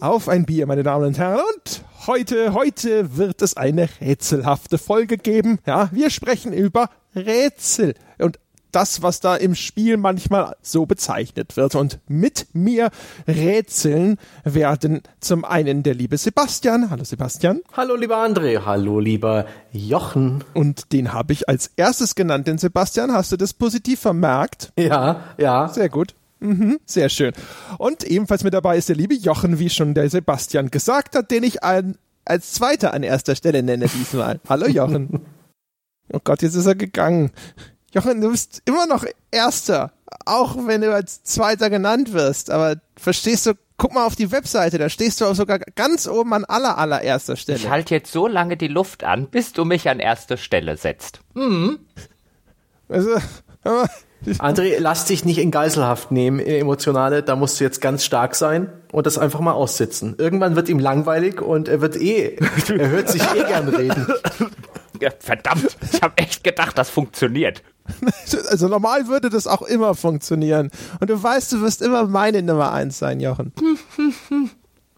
auf ein Bier, meine Damen und Herren. Und heute, heute wird es eine rätselhafte Folge geben. Ja, wir sprechen über Rätsel. Und das, was da im Spiel manchmal so bezeichnet wird. Und mit mir rätseln werden zum einen der liebe Sebastian. Hallo Sebastian. Hallo lieber André. Hallo lieber Jochen. Und den habe ich als erstes genannt, den Sebastian. Hast du das positiv vermerkt? Ja, ja. Sehr gut. Mhm, sehr schön. Und ebenfalls mit dabei ist der liebe Jochen, wie schon der Sebastian gesagt hat, den ich ein, als Zweiter an erster Stelle nenne diesmal. Hallo Jochen. Oh Gott, jetzt ist er gegangen. Jochen, du bist immer noch Erster, auch wenn du als Zweiter genannt wirst. Aber verstehst du, guck mal auf die Webseite, da stehst du auch sogar ganz oben an aller, allererster Stelle. Ich halte jetzt so lange die Luft an, bis du mich an erste Stelle setzt. Mhm. Also, André, lass dich nicht in Geiselhaft nehmen, emotionale. Da musst du jetzt ganz stark sein und das einfach mal aussitzen. Irgendwann wird ihm langweilig und er wird eh, er hört sich eh gern reden. Ja, verdammt, ich habe echt gedacht, das funktioniert. Also normal würde das auch immer funktionieren. Und du weißt, du wirst immer meine Nummer eins sein, Jochen.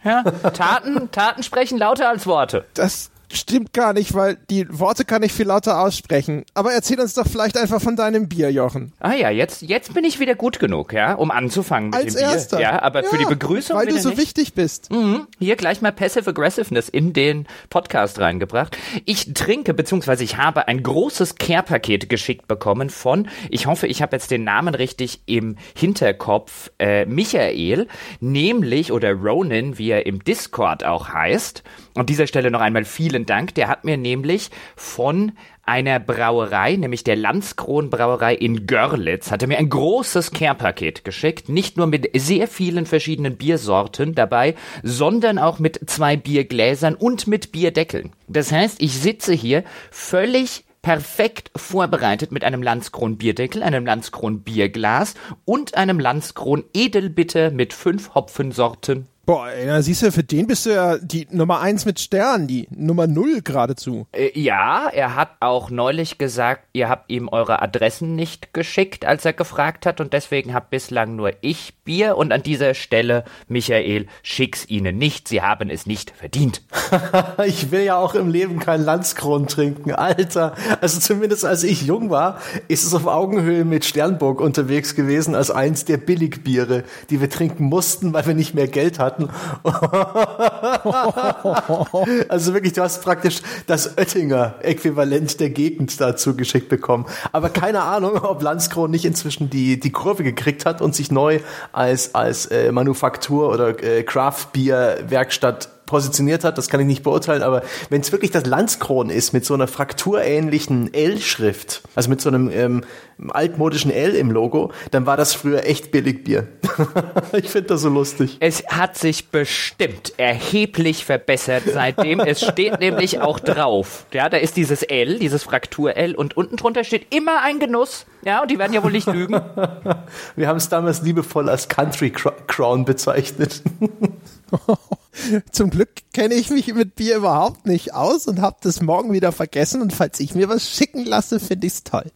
Ja, Taten, Taten sprechen lauter als Worte. Das stimmt gar nicht, weil die Worte kann ich viel lauter aussprechen. Aber erzähl uns doch vielleicht einfach von deinem Bier, Jochen. Ah ja, jetzt, jetzt bin ich wieder gut genug, ja, um anzufangen mit Als dem Bier. erster. Ja, aber Ja, für die Begrüßung Weil du so nicht. wichtig bist. Mhm. Hier gleich mal Passive Aggressiveness in den Podcast reingebracht. Ich trinke, beziehungsweise ich habe ein großes Care-Paket geschickt bekommen von, ich hoffe, ich habe jetzt den Namen richtig im Hinterkopf, äh, Michael, nämlich, oder Ronan, wie er im Discord auch heißt. An dieser Stelle noch einmal vielen Dank. Der hat mir nämlich von einer Brauerei, nämlich der Landskron Brauerei in Görlitz, hat er mir ein großes Care-Paket geschickt. Nicht nur mit sehr vielen verschiedenen Biersorten dabei, sondern auch mit zwei Biergläsern und mit Bierdeckeln. Das heißt, ich sitze hier völlig perfekt vorbereitet mit einem Landskron Bierdeckel, einem Landskron Bierglas und einem Landskron Edelbitter mit fünf Hopfensorten Boah, ey, na, siehst du, für den bist du ja die Nummer eins mit Stern, die Nummer null geradezu. Äh, Ja, er hat auch neulich gesagt, ihr habt ihm eure Adressen nicht geschickt, als er gefragt hat, und deswegen hab bislang nur ich Bier. Und an dieser Stelle, Michael, schick's ihnen nicht, sie haben es nicht verdient. Ich will ja auch im Leben kein Landskron trinken, Alter. Also zumindest als ich jung war, ist es auf Augenhöhe mit Sternburg unterwegs gewesen als eins der Billigbiere, die wir trinken mussten, weil wir nicht mehr Geld hatten. also wirklich, du hast praktisch das Oettinger Äquivalent der Gegend dazu geschickt bekommen. Aber keine Ahnung, ob Landskron nicht inzwischen die, die Kurve gekriegt hat und sich neu als, als äh, Manufaktur oder äh, Craft Beer Werkstatt positioniert hat, das kann ich nicht beurteilen, aber wenn es wirklich das Landskron ist mit so einer frakturähnlichen L-Schrift, also mit so einem ähm, altmodischen L im Logo, dann war das früher echt Billigbier. ich finde das so lustig. Es hat sich bestimmt erheblich verbessert seitdem. es steht nämlich auch drauf. Ja, da ist dieses L, dieses Fraktur-L und unten drunter steht immer ein Genuss. Ja, und die werden ja wohl nicht lügen. Wir haben es damals liebevoll als Country Cro- Crown bezeichnet. Zum Glück kenne ich mich mit Bier überhaupt nicht aus und habe das morgen wieder vergessen. Und falls ich mir was schicken lasse, finde ich's toll.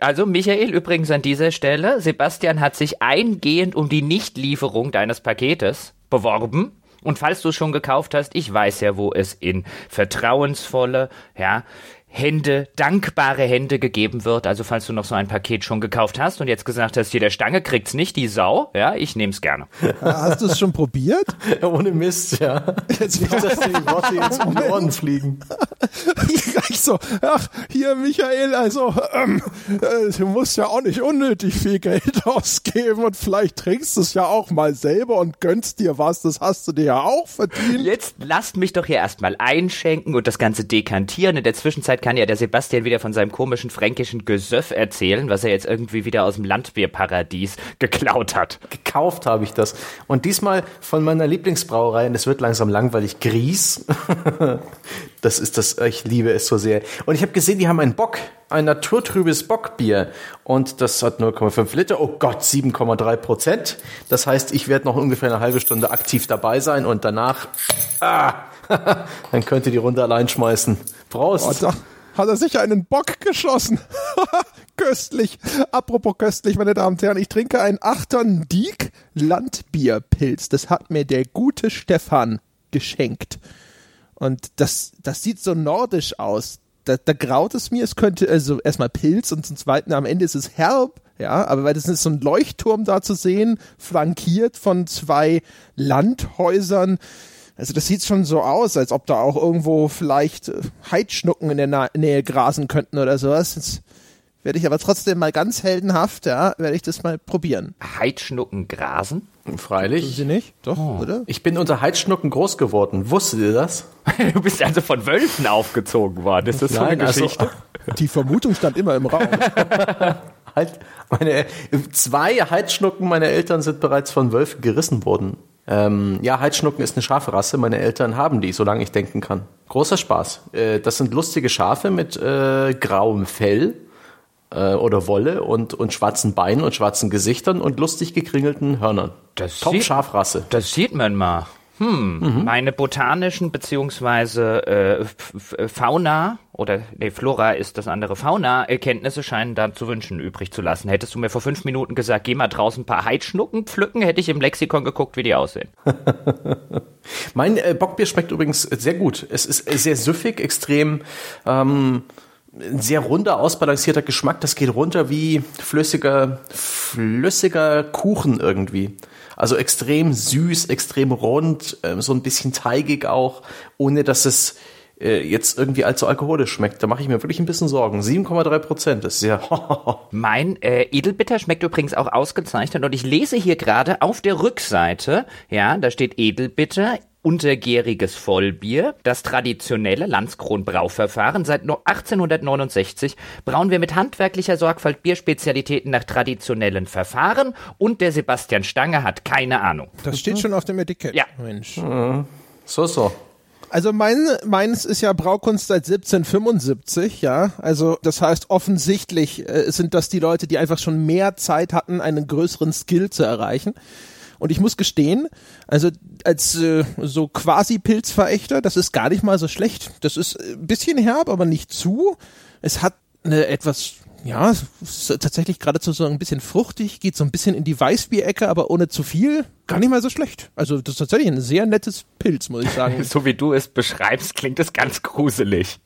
Also Michael, übrigens an dieser Stelle, Sebastian hat sich eingehend um die Nichtlieferung deines Paketes beworben. Und falls du es schon gekauft hast, ich weiß ja, wo es in vertrauensvolle, ja, Hände, dankbare Hände gegeben wird. Also falls du noch so ein Paket schon gekauft hast und jetzt gesagt hast, hier der Stange kriegt's nicht, die Sau, ja, ich nehm's gerne. Äh, Hast du es schon probiert? Ohne Mist, ja. Jetzt Nicht, dass die Worte jetzt um die Ohren fliegen. ich so, ach, hier Michael, also ähm, äh, du musst ja auch nicht unnötig viel Geld ausgeben und vielleicht trinkst du es ja auch mal selber und gönnst dir was, das hast du dir ja auch verdient. Jetzt lasst mich doch hier erstmal einschenken und das Ganze dekantieren. In der Zwischenzeit kann ja der Sebastian wieder von seinem komischen fränkischen Gesöff erzählen, was er jetzt irgendwie wieder aus dem Landbierparadies geklaut hat. Gekauft habe ich das. Und diesmal von meiner Lieblingsbrauerei, und es wird langsam langweilig, Gries. Das ist das, ich liebe es so sehr. Und ich habe gesehen, die haben einen Bock, ein naturtrübes Bockbier. Und das hat 0,5 Liter. Oh Gott, 7,3 Prozent. Das heißt, ich werde noch ungefähr eine halbe Stunde aktiv dabei sein und danach, ah, dann könnt ihr die Runde allein schmeißen. Prost. Oh, hat er sicher einen Bock geschossen. köstlich. Apropos köstlich, meine Damen und Herren, ich trinke einen Achtern Diek Landbierpilz. Das hat mir der gute Stefan geschenkt. Und das, das sieht so nordisch aus. Da, da graut es mir, es könnte also erstmal Pilz und zum zweiten am Ende ist es herb, ja, aber weil das ist so ein Leuchtturm da zu sehen, flankiert von zwei Landhäusern. Also das sieht schon so aus, als ob da auch irgendwo vielleicht äh, Heidschnucken in der Na Nähe grasen könnten oder sowas. Jetzt werde ich aber trotzdem mal ganz heldenhaft, ja, werde ich das mal probieren. Heidschnucken grasen? Freilich. Sie nicht? Doch, oh. oder? Ich bin unter Heidschnucken groß geworden. Wusstet ihr das? du bist also von Wölfen aufgezogen worden. Ist das so eine also Geschichte? Also, die Vermutung stand immer im Raum. halt, meine, zwei Heidschnucken meiner Eltern sind bereits von Wölfen gerissen worden. Ähm, ja, Heidschnucken ist eine Schaferasse. Meine Eltern haben die, solange ich denken kann. Großer Spaß. Äh, das sind lustige Schafe mit äh, grauem Fell äh, oder Wolle und, und schwarzen Beinen und schwarzen Gesichtern und lustig gekringelten Hörnern. Das Top Schafrasse. Das sieht man mal. Hm, mhm. meine botanischen beziehungsweise äh, Fauna oder nee, Flora ist das andere Fauna-Erkenntnisse scheinen da zu wünschen übrig zu lassen. Hättest du mir vor fünf Minuten gesagt, geh mal draußen ein paar Heidschnucken pflücken, hätte ich im Lexikon geguckt, wie die aussehen. mein äh, Bockbier schmeckt übrigens sehr gut. Es ist sehr süffig, extrem ähm, ein sehr runder, ausbalancierter Geschmack. Das geht runter wie flüssiger, flüssiger Kuchen irgendwie. Also extrem süß, extrem rund, äh, so ein bisschen teigig auch, ohne dass es äh, jetzt irgendwie allzu alkoholisch schmeckt. Da mache ich mir wirklich ein bisschen Sorgen. 7,3 Prozent, ist ja. mein äh, Edelbitter schmeckt übrigens auch ausgezeichnet und ich lese hier gerade auf der Rückseite, ja, da steht Edelbitter untergäriges Vollbier, das traditionelle Landskron-Brauverfahren. Seit 1869 brauen wir mit handwerklicher Sorgfalt Bierspezialitäten nach traditionellen Verfahren und der Sebastian Stange hat keine Ahnung. Das steht schon auf dem Etikett. Ja. Mensch. Mhm. So, so. Also mein, meins ist ja Braukunst seit 1775, ja. Also das heißt offensichtlich äh, sind das die Leute, die einfach schon mehr Zeit hatten, einen größeren Skill zu erreichen. Und ich muss gestehen, also als äh, so quasi Pilzverächter, das ist gar nicht mal so schlecht. Das ist ein bisschen herb, aber nicht zu. Es hat eine etwas ja, tatsächlich geradezu so ein bisschen fruchtig, geht so ein bisschen in die Weißbierecke, aber ohne zu viel. Gar nicht mal so schlecht. Also das ist tatsächlich ein sehr nettes Pilz, muss ich sagen. so wie du es beschreibst, klingt es ganz gruselig.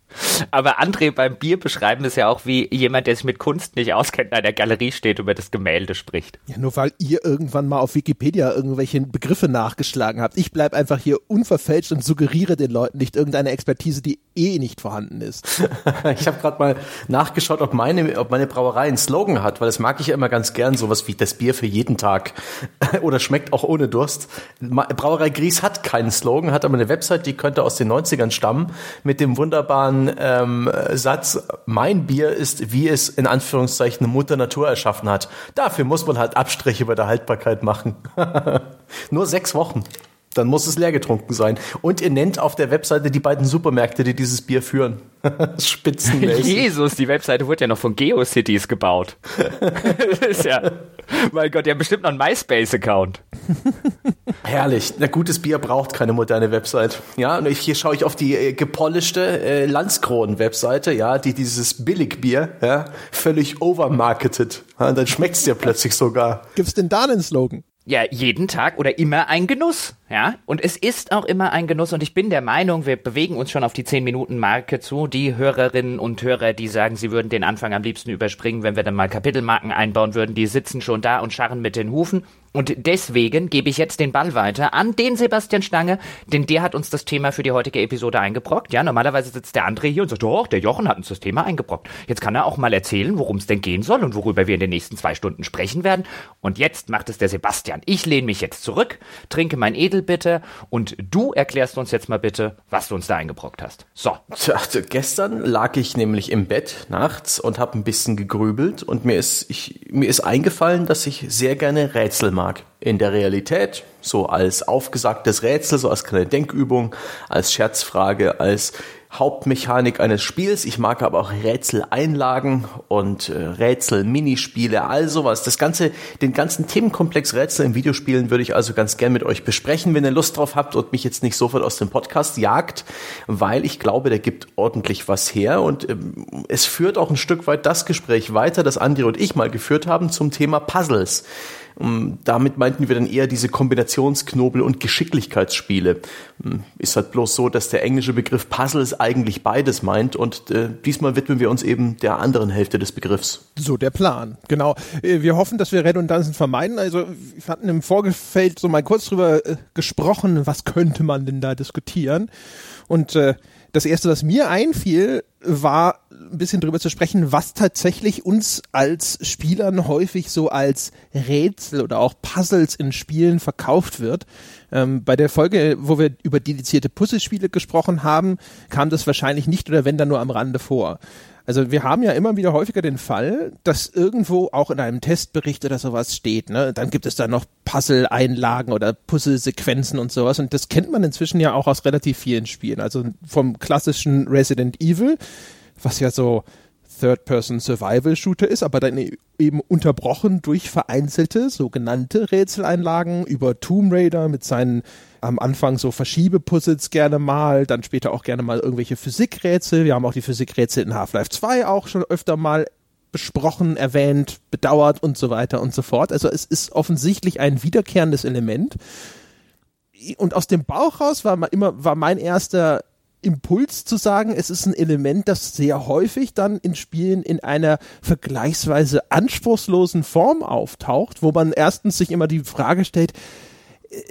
Aber André beim Bier beschreiben ist ja auch wie jemand, der sich mit Kunst nicht auskennt, in der Galerie steht und über das Gemälde spricht. Ja, nur weil ihr irgendwann mal auf Wikipedia irgendwelche Begriffe nachgeschlagen habt. Ich bleib einfach hier unverfälscht und suggeriere den Leuten nicht irgendeine Expertise, die eh nicht vorhanden ist. ich habe gerade mal nachgeschaut, ob meine, ob meine Brauerei einen Slogan hat, weil das mag ich ja immer ganz gern, sowas wie das Bier für jeden Tag oder schmeckt auch ohne Durst. Brauerei Gries hat keinen Slogan, hat aber eine Website, die könnte aus den 90ern stammen, mit dem wunderbaren ähm, Satz, mein Bier ist, wie es in Anführungszeichen Mutter Natur erschaffen hat. Dafür muss man halt Abstriche bei der Haltbarkeit machen. Nur sechs Wochen. Dann muss es leer getrunken sein. Und ihr nennt auf der Webseite die beiden Supermärkte, die dieses Bier führen. Spitzenmäßig. Jesus, die Webseite wurde ja noch von GeoCities gebaut. das ist ja, mein Gott, die haben bestimmt noch einen MySpace-Account. Herrlich. Na, gutes Bier braucht keine moderne Website. Ja, und hier schaue ich auf die äh, gepolischte äh, Landskronen-Webseite, ja, die dieses Billigbier, ja, völlig overmarketed. Ja, dann schmeckt's dir plötzlich sogar. Gibt's denn da einen Slogan? Ja, jeden Tag oder immer ein Genuss, ja. Und es ist auch immer ein Genuss und ich bin der Meinung, wir bewegen uns schon auf die 10 Minuten Marke zu. Die Hörerinnen und Hörer, die sagen, sie würden den Anfang am liebsten überspringen, wenn wir dann mal Kapitelmarken einbauen würden, die sitzen schon da und scharren mit den Hufen. Und deswegen gebe ich jetzt den Ball weiter an den Sebastian Stange, denn der hat uns das Thema für die heutige Episode eingebrockt. Ja, normalerweise sitzt der André hier und sagt, doch, der Jochen hat uns das Thema eingebrockt. Jetzt kann er auch mal erzählen, worum es denn gehen soll und worüber wir in den nächsten zwei Stunden sprechen werden. Und jetzt macht es der Sebastian. Ich lehne mich jetzt zurück, trinke mein Edelbitter und du erklärst uns jetzt mal bitte, was du uns da eingebrockt hast. So. Tja, also gestern lag ich nämlich im Bett nachts und habe ein bisschen gegrübelt und mir ist, ich, mir ist eingefallen, dass ich sehr gerne Rätsel mache mag. In der Realität, so als aufgesagtes Rätsel, so als kleine Denkübung, als Scherzfrage, als Hauptmechanik eines Spiels. Ich mag aber auch Rätseleinlagen und äh, Rätsel-Minispiele, all sowas. Das ganze, den ganzen Themenkomplex Rätsel in Videospielen würde ich also ganz gern mit euch besprechen, wenn ihr Lust drauf habt und mich jetzt nicht sofort aus dem Podcast jagt, weil ich glaube, der gibt ordentlich was her und ähm, es führt auch ein Stück weit das Gespräch weiter, das Andi und ich mal geführt haben zum Thema Puzzles. Um, damit meinten wir dann eher diese Kombinationsknobel- und Geschicklichkeitsspiele. Um, ist halt bloß so, dass der englische Begriff Puzzles eigentlich beides meint und äh, diesmal widmen wir uns eben der anderen Hälfte des Begriffs. So der Plan, genau. Äh, wir hoffen, dass wir Redundanzen vermeiden. Also wir hatten im Vorgefeld so mal kurz drüber äh, gesprochen, was könnte man denn da diskutieren. Und äh, das erste, was mir einfiel, war ein bisschen drüber zu sprechen, was tatsächlich uns als Spielern häufig so als Rätsel oder auch Puzzles in Spielen verkauft wird. Ähm, bei der Folge, wo wir über dedizierte Puzzlespiele gesprochen haben, kam das wahrscheinlich nicht oder wenn dann nur am Rande vor. Also wir haben ja immer wieder häufiger den Fall, dass irgendwo auch in einem Testbericht oder sowas steht, ne? Dann gibt es da noch Puzzle-Einlagen oder Puzzle-Sequenzen und sowas. Und das kennt man inzwischen ja auch aus relativ vielen Spielen. Also vom klassischen Resident Evil, was ja so Third-Person-Survival-Shooter ist, aber dann eben unterbrochen durch vereinzelte sogenannte Rätseleinlagen über Tomb Raider mit seinen am Anfang so Verschiebepuzzles gerne mal, dann später auch gerne mal irgendwelche Physikrätsel. Wir haben auch die Physikrätsel in Half-Life 2 auch schon öfter mal besprochen, erwähnt, bedauert und so weiter und so fort. Also es ist offensichtlich ein wiederkehrendes Element. Und aus dem Bauch raus war immer, war mein erster Impuls zu sagen, es ist ein Element, das sehr häufig dann in Spielen in einer vergleichsweise anspruchslosen Form auftaucht, wo man erstens sich immer die Frage stellt,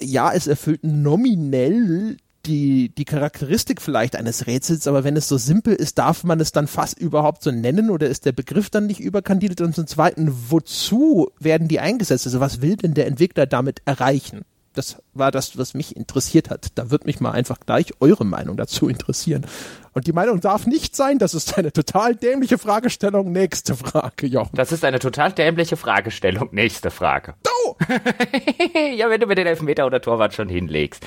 ja, es erfüllt nominell die, die Charakteristik vielleicht eines Rätsels, aber wenn es so simpel ist, darf man es dann fast überhaupt so nennen oder ist der Begriff dann nicht überkandidiert? Und zum Zweiten, wozu werden die eingesetzt? Also was will denn der Entwickler damit erreichen? Das war das, was mich interessiert hat. Da wird mich mal einfach gleich eure Meinung dazu interessieren. Und die Meinung darf nicht sein, das ist eine total dämliche Fragestellung. Nächste Frage, Jochen. Das ist eine total dämliche Fragestellung. Nächste Frage. Oh! ja, wenn du mir den Elfmeter oder Torwart schon hinlegst.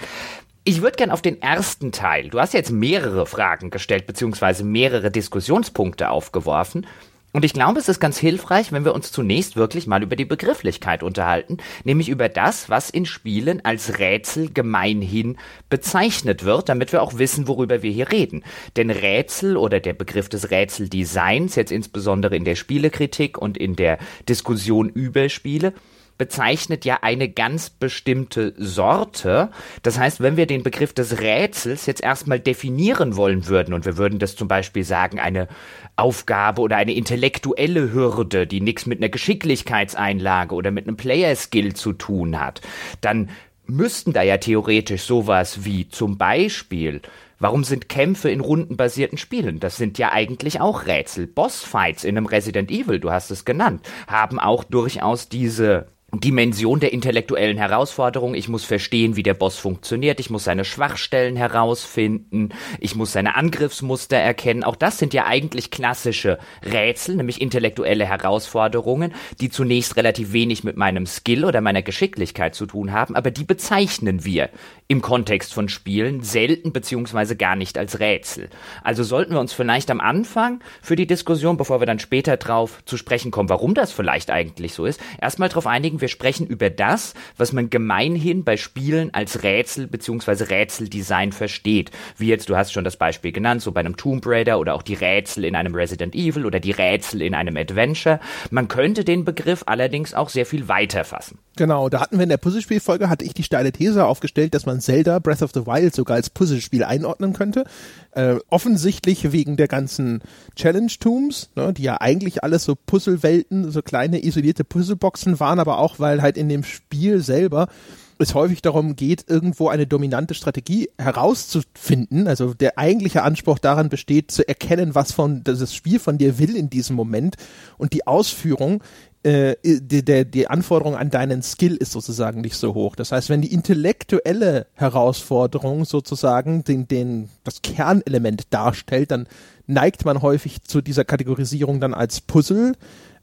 Ich würde gern auf den ersten Teil. Du hast jetzt mehrere Fragen gestellt, beziehungsweise mehrere Diskussionspunkte aufgeworfen. Und ich glaube, es ist ganz hilfreich, wenn wir uns zunächst wirklich mal über die Begrifflichkeit unterhalten, nämlich über das, was in Spielen als Rätsel gemeinhin bezeichnet wird, damit wir auch wissen, worüber wir hier reden. Denn Rätsel oder der Begriff des Rätseldesigns, jetzt insbesondere in der Spielekritik und in der Diskussion über Spiele, bezeichnet ja eine ganz bestimmte Sorte. Das heißt, wenn wir den Begriff des Rätsels jetzt erstmal definieren wollen würden und wir würden das zum Beispiel sagen, eine Aufgabe oder eine intellektuelle Hürde, die nichts mit einer Geschicklichkeitseinlage oder mit einem Player-Skill zu tun hat, dann müssten da ja theoretisch sowas wie zum Beispiel Warum sind Kämpfe in rundenbasierten Spielen? Das sind ja eigentlich auch Rätsel. Bossfights in einem Resident Evil, du hast es genannt, haben auch durchaus diese Dimension der intellektuellen Herausforderung. Ich muss verstehen, wie der Boss funktioniert. Ich muss seine Schwachstellen herausfinden. Ich muss seine Angriffsmuster erkennen. Auch das sind ja eigentlich klassische Rätsel, nämlich intellektuelle Herausforderungen, die zunächst relativ wenig mit meinem Skill oder meiner Geschicklichkeit zu tun haben, aber die bezeichnen wir im Kontext von Spielen selten beziehungsweise gar nicht als Rätsel. Also sollten wir uns vielleicht am Anfang für die Diskussion, bevor wir dann später drauf zu sprechen kommen, warum das vielleicht eigentlich so ist, erstmal darauf einigen, wir sprechen über das, was man gemeinhin bei Spielen als Rätsel bzw. Rätseldesign versteht. Wie jetzt, du hast schon das Beispiel genannt, so bei einem Tomb Raider oder auch die Rätsel in einem Resident Evil oder die Rätsel in einem Adventure. Man könnte den Begriff allerdings auch sehr viel weiter fassen. Genau, da hatten wir in der Puzzlespielfolge, hatte ich die steile These aufgestellt, dass man Zelda Breath of the Wild sogar als Puzzlespiel einordnen könnte. Äh, offensichtlich wegen der ganzen Challenge-Tombs, ne, die ja eigentlich alles so Puzzlewelten, so kleine isolierte Puzzleboxen waren, aber auch weil halt in dem Spiel selber es häufig darum geht, irgendwo eine dominante Strategie herauszufinden. Also der eigentliche Anspruch daran besteht, zu erkennen, was von das Spiel von dir will in diesem Moment. Und die Ausführung äh, die, die Anforderung an deinen Skill ist sozusagen nicht so hoch. Das heißt, wenn die intellektuelle Herausforderung sozusagen den, den, das Kernelement darstellt, dann neigt man häufig zu dieser Kategorisierung dann als Puzzle,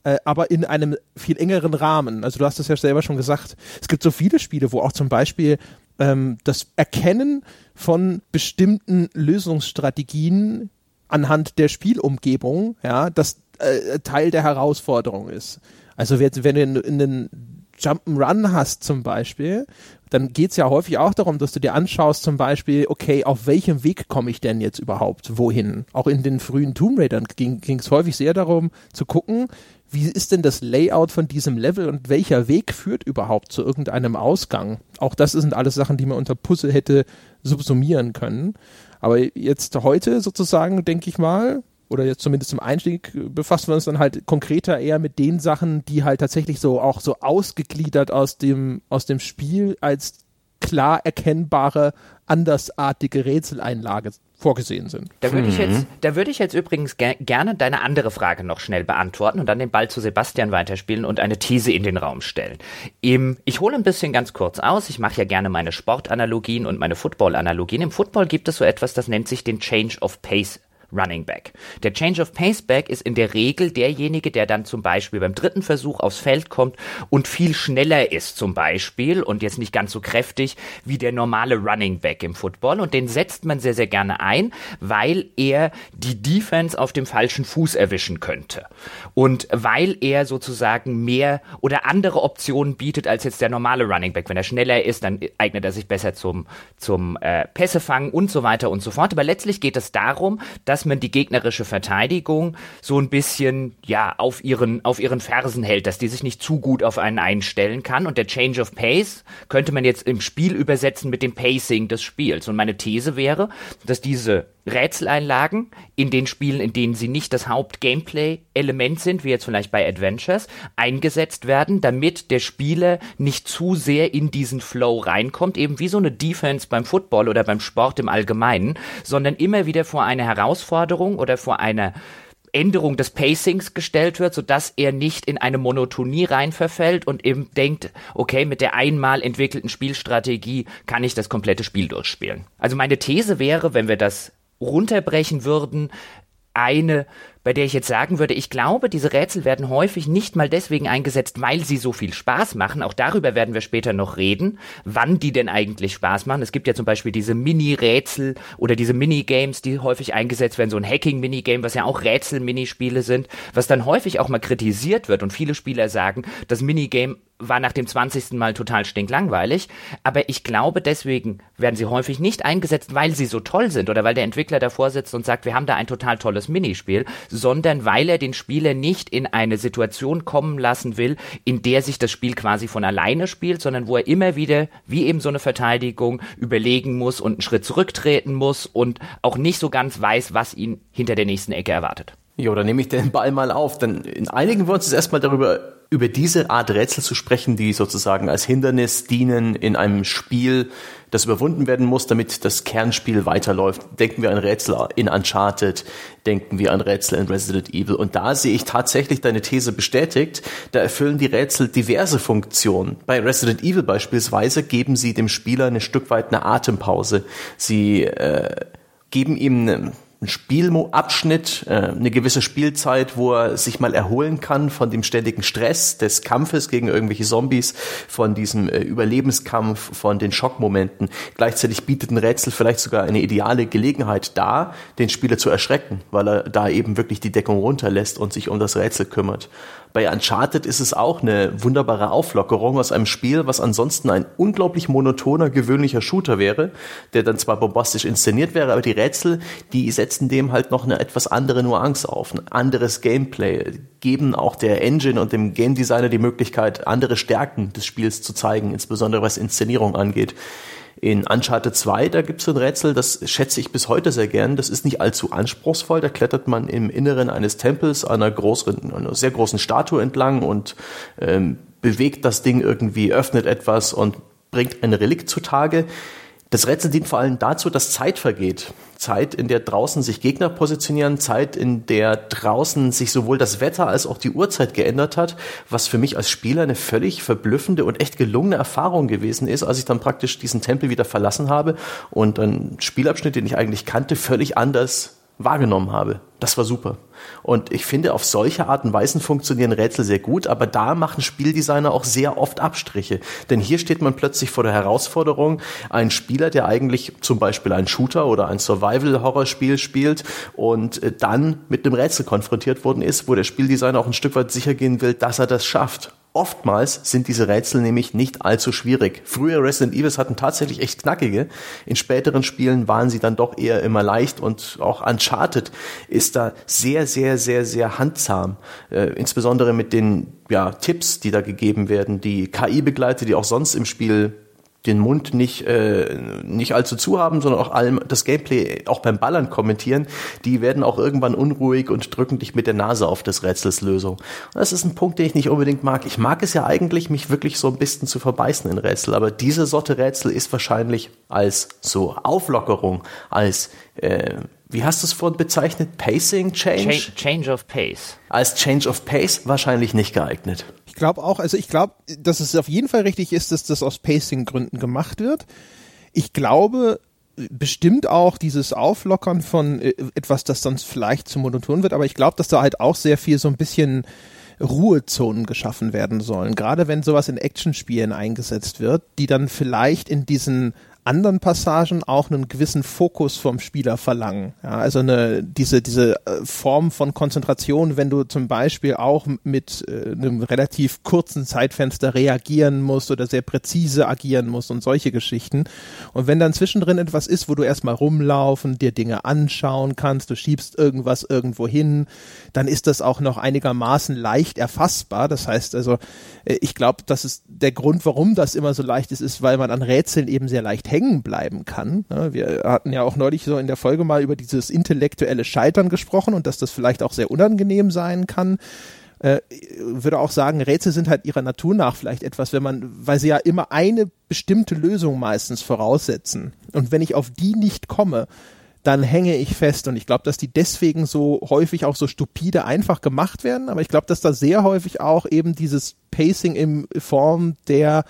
äh, aber in einem viel engeren Rahmen. Also du hast es ja selber schon gesagt. Es gibt so viele Spiele, wo auch zum Beispiel ähm, das Erkennen von bestimmten Lösungsstrategien anhand der Spielumgebung, ja, das äh, Teil der Herausforderung ist. Also wenn du in, in den Jump'n'Run hast zum Beispiel, dann geht's ja häufig auch darum, dass du dir anschaust zum Beispiel, okay, auf welchem Weg komme ich denn jetzt überhaupt wohin? Auch in den frühen Tomb Raidern ging es häufig sehr darum zu gucken, wie ist denn das Layout von diesem Level und welcher Weg führt überhaupt zu irgendeinem Ausgang? Auch das sind alles Sachen, die man unter Puzzle hätte subsumieren können. Aber jetzt heute sozusagen, denke ich mal, oder jetzt zumindest zum Einstieg befassen wir uns dann halt konkreter eher mit den Sachen, die halt tatsächlich so auch so ausgegliedert aus dem, aus dem Spiel als klar erkennbare, andersartige Rätseleinlage vorgesehen sind. Da würde ich mhm. jetzt, da würde ich jetzt übrigens ger gerne deine andere Frage noch schnell beantworten und dann den Ball zu Sebastian weiterspielen und eine These in den Raum stellen. Im, ich hole ein bisschen ganz kurz aus. Ich mache ja gerne meine Sportanalogien und meine Football-Analogien. Im Football gibt es so etwas, das nennt sich den Change of Pace Running Back. Der Change of Pace Back ist in der Regel derjenige, der dann zum Beispiel beim dritten Versuch aufs Feld kommt und viel schneller ist zum Beispiel und jetzt nicht ganz so kräftig wie der normale Running Back im Football und den setzt man sehr, sehr gerne ein, weil er die Defense auf dem falschen Fuß erwischen könnte und weil er sozusagen mehr oder andere Optionen bietet als jetzt der normale Running Back. Wenn er schneller ist, dann eignet er sich besser zum, zum äh, Pässefangen und so weiter und so fort. Aber letztlich geht es darum, dass dass man die gegnerische Verteidigung so ein bisschen, ja, auf ihren, auf ihren Fersen hält, dass die sich nicht zu gut auf einen einstellen kann. Und der Change of Pace könnte man jetzt im Spiel übersetzen mit dem Pacing des Spiels. Und meine These wäre, dass diese Rätseleinlagen in den Spielen, in denen sie nicht das Haupt-Gameplay-Element sind, wie jetzt vielleicht bei Adventures, eingesetzt werden, damit der Spieler nicht zu sehr in diesen Flow reinkommt, eben wie so eine Defense beim Football oder beim Sport im Allgemeinen, sondern immer wieder vor eine Herausforderung oder vor einer Änderung des Pacings gestellt wird, sodass er nicht in eine Monotonie rein verfällt und eben denkt, okay, mit der einmal entwickelten Spielstrategie kann ich das komplette Spiel durchspielen. Also meine These wäre, wenn wir das runterbrechen würden, eine bei der ich jetzt sagen würde, ich glaube, diese Rätsel werden häufig nicht mal deswegen eingesetzt, weil sie so viel Spaß machen. Auch darüber werden wir später noch reden, wann die denn eigentlich Spaß machen. Es gibt ja zum Beispiel diese Mini-Rätsel oder diese Minigames, die häufig eingesetzt werden, so ein Hacking-Minigame, was ja auch Rätsel-Minispiele sind, was dann häufig auch mal kritisiert wird und viele Spieler sagen, das Minigame war nach dem 20. Mal total stinklangweilig, aber ich glaube, deswegen werden sie häufig nicht eingesetzt, weil sie so toll sind oder weil der Entwickler davor sitzt und sagt, wir haben da ein total tolles Minispiel, sondern weil er den Spieler nicht in eine Situation kommen lassen will, in der sich das Spiel quasi von alleine spielt, sondern wo er immer wieder, wie eben so eine Verteidigung, überlegen muss und einen Schritt zurücktreten muss und auch nicht so ganz weiß, was ihn hinter der nächsten Ecke erwartet. Jo, dann nehme ich den Ball mal auf. Dann einigen wir uns jetzt erstmal darüber, über diese Art Rätsel zu sprechen, die sozusagen als Hindernis dienen in einem Spiel, das überwunden werden muss, damit das Kernspiel weiterläuft. Denken wir an Rätsel in Uncharted, denken wir an Rätsel in Resident Evil. Und da sehe ich tatsächlich deine These bestätigt. Da erfüllen die Rätsel diverse Funktionen. Bei Resident Evil beispielsweise geben sie dem Spieler ein Stück weit eine Atempause. Sie äh, geben ihm eine ein Spielabschnitt, äh, eine gewisse Spielzeit, wo er sich mal erholen kann von dem ständigen Stress des Kampfes gegen irgendwelche Zombies, von diesem äh, Überlebenskampf, von den Schockmomenten. Gleichzeitig bietet ein Rätsel vielleicht sogar eine ideale Gelegenheit dar, den Spieler zu erschrecken, weil er da eben wirklich die Deckung runterlässt und sich um das Rätsel kümmert. Bei Uncharted ist es auch eine wunderbare Auflockerung aus einem Spiel, was ansonsten ein unglaublich monotoner, gewöhnlicher Shooter wäre, der dann zwar bombastisch inszeniert wäre, aber die Rätsel, die setzen dem halt noch eine etwas andere Nuance auf, ein anderes Gameplay, geben auch der Engine und dem Game Designer die Möglichkeit, andere Stärken des Spiels zu zeigen, insbesondere was Inszenierung angeht. In Uncharted 2, da gibt es ein Rätsel, das schätze ich bis heute sehr gern. Das ist nicht allzu anspruchsvoll. Da klettert man im Inneren eines Tempels einer, größeren, einer sehr großen Statue entlang und ähm, bewegt das Ding irgendwie, öffnet etwas und bringt ein Relikt zutage. Das Rätsel dient vor allem dazu, dass Zeit vergeht. Zeit, in der draußen sich Gegner positionieren, Zeit, in der draußen sich sowohl das Wetter als auch die Uhrzeit geändert hat, was für mich als Spieler eine völlig verblüffende und echt gelungene Erfahrung gewesen ist, als ich dann praktisch diesen Tempel wieder verlassen habe und einen Spielabschnitt, den ich eigentlich kannte, völlig anders wahrgenommen habe. Das war super. Und ich finde, auf solche Art und Weisen funktionieren Rätsel sehr gut, aber da machen Spieldesigner auch sehr oft Abstriche. Denn hier steht man plötzlich vor der Herausforderung, ein Spieler, der eigentlich zum Beispiel ein Shooter oder ein Survival-Horror-Spiel spielt und äh, dann mit einem Rätsel konfrontiert worden ist, wo der Spieldesigner auch ein Stück weit sicher gehen will, dass er das schafft Oftmals sind diese Rätsel nämlich nicht allzu schwierig. Früher Resident Evil hatten tatsächlich echt knackige. In späteren Spielen waren sie dann doch eher immer leicht und auch Uncharted ist da sehr, sehr, sehr, sehr handsam. Äh, insbesondere mit den ja, Tipps, die da gegeben werden. Die KI-Begleiter, die auch sonst im Spiel den Mund nicht, äh, nicht allzu zu haben, sondern auch allem das Gameplay auch beim Ballern kommentieren, die werden auch irgendwann unruhig und drücken dich mit der Nase auf des Rätsels Lösung. Das ist ein Punkt, den ich nicht unbedingt mag. Ich mag es ja eigentlich, mich wirklich so ein bisschen zu verbeißen in Rätsel, aber diese Sorte Rätsel ist wahrscheinlich als so Auflockerung, als äh, wie hast du es vorhin bezeichnet? Pacing Change? Change, change of Pace. Als Change of Pace wahrscheinlich nicht geeignet. Ich glaube auch, also ich glaube, dass es auf jeden Fall richtig ist, dass das aus Pacing-Gründen gemacht wird. Ich glaube, bestimmt auch dieses Auflockern von äh, etwas, das sonst vielleicht zu monoton wird, aber ich glaube, dass da halt auch sehr viel so ein bisschen Ruhezonen geschaffen werden sollen. Gerade wenn sowas in Actionspielen eingesetzt wird, die dann vielleicht in diesen anderen Passagen auch einen gewissen Fokus vom Spieler verlangen. Ja, also eine, diese, diese äh, Form von Konzentration, wenn du zum Beispiel auch mit äh, einem relativ kurzen Zeitfenster reagieren musst oder sehr präzise agieren musst und solche Geschichten. Und wenn dann zwischendrin etwas ist, wo du erstmal rumlaufen, dir Dinge anschauen kannst, du schiebst irgendwas irgendwo hin, dann ist das auch noch einigermaßen leicht erfassbar. Das heißt also, äh, ich glaube, das ist der Grund, warum das immer so leicht ist, ist, weil man an Rätseln eben sehr leicht hängen bleiben kann. Wir hatten ja auch neulich so in der Folge mal über dieses intellektuelle Scheitern gesprochen und dass das vielleicht auch sehr unangenehm sein kann. Äh, würde auch sagen, Rätsel sind halt ihrer Natur nach vielleicht etwas, wenn man, weil sie ja immer eine bestimmte Lösung meistens voraussetzen. Und wenn ich auf die nicht komme, dann hänge ich fest. Und ich glaube, dass die deswegen so häufig auch so stupide einfach gemacht werden. Aber ich glaube, dass da sehr häufig auch eben dieses Pacing in Form der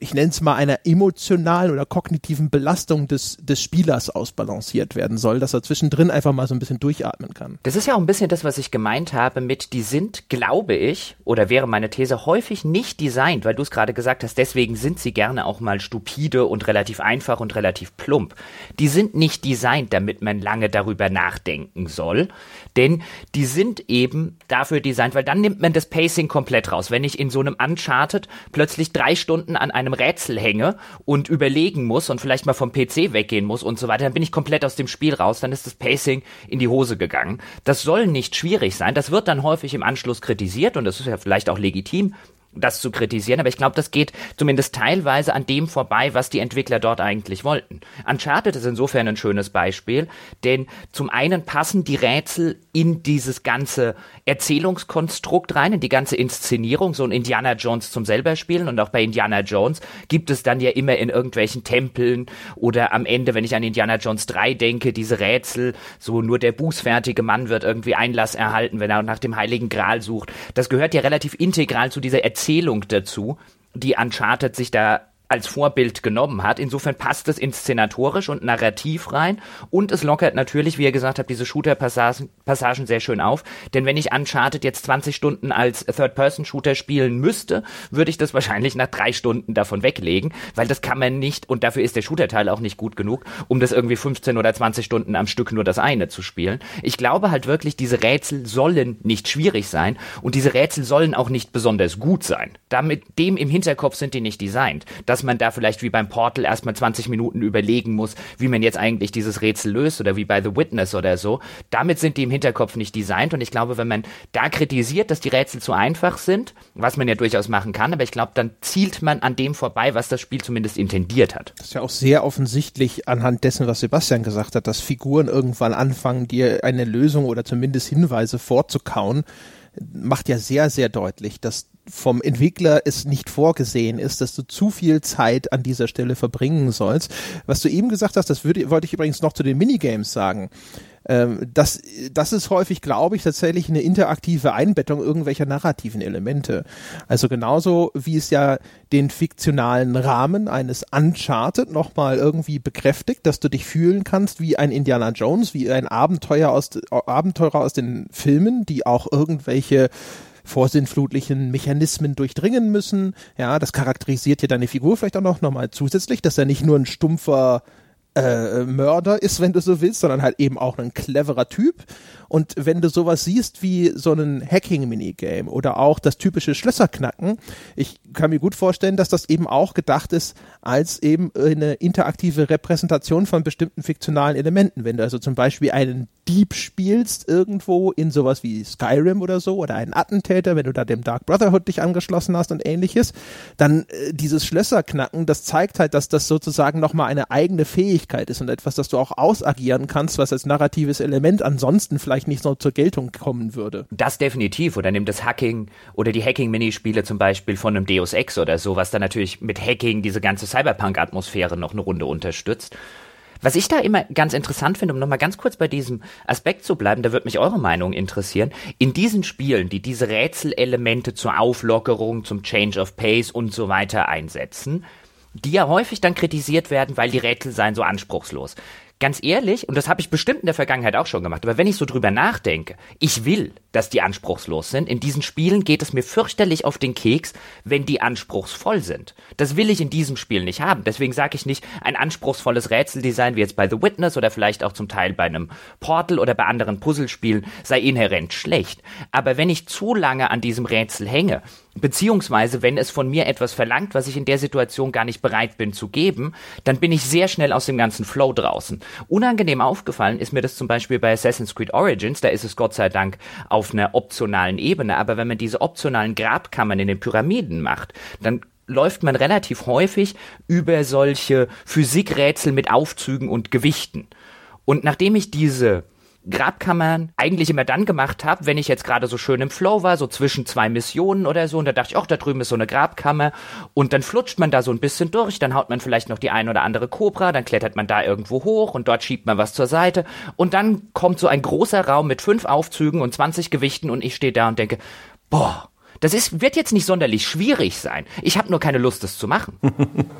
ich nenne es mal einer emotionalen oder kognitiven Belastung des, des Spielers ausbalanciert werden soll, dass er zwischendrin einfach mal so ein bisschen durchatmen kann. Das ist ja auch ein bisschen das, was ich gemeint habe mit, die sind, glaube ich, oder wäre meine These, häufig nicht designt, weil du es gerade gesagt hast, deswegen sind sie gerne auch mal stupide und relativ einfach und relativ plump. Die sind nicht designt, damit man lange darüber nachdenken soll, denn die sind eben dafür designt, weil dann nimmt man das Pacing komplett raus. Wenn ich in so einem Uncharted plötzlich drei Stunden an einem Rätsel hänge und überlegen muss und vielleicht mal vom PC weggehen muss und so weiter, dann bin ich komplett aus dem Spiel raus, dann ist das Pacing in die Hose gegangen. Das soll nicht schwierig sein, das wird dann häufig im Anschluss kritisiert und das ist ja vielleicht auch legitim, das zu kritisieren, aber ich glaube, das geht zumindest teilweise an dem vorbei, was die Entwickler dort eigentlich wollten. Uncharted ist insofern ein schönes Beispiel, denn zum einen passen die Rätsel in dieses ganze Erzählungskonstrukt rein, in die ganze Inszenierung, so ein Indiana Jones zum selber spielen und auch bei Indiana Jones gibt es dann ja immer in irgendwelchen Tempeln oder am Ende, wenn ich an Indiana Jones 3 denke, diese Rätsel, so nur der bußfertige Mann wird irgendwie Einlass erhalten, wenn er nach dem Heiligen Gral sucht. Das gehört ja relativ integral zu dieser Erzählung Erzählung dazu, die Uncharted sich da als Vorbild genommen hat. Insofern passt es inszenatorisch und narrativ rein und es lockert natürlich, wie ihr gesagt habt, diese Shooter-Passagen Passagen sehr schön auf. Denn wenn ich Uncharted jetzt 20 Stunden als Third-Person-Shooter spielen müsste, würde ich das wahrscheinlich nach drei Stunden davon weglegen, weil das kann man nicht und dafür ist der Shooter-Teil auch nicht gut genug, um das irgendwie 15 oder 20 Stunden am Stück nur das eine zu spielen. Ich glaube halt wirklich, diese Rätsel sollen nicht schwierig sein und diese Rätsel sollen auch nicht besonders gut sein. Damit dem im Hinterkopf sind die nicht designt. Das dass man da vielleicht wie beim Portal erstmal 20 Minuten überlegen muss, wie man jetzt eigentlich dieses Rätsel löst oder wie bei The Witness oder so. Damit sind die im Hinterkopf nicht designt und ich glaube, wenn man da kritisiert, dass die Rätsel zu einfach sind, was man ja durchaus machen kann, aber ich glaube, dann zielt man an dem vorbei, was das Spiel zumindest intendiert hat. Das ist ja auch sehr offensichtlich anhand dessen, was Sebastian gesagt hat, dass Figuren irgendwann anfangen, dir eine Lösung oder zumindest Hinweise vorzukauen, macht ja sehr, sehr deutlich, dass vom Entwickler es nicht vorgesehen ist, dass du zu viel Zeit an dieser Stelle verbringen sollst. Was du eben gesagt hast, das würde, wollte ich übrigens noch zu den Minigames sagen. Ähm, das, das ist häufig, glaube ich, tatsächlich eine interaktive Einbettung irgendwelcher narrativen Elemente. Also genauso wie es ja den fiktionalen Rahmen eines Uncharted nochmal irgendwie bekräftigt, dass du dich fühlen kannst wie ein Indiana Jones, wie ein Abenteuer aus, Abenteurer aus den Filmen, die auch irgendwelche vorsinnflutlichen Mechanismen durchdringen müssen. Ja, das charakterisiert ja deine Figur vielleicht auch noch nochmal zusätzlich, dass er nicht nur ein stumpfer äh, Mörder ist, wenn du so willst, sondern halt eben auch ein cleverer Typ. Und wenn du sowas siehst wie so einen Hacking-Minigame oder auch das typische Schlösserknacken, ich kann mir gut vorstellen, dass das eben auch gedacht ist als eben eine interaktive Repräsentation von bestimmten fiktionalen Elementen. Wenn du also zum Beispiel einen Dieb spielst irgendwo in sowas wie Skyrim oder so oder einen Attentäter, wenn du da dem Dark Brotherhood dich angeschlossen hast und ähnliches, dann äh, dieses Schlösserknacken, das zeigt halt, dass das sozusagen nochmal eine eigene Fähigkeit ist und etwas, das du auch ausagieren kannst, was als narratives Element ansonsten vielleicht nicht so zur Geltung kommen würde. Das definitiv. Oder nimm das Hacking oder die Hacking-Minispiele zum Beispiel von einem Deus Ex oder so, was dann natürlich mit Hacking diese ganze Cyberpunk-Atmosphäre noch eine Runde unterstützt. Was ich da immer ganz interessant finde, um nochmal ganz kurz bei diesem Aspekt zu bleiben, da wird mich eure Meinung interessieren. In diesen Spielen, die diese Rätselelemente zur Auflockerung, zum Change of Pace und so weiter einsetzen, die ja häufig dann kritisiert werden, weil die Rätsel seien so anspruchslos ganz ehrlich, und das habe ich bestimmt in der Vergangenheit auch schon gemacht, aber wenn ich so drüber nachdenke, ich will, dass die anspruchslos sind. In diesen Spielen geht es mir fürchterlich auf den Keks, wenn die anspruchsvoll sind. Das will ich in diesem Spiel nicht haben. Deswegen sage ich nicht, ein anspruchsvolles Rätseldesign wie jetzt bei The Witness oder vielleicht auch zum Teil bei einem Portal oder bei anderen Puzzlespielen sei inhärent schlecht. Aber wenn ich zu lange an diesem Rätsel hänge, Beziehungsweise, wenn es von mir etwas verlangt, was ich in der Situation gar nicht bereit bin zu geben, dann bin ich sehr schnell aus dem ganzen Flow draußen. Unangenehm aufgefallen ist mir das zum Beispiel bei Assassin's Creed Origins, da ist es Gott sei Dank auf einer optionalen Ebene, aber wenn man diese optionalen Grabkammern in den Pyramiden macht, dann läuft man relativ häufig über solche Physikrätsel mit Aufzügen und Gewichten. Und nachdem ich diese Grabkammern eigentlich immer dann gemacht habe, wenn ich jetzt gerade so schön im Flow war, so zwischen zwei Missionen oder so. Und da dachte ich, ach, da drüben ist so eine Grabkammer. Und dann flutscht man da so ein bisschen durch, dann haut man vielleicht noch die ein oder andere Cobra, dann klettert man da irgendwo hoch und dort schiebt man was zur Seite. Und dann kommt so ein großer Raum mit fünf Aufzügen und 20 Gewichten und ich stehe da und denke, boah, das ist, wird jetzt nicht sonderlich schwierig sein. Ich habe nur keine Lust, das zu machen.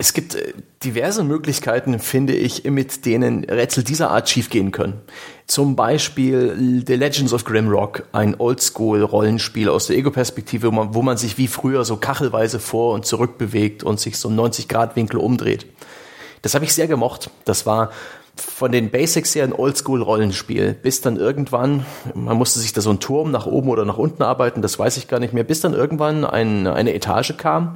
Es gibt äh, diverse Möglichkeiten, finde ich, mit denen Rätsel dieser Art schiefgehen können. Zum Beispiel The Legends of Grimrock, ein Oldschool-Rollenspiel aus der Ego-Perspektive, wo man, wo man sich wie früher so kachelweise vor und zurück bewegt und sich so 90-Grad-Winkel umdreht. Das habe ich sehr gemocht. Das war von den Basics her ein Oldschool-Rollenspiel, bis dann irgendwann, man musste sich da so einen Turm nach oben oder nach unten arbeiten, das weiß ich gar nicht mehr, bis dann irgendwann ein, eine Etage kam,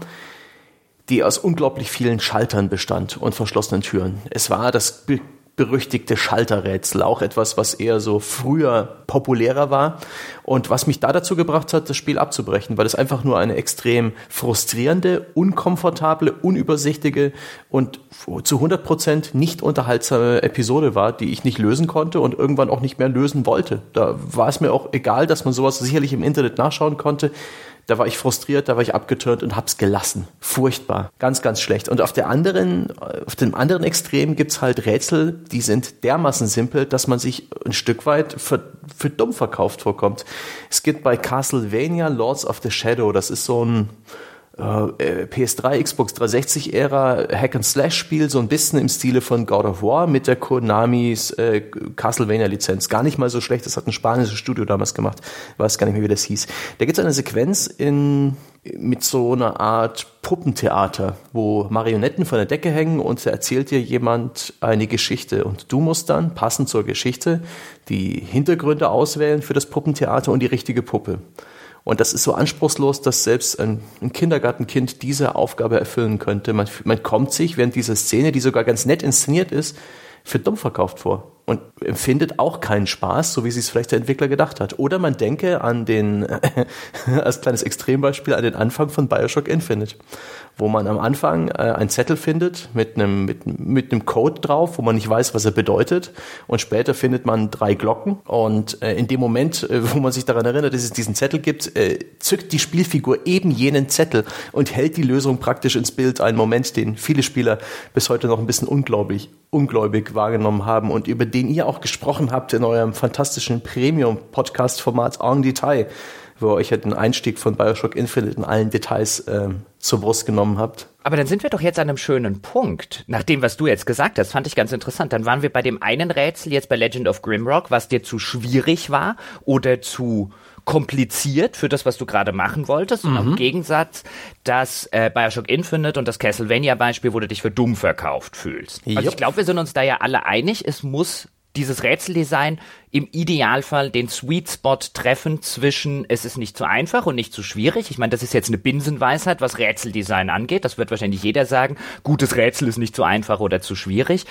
die aus unglaublich vielen Schaltern bestand und verschlossenen Türen. Es war das be berüchtigte Schalterrätsel, auch etwas, was eher so früher populärer war und was mich da dazu gebracht hat, das Spiel abzubrechen, weil es einfach nur eine extrem frustrierende, unkomfortable, unübersichtige und zu 100 Prozent nicht unterhaltsame Episode war, die ich nicht lösen konnte und irgendwann auch nicht mehr lösen wollte. Da war es mir auch egal, dass man sowas sicherlich im Internet nachschauen konnte. Da war ich frustriert, da war ich abgeturnt und hab's gelassen. Furchtbar. Ganz, ganz schlecht. Und auf der anderen, auf dem anderen Extrem gibt's halt Rätsel, die sind dermaßen simpel, dass man sich ein Stück weit für, für dumm verkauft vorkommt. Es gibt bei Castlevania Lords of the Shadow, das ist so ein, äh, PS3, Xbox 360 Ära Hack and Slash Spiel, so ein bisschen im Stile von God of War mit der Konamis äh, Castlevania Lizenz. Gar nicht mal so schlecht, das hat ein spanisches Studio damals gemacht. Weiß gar nicht mehr, wie das hieß. Da gibt es eine Sequenz in, mit so einer Art Puppentheater, wo Marionetten von der Decke hängen und da erzählt dir jemand eine Geschichte und du musst dann passend zur Geschichte die Hintergründe auswählen für das Puppentheater und die richtige Puppe. Und das ist so anspruchslos, dass selbst ein, ein Kindergartenkind diese Aufgabe erfüllen könnte. Man, man kommt sich während dieser Szene, die sogar ganz nett inszeniert ist, für dumm verkauft vor und empfindet auch keinen Spaß, so wie sich es vielleicht der Entwickler gedacht hat. Oder man denke an den, als kleines Extrembeispiel, an den Anfang von Bioshock Infinite, wo man am Anfang äh, einen Zettel findet mit einem, mit, mit einem Code drauf, wo man nicht weiß, was er bedeutet. Und später findet man drei Glocken. Und äh, in dem Moment, äh, wo man sich daran erinnert, dass es diesen Zettel gibt, äh, zückt die Spielfigur eben jenen Zettel und hält die Lösung praktisch ins Bild. Einen Moment, den viele Spieler bis heute noch ein bisschen ungläubig, ungläubig wahrgenommen haben und über den ihr auch gesprochen habt in eurem fantastischen Premium-Podcast-Format En Detail, wo ihr euch ja den Einstieg von Bioshock Infinite in allen Details ähm, zur Brust genommen habt. Aber dann sind wir doch jetzt an einem schönen Punkt. Nach dem, was du jetzt gesagt hast, fand ich ganz interessant. Dann waren wir bei dem einen Rätsel jetzt bei Legend of Grimrock, was dir zu schwierig war oder zu kompliziert für das, was du gerade machen wolltest. Und im Gegensatz, das äh, Bioshock Infinite und das Castlevania-Beispiel, wo du dich für dumm verkauft fühlst. Also ich glaube, wir sind uns da ja alle einig, es muss dieses Rätseldesign im Idealfall den Sweet Spot treffen zwischen es ist nicht zu einfach und nicht zu schwierig. Ich meine, das ist jetzt eine Binsenweisheit, was Rätseldesign angeht. Das wird wahrscheinlich jeder sagen. Gutes Rätsel ist nicht zu einfach oder zu schwierig.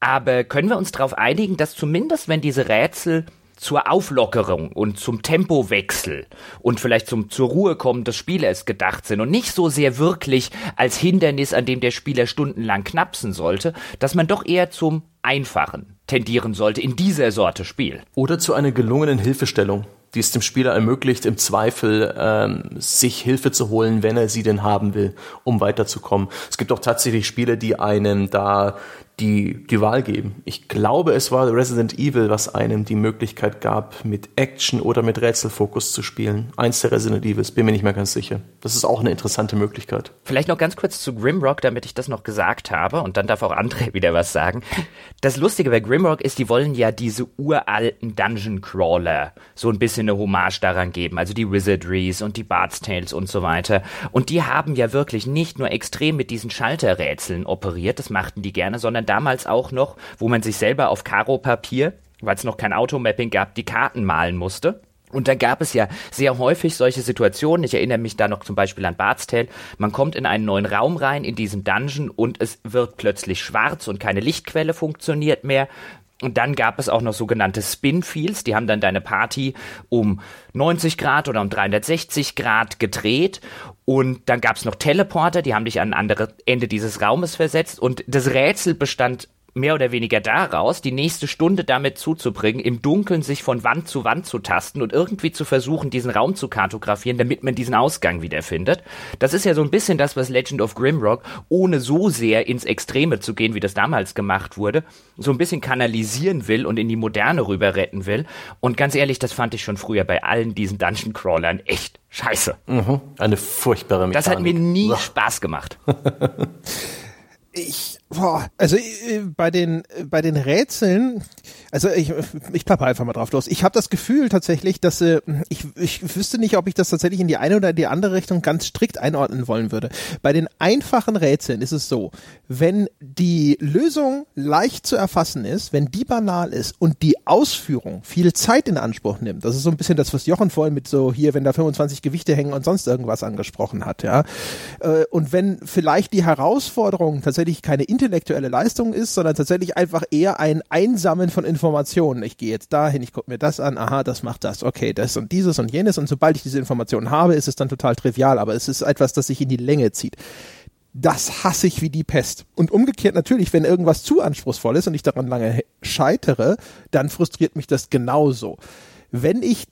Aber können wir uns darauf einigen, dass zumindest wenn diese Rätsel zur Auflockerung und zum Tempowechsel und vielleicht zum zur Ruhe kommen des Spielers gedacht sind und nicht so sehr wirklich als Hindernis, an dem der Spieler stundenlang knapsen sollte, dass man doch eher zum Einfachen tendieren sollte in dieser Sorte Spiel. Oder zu einer gelungenen Hilfestellung, die es dem Spieler ermöglicht, im Zweifel ähm, sich Hilfe zu holen, wenn er sie denn haben will, um weiterzukommen. Es gibt auch tatsächlich Spiele, die einem da die, die Wahl geben. Ich glaube, es war Resident Evil, was einem die Möglichkeit gab, mit Action oder mit Rätselfokus zu spielen. Eins der Resident Evils, bin mir nicht mehr ganz sicher. Das ist auch eine interessante Möglichkeit. Vielleicht noch ganz kurz zu Grimrock, damit ich das noch gesagt habe und dann darf auch André wieder was sagen. Das Lustige bei Grimrock ist, die wollen ja diese uralten Dungeon Crawler so ein bisschen eine Hommage daran geben, also die Wizardries und die Bard's Tales und so weiter. Und die haben ja wirklich nicht nur extrem mit diesen Schalterrätseln operiert, das machten die gerne, sondern damals auch noch, wo man sich selber auf Karo-Papier, weil es noch kein Automapping gab, die Karten malen musste. Und da gab es ja sehr häufig solche Situationen. Ich erinnere mich da noch zum Beispiel an Bart's Tale. Man kommt in einen neuen Raum rein, in diesem Dungeon, und es wird plötzlich schwarz und keine Lichtquelle funktioniert mehr. Und dann gab es auch noch sogenannte Spin-Fields, die haben dann deine Party um 90 Grad oder um 360 Grad gedreht. Und dann gab es noch Teleporter, die haben dich an ein anderes Ende dieses Raumes versetzt. Und das Rätsel bestand mehr oder weniger daraus, die nächste Stunde damit zuzubringen, im Dunkeln sich von Wand zu Wand zu tasten und irgendwie zu versuchen, diesen Raum zu kartografieren, damit man diesen Ausgang wiederfindet. Das ist ja so ein bisschen das, was Legend of Grimrock, ohne so sehr ins Extreme zu gehen, wie das damals gemacht wurde, so ein bisschen kanalisieren will und in die Moderne rüber retten will. Und ganz ehrlich, das fand ich schon früher bei allen diesen Dungeon Crawlern echt scheiße. Mhm. Eine furchtbare Mechanik. Das hat mir nie. Spaß gemacht. Ich, boah, also äh, bei den äh, bei den Rätseln, also ich ich klappe einfach mal drauf los. Ich habe das Gefühl tatsächlich, dass äh, ich ich wüsste nicht, ob ich das tatsächlich in die eine oder die andere Richtung ganz strikt einordnen wollen würde. Bei den einfachen Rätseln ist es so, wenn die Lösung leicht zu erfassen ist, wenn die banal ist und die Ausführung viel Zeit in Anspruch nimmt, das ist so ein bisschen das, was Jochen vorhin mit so hier, wenn da 25 Gewichte hängen und sonst irgendwas angesprochen hat, ja. Äh, Und wenn vielleicht die Herausforderung tatsächlich keine intellektuelle Leistung ist, sondern tatsächlich einfach eher ein Einsammeln von Informationen. Ich gehe jetzt dahin, ich gucke mir das an, aha, das macht das, okay, das und dieses und jenes. Und sobald ich diese Informationen habe, ist es dann total trivial, aber es ist etwas, das sich in die Länge zieht. Das hasse ich wie die Pest. Und umgekehrt natürlich, wenn irgendwas zu anspruchsvoll ist und ich daran lange scheitere, dann frustriert mich das genauso. Wenn ich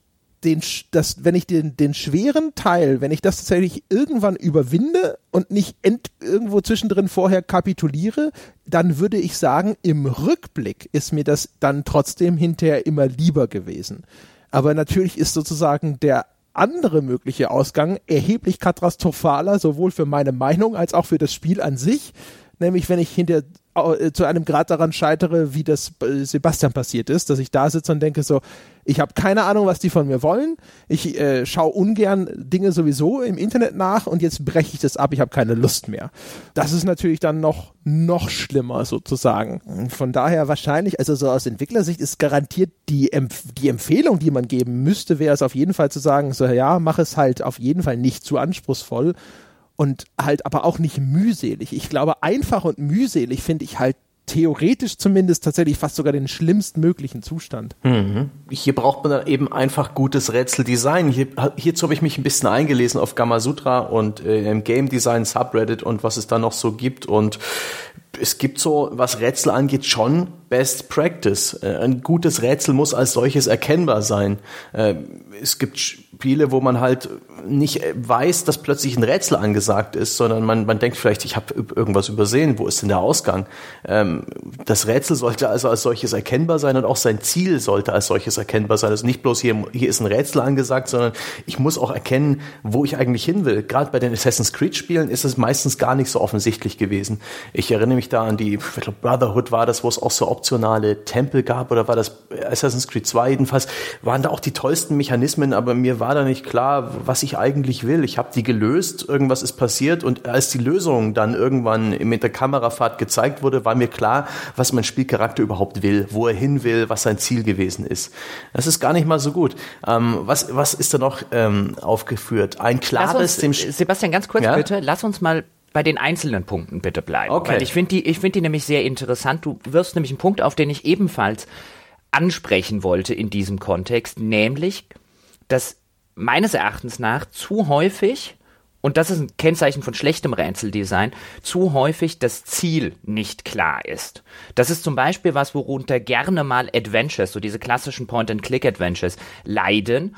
den, sch- das, wenn ich den, den schweren Teil, wenn ich das tatsächlich irgendwann überwinde und nicht ent, irgendwo zwischendrin vorher kapituliere, dann würde ich sagen, im Rückblick ist mir das dann trotzdem hinterher immer lieber gewesen. Aber natürlich ist sozusagen der andere mögliche Ausgang erheblich katastrophaler, sowohl für meine Meinung als auch für das Spiel an sich. Nämlich, wenn ich hinter zu einem Grad daran scheitere, wie das äh, Sebastian passiert ist, dass ich da sitze und denke so, ich habe keine Ahnung, was die von mir wollen. Ich äh, schaue ungern Dinge sowieso im Internet nach und jetzt breche ich das ab. Ich habe keine Lust mehr. Das ist natürlich dann noch noch schlimmer sozusagen. Von daher wahrscheinlich, also so aus Entwicklersicht ist garantiert die Empf die Empfehlung, die man geben müsste, wäre es auf jeden Fall zu sagen, so ja, mach es halt auf jeden Fall nicht zu anspruchsvoll und halt aber auch nicht mühselig. Ich glaube, einfach und mühselig finde ich halt theoretisch zumindest tatsächlich fast sogar den schlimmstmöglichen Zustand. Hier braucht man dann eben einfach gutes Rätseldesign. Hier, hierzu habe ich mich ein bisschen eingelesen auf Gamasutra und äh, im Game Design Subreddit und was es da noch so gibt. Und es gibt so, was Rätsel angeht, schon Best Practice. Äh, ein gutes Rätsel muss als solches erkennbar sein. Äh, es gibt Spiele, wo man halt nicht äh, weiß, dass plötzlich ein Rätsel angesagt ist, sondern man, man denkt vielleicht, ich habe irgendwas übersehen, wo ist denn der Ausgang? Ähm, das Rätsel sollte also als solches erkennbar sein und auch sein Ziel sollte als solches erkennbar sein. Also nicht bloß hier, hier ist ein Rätsel angesagt, sondern ich muss auch erkennen, wo ich eigentlich hin will. Gerade bei den Assassin's Creed Spielen ist es meistens gar nicht so offensichtlich gewesen. Ich erinnere mich da an die, Brotherhood war das, wo es auch so optionale Tempel gab oder war das Assassin's Creed 2 jedenfalls, waren da auch die tollsten Mechanismen, aber mir war da nicht klar, was ich eigentlich will. Ich habe die gelöst, irgendwas ist passiert und als die Lösung dann irgendwann mit der Kamerafahrt gezeigt wurde, war mir klar, was mein Spielcharakter überhaupt will, wo er hin will, was sein Ziel gewesen ist. Das ist gar nicht mal so gut. Ähm, was, was ist da noch ähm, aufgeführt? Ein klares... Uns, Sebastian, ganz kurz ja? bitte, lass uns mal bei den einzelnen Punkten bitte bleiben. Okay. Weil ich finde die, ich finde die nämlich sehr interessant. Du wirst nämlich einen Punkt, auf den ich ebenfalls ansprechen wollte in diesem Kontext, nämlich, dass meines Erachtens nach zu häufig und das ist ein Kennzeichen von schlechtem Rätseldesign, zu häufig das Ziel nicht klar ist. Das ist zum Beispiel was, worunter gerne mal Adventures, so diese klassischen Point-and-Click-Adventures, leiden,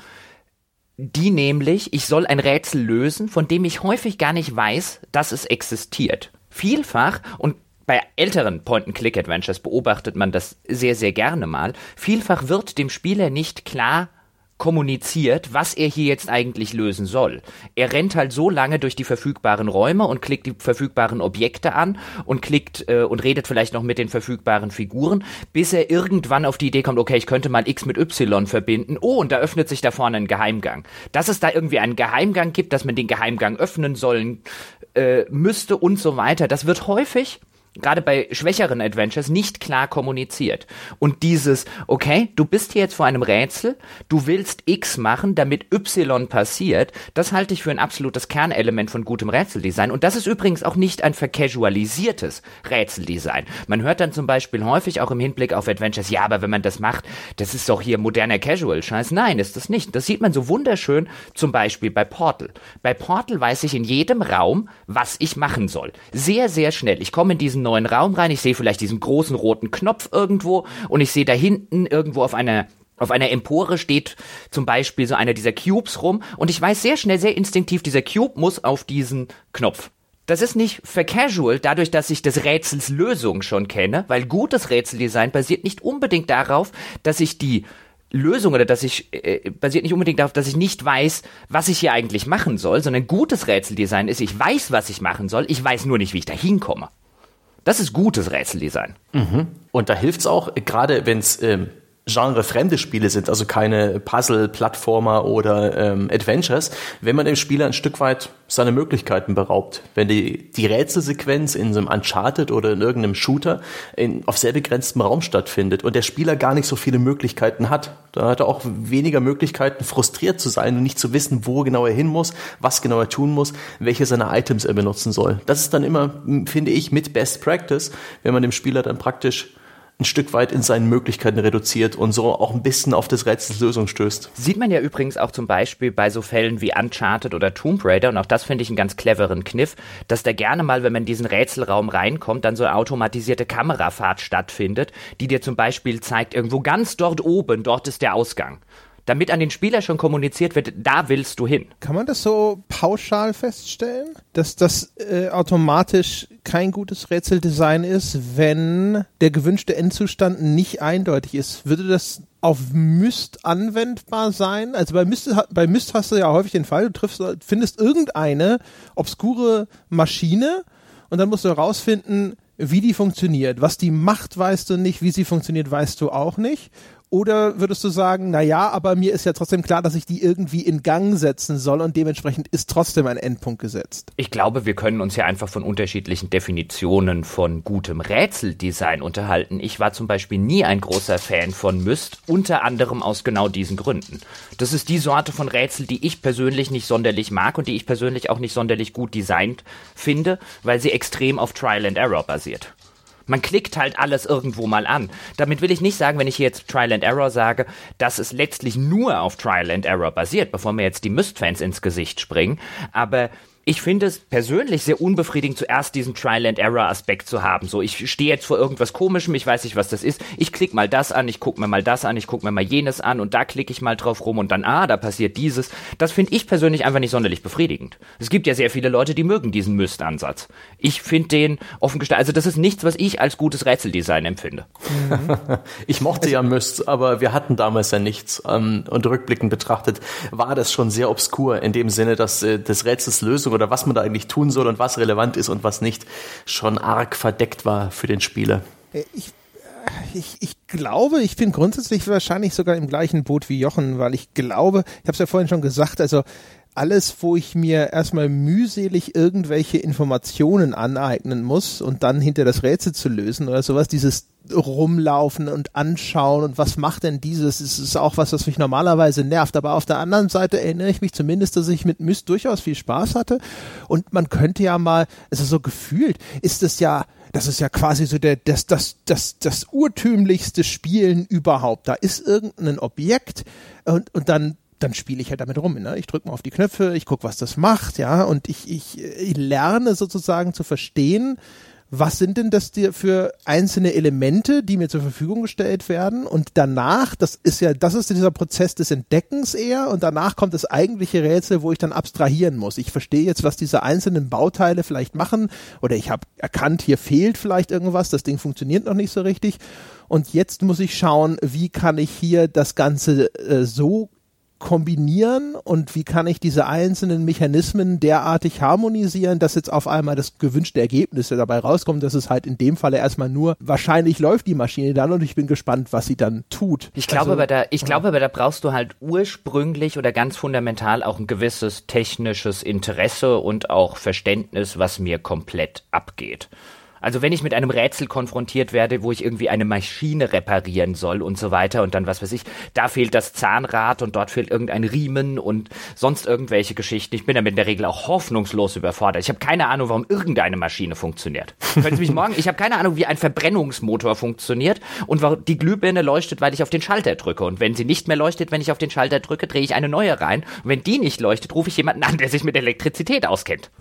die nämlich, ich soll ein Rätsel lösen, von dem ich häufig gar nicht weiß, dass es existiert. Vielfach, und bei älteren Point-and-Click-Adventures beobachtet man das sehr, sehr gerne mal, vielfach wird dem Spieler nicht klar kommuniziert, was er hier jetzt eigentlich lösen soll. Er rennt halt so lange durch die verfügbaren Räume und klickt die verfügbaren Objekte an und klickt äh, und redet vielleicht noch mit den verfügbaren Figuren, bis er irgendwann auf die Idee kommt, okay, ich könnte mal X mit Y verbinden. Oh, und da öffnet sich da vorne ein Geheimgang. Dass es da irgendwie einen Geheimgang gibt, dass man den Geheimgang öffnen sollen äh, müsste und so weiter, das wird häufig gerade bei schwächeren Adventures nicht klar kommuniziert. Und dieses, okay, du bist hier jetzt vor einem Rätsel, du willst X machen, damit Y passiert, das halte ich für ein absolutes Kernelement von gutem Rätseldesign. Und das ist übrigens auch nicht ein vercasualisiertes Rätseldesign. Man hört dann zum Beispiel häufig auch im Hinblick auf Adventures, ja, aber wenn man das macht, das ist doch hier moderner Casual-Scheiß. Nein, ist das nicht. Das sieht man so wunderschön zum Beispiel bei Portal. Bei Portal weiß ich in jedem Raum, was ich machen soll. Sehr, sehr schnell. Ich komme in diesen neuen Raum rein, ich sehe vielleicht diesen großen roten Knopf irgendwo und ich sehe da hinten irgendwo auf einer auf einer Empore steht zum Beispiel so einer dieser Cubes rum und ich weiß sehr schnell, sehr instinktiv, dieser Cube muss auf diesen Knopf. Das ist nicht vercasual, dadurch, dass ich des Rätsels Lösung schon kenne, weil gutes Rätseldesign basiert nicht unbedingt darauf, dass ich die Lösung oder dass ich äh, basiert nicht unbedingt darauf, dass ich nicht weiß, was ich hier eigentlich machen soll, sondern gutes Rätseldesign ist, ich weiß, was ich machen soll, ich weiß nur nicht, wie ich da hinkomme. Das ist gutes Rätseldesign. Mhm. Und da hilft es auch, gerade wenn es ähm, genrefremde Spiele sind, also keine Puzzle, Plattformer oder ähm, Adventures, wenn man dem Spieler ein Stück weit seine Möglichkeiten beraubt. Wenn die, die Rätselsequenz in so einem Uncharted oder in irgendeinem Shooter in, auf sehr begrenztem Raum stattfindet und der Spieler gar nicht so viele Möglichkeiten hat, da hat er auch weniger Möglichkeiten, frustriert zu sein und nicht zu wissen, wo genau er hin muss, was genau er tun muss, welche seiner Items er benutzen soll. Das ist dann immer, finde ich, mit Best Practice, wenn man dem Spieler dann praktisch ein Stück weit in seinen Möglichkeiten reduziert und so auch ein bisschen auf das Rätsels Lösung stößt. Sieht man ja übrigens auch zum Beispiel bei so Fällen wie Uncharted oder Tomb Raider und auch das finde ich einen ganz cleveren Kniff, dass da gerne mal, wenn man in diesen Rätselraum reinkommt, dann so eine automatisierte Kamerafahrt stattfindet, die dir zum Beispiel zeigt, irgendwo ganz dort oben, dort ist der Ausgang damit an den Spieler schon kommuniziert wird, da willst du hin. Kann man das so pauschal feststellen, dass das äh, automatisch kein gutes Rätseldesign ist, wenn der gewünschte Endzustand nicht eindeutig ist? Würde das auf Myst anwendbar sein? Also bei Myst, bei Myst hast du ja häufig den Fall, du triffst, findest irgendeine obskure Maschine und dann musst du herausfinden, wie die funktioniert. Was die macht, weißt du nicht, wie sie funktioniert, weißt du auch nicht. Oder würdest du sagen, na ja, aber mir ist ja trotzdem klar, dass ich die irgendwie in Gang setzen soll und dementsprechend ist trotzdem ein Endpunkt gesetzt? Ich glaube, wir können uns ja einfach von unterschiedlichen Definitionen von gutem Rätseldesign unterhalten. Ich war zum Beispiel nie ein großer Fan von Myst, unter anderem aus genau diesen Gründen. Das ist die Sorte von Rätsel, die ich persönlich nicht sonderlich mag und die ich persönlich auch nicht sonderlich gut designt finde, weil sie extrem auf Trial and Error basiert. Man klickt halt alles irgendwo mal an. Damit will ich nicht sagen, wenn ich hier jetzt Trial and Error sage, dass es letztlich nur auf Trial and Error basiert, bevor mir jetzt die Myst-Fans ins Gesicht springen. Aber ich finde es persönlich sehr unbefriedigend, zuerst diesen Trial-and-Error-Aspekt zu haben. So, ich stehe jetzt vor irgendwas Komischem, ich weiß nicht, was das ist. Ich klicke mal das an, ich gucke mir mal das an, ich gucke mir mal jenes an und da klicke ich mal drauf rum und dann, ah, da passiert dieses. Das finde ich persönlich einfach nicht sonderlich befriedigend. Es gibt ja sehr viele Leute, die mögen diesen Myst-Ansatz. Ich finde den offen gestellt, also das ist nichts, was ich als gutes Rätseldesign empfinde. ich mochte ja Myst, aber wir hatten damals ja nichts. Ähm, und rückblickend betrachtet war das schon sehr obskur in dem Sinne, dass äh, das Rätsels Lösung oder was man da eigentlich tun soll und was relevant ist und was nicht, schon arg verdeckt war für den Spieler. Ich, ich, ich glaube, ich bin grundsätzlich wahrscheinlich sogar im gleichen Boot wie Jochen, weil ich glaube, ich habe es ja vorhin schon gesagt, also alles, wo ich mir erstmal mühselig irgendwelche Informationen aneignen muss und dann hinter das Rätsel zu lösen oder sowas, dieses rumlaufen und anschauen und was macht denn dieses, es ist auch was, was mich normalerweise nervt, aber auf der anderen Seite erinnere ich mich zumindest, dass ich mit Myst durchaus viel Spaß hatte und man könnte ja mal, also so gefühlt ist es ja das ist ja quasi so der, das, das, das, das urtümlichste Spielen überhaupt. Da ist irgendein Objekt und, und dann dann spiele ich halt damit rum. Ne? Ich drücke mal auf die Knöpfe, ich gucke, was das macht, ja, und ich, ich, ich lerne sozusagen zu verstehen, was sind denn das dir für einzelne Elemente, die mir zur Verfügung gestellt werden? Und danach, das ist ja, das ist dieser Prozess des Entdeckens eher. Und danach kommt das eigentliche Rätsel, wo ich dann abstrahieren muss. Ich verstehe jetzt, was diese einzelnen Bauteile vielleicht machen. Oder ich habe erkannt, hier fehlt vielleicht irgendwas, das Ding funktioniert noch nicht so richtig. Und jetzt muss ich schauen, wie kann ich hier das Ganze äh, so kombinieren und wie kann ich diese einzelnen Mechanismen derartig harmonisieren, dass jetzt auf einmal das gewünschte Ergebnis dabei rauskommt, dass es halt in dem Falle erstmal nur wahrscheinlich läuft die Maschine dann und ich bin gespannt, was sie dann tut. Ich glaube, also, aber da, ich glaube, aber da brauchst du halt ursprünglich oder ganz fundamental auch ein gewisses technisches Interesse und auch Verständnis, was mir komplett abgeht. Also wenn ich mit einem Rätsel konfrontiert werde, wo ich irgendwie eine Maschine reparieren soll und so weiter und dann was weiß ich, da fehlt das Zahnrad und dort fehlt irgendein Riemen und sonst irgendwelche Geschichten. Ich bin damit in der Regel auch hoffnungslos überfordert. Ich habe keine Ahnung, warum irgendeine Maschine funktioniert. Können Sie mich morgen, ich habe keine Ahnung, wie ein Verbrennungsmotor funktioniert und die Glühbirne leuchtet, weil ich auf den Schalter drücke. Und wenn sie nicht mehr leuchtet, wenn ich auf den Schalter drücke, drehe ich eine neue rein. Und wenn die nicht leuchtet, rufe ich jemanden an, der sich mit Elektrizität auskennt.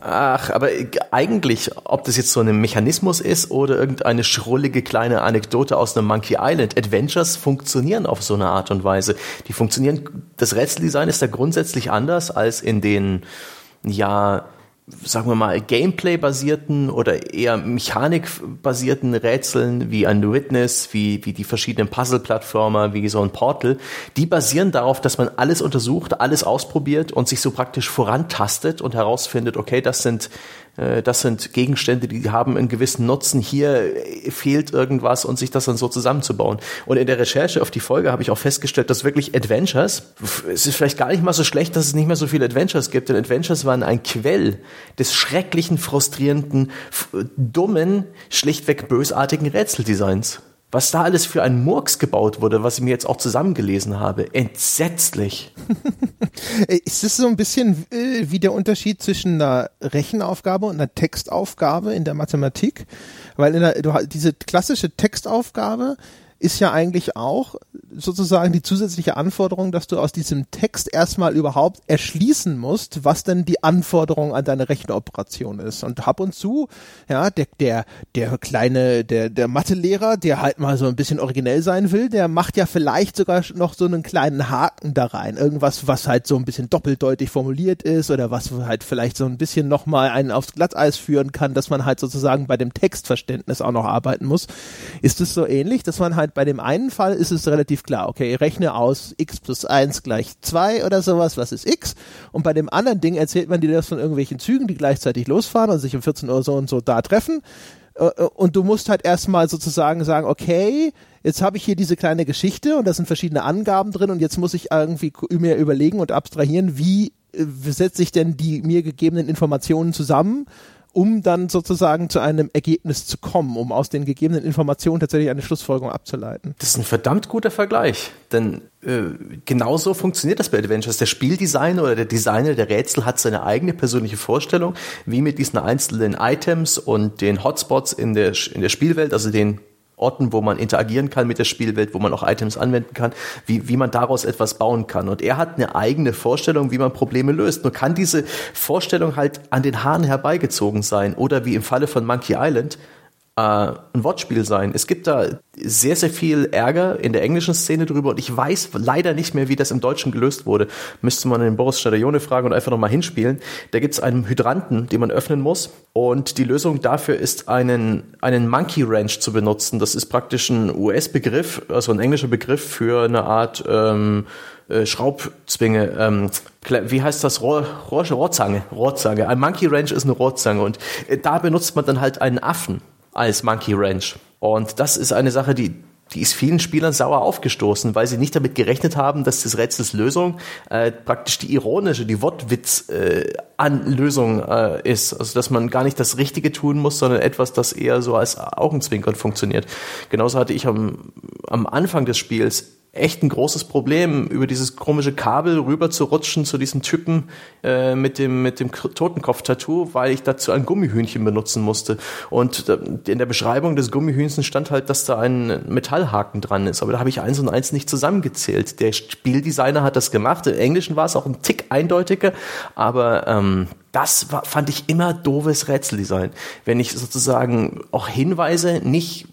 Ach, aber eigentlich, ob das jetzt so eine Mechanismus ist oder irgendeine schrullige kleine Anekdote aus einem Monkey Island. Adventures funktionieren auf so eine Art und Weise. Die funktionieren, das Rätseldesign ist da grundsätzlich anders als in den, ja, sagen wir mal, Gameplay-basierten oder eher Mechanik-basierten Rätseln wie ein Witness, wie, wie die verschiedenen Puzzle-Plattformer, wie so ein Portal, die basieren darauf, dass man alles untersucht, alles ausprobiert und sich so praktisch vorantastet und herausfindet, okay, das sind das sind Gegenstände, die haben einen gewissen Nutzen. Hier fehlt irgendwas und sich das dann so zusammenzubauen. Und in der Recherche auf die Folge habe ich auch festgestellt, dass wirklich Adventures, es ist vielleicht gar nicht mal so schlecht, dass es nicht mehr so viele Adventures gibt, denn Adventures waren ein Quell des schrecklichen, frustrierenden, dummen, schlichtweg bösartigen Rätseldesigns. Was da alles für ein Murks gebaut wurde, was ich mir jetzt auch zusammengelesen habe. Entsetzlich. Ist es so ein bisschen äh, wie der Unterschied zwischen einer Rechenaufgabe und einer Textaufgabe in der Mathematik? Weil in der, du, diese klassische Textaufgabe ist ja eigentlich auch sozusagen die zusätzliche Anforderung, dass du aus diesem Text erstmal überhaupt erschließen musst, was denn die Anforderung an deine Rechenoperation ist. Und ab und zu, ja, der, der, der kleine, der, der Mathelehrer, der halt mal so ein bisschen originell sein will, der macht ja vielleicht sogar noch so einen kleinen Haken da rein. Irgendwas, was halt so ein bisschen doppeldeutig formuliert ist oder was halt vielleicht so ein bisschen nochmal einen aufs Glatteis führen kann, dass man halt sozusagen bei dem Textverständnis auch noch arbeiten muss. Ist es so ähnlich, dass man halt bei dem einen Fall ist es relativ klar, okay, rechne aus x plus 1 gleich 2 oder sowas, was ist x? Und bei dem anderen Ding erzählt man dir das von irgendwelchen Zügen, die gleichzeitig losfahren und sich um 14 Uhr so und so da treffen. Äh, äh, und du musst halt erstmal sozusagen sagen, okay, jetzt habe ich hier diese kleine Geschichte und da sind verschiedene Angaben drin und jetzt muss ich irgendwie mir überlegen und abstrahieren, wie äh, setze ich denn die mir gegebenen Informationen zusammen um dann sozusagen zu einem Ergebnis zu kommen, um aus den gegebenen Informationen tatsächlich eine Schlussfolgerung abzuleiten. Das ist ein verdammt guter Vergleich, denn äh, genauso funktioniert das bei Adventures. Der Spieldesigner oder der Designer der Rätsel hat seine eigene persönliche Vorstellung, wie mit diesen einzelnen Items und den Hotspots in der, in der Spielwelt, also den Orten, wo man interagieren kann mit der Spielwelt, wo man auch Items anwenden kann, wie, wie man daraus etwas bauen kann. Und er hat eine eigene Vorstellung, wie man Probleme löst. Nur kann diese Vorstellung halt an den Haaren herbeigezogen sein oder wie im Falle von Monkey Island äh, ein Wortspiel sein. Es gibt da sehr, sehr viel Ärger in der englischen Szene drüber und ich weiß leider nicht mehr, wie das im Deutschen gelöst wurde. Müsste man den Boris Stadione fragen und einfach nochmal hinspielen. Da gibt es einen Hydranten, den man öffnen muss und die Lösung dafür ist, einen, einen Monkey Wrench zu benutzen. Das ist praktisch ein US-Begriff, also ein englischer Begriff für eine Art ähm, äh, Schraubzwinge, ähm, wie heißt das? Rohr, Rohr, Rohrzange, Rohrzange. Ein Monkey Wrench ist eine Rohrzange und äh, da benutzt man dann halt einen Affen als Monkey Ranch. Und das ist eine Sache, die die ist vielen Spielern sauer aufgestoßen, weil sie nicht damit gerechnet haben, dass das Rätsels Lösung äh, praktisch die ironische, die Wortwitz äh, äh, ist. Also dass man gar nicht das Richtige tun muss, sondern etwas, das eher so als Augenzwinkern funktioniert. Genauso hatte ich am, am Anfang des Spiels echt ein großes Problem, über dieses komische Kabel rüber zu rutschen zu diesem Typen äh, mit dem, mit dem Totenkopf-Tattoo, weil ich dazu ein Gummihühnchen benutzen musste. Und äh, in der Beschreibung des Gummihühnchens stand halt, dass da ein Metallhaken dran ist. Aber da habe ich eins und eins nicht zusammengezählt. Der Spieldesigner hat das gemacht. Im Englischen war es auch ein Tick eindeutiger, aber ähm, das war, fand ich immer doofes Rätseldesign. Wenn ich sozusagen auch Hinweise nicht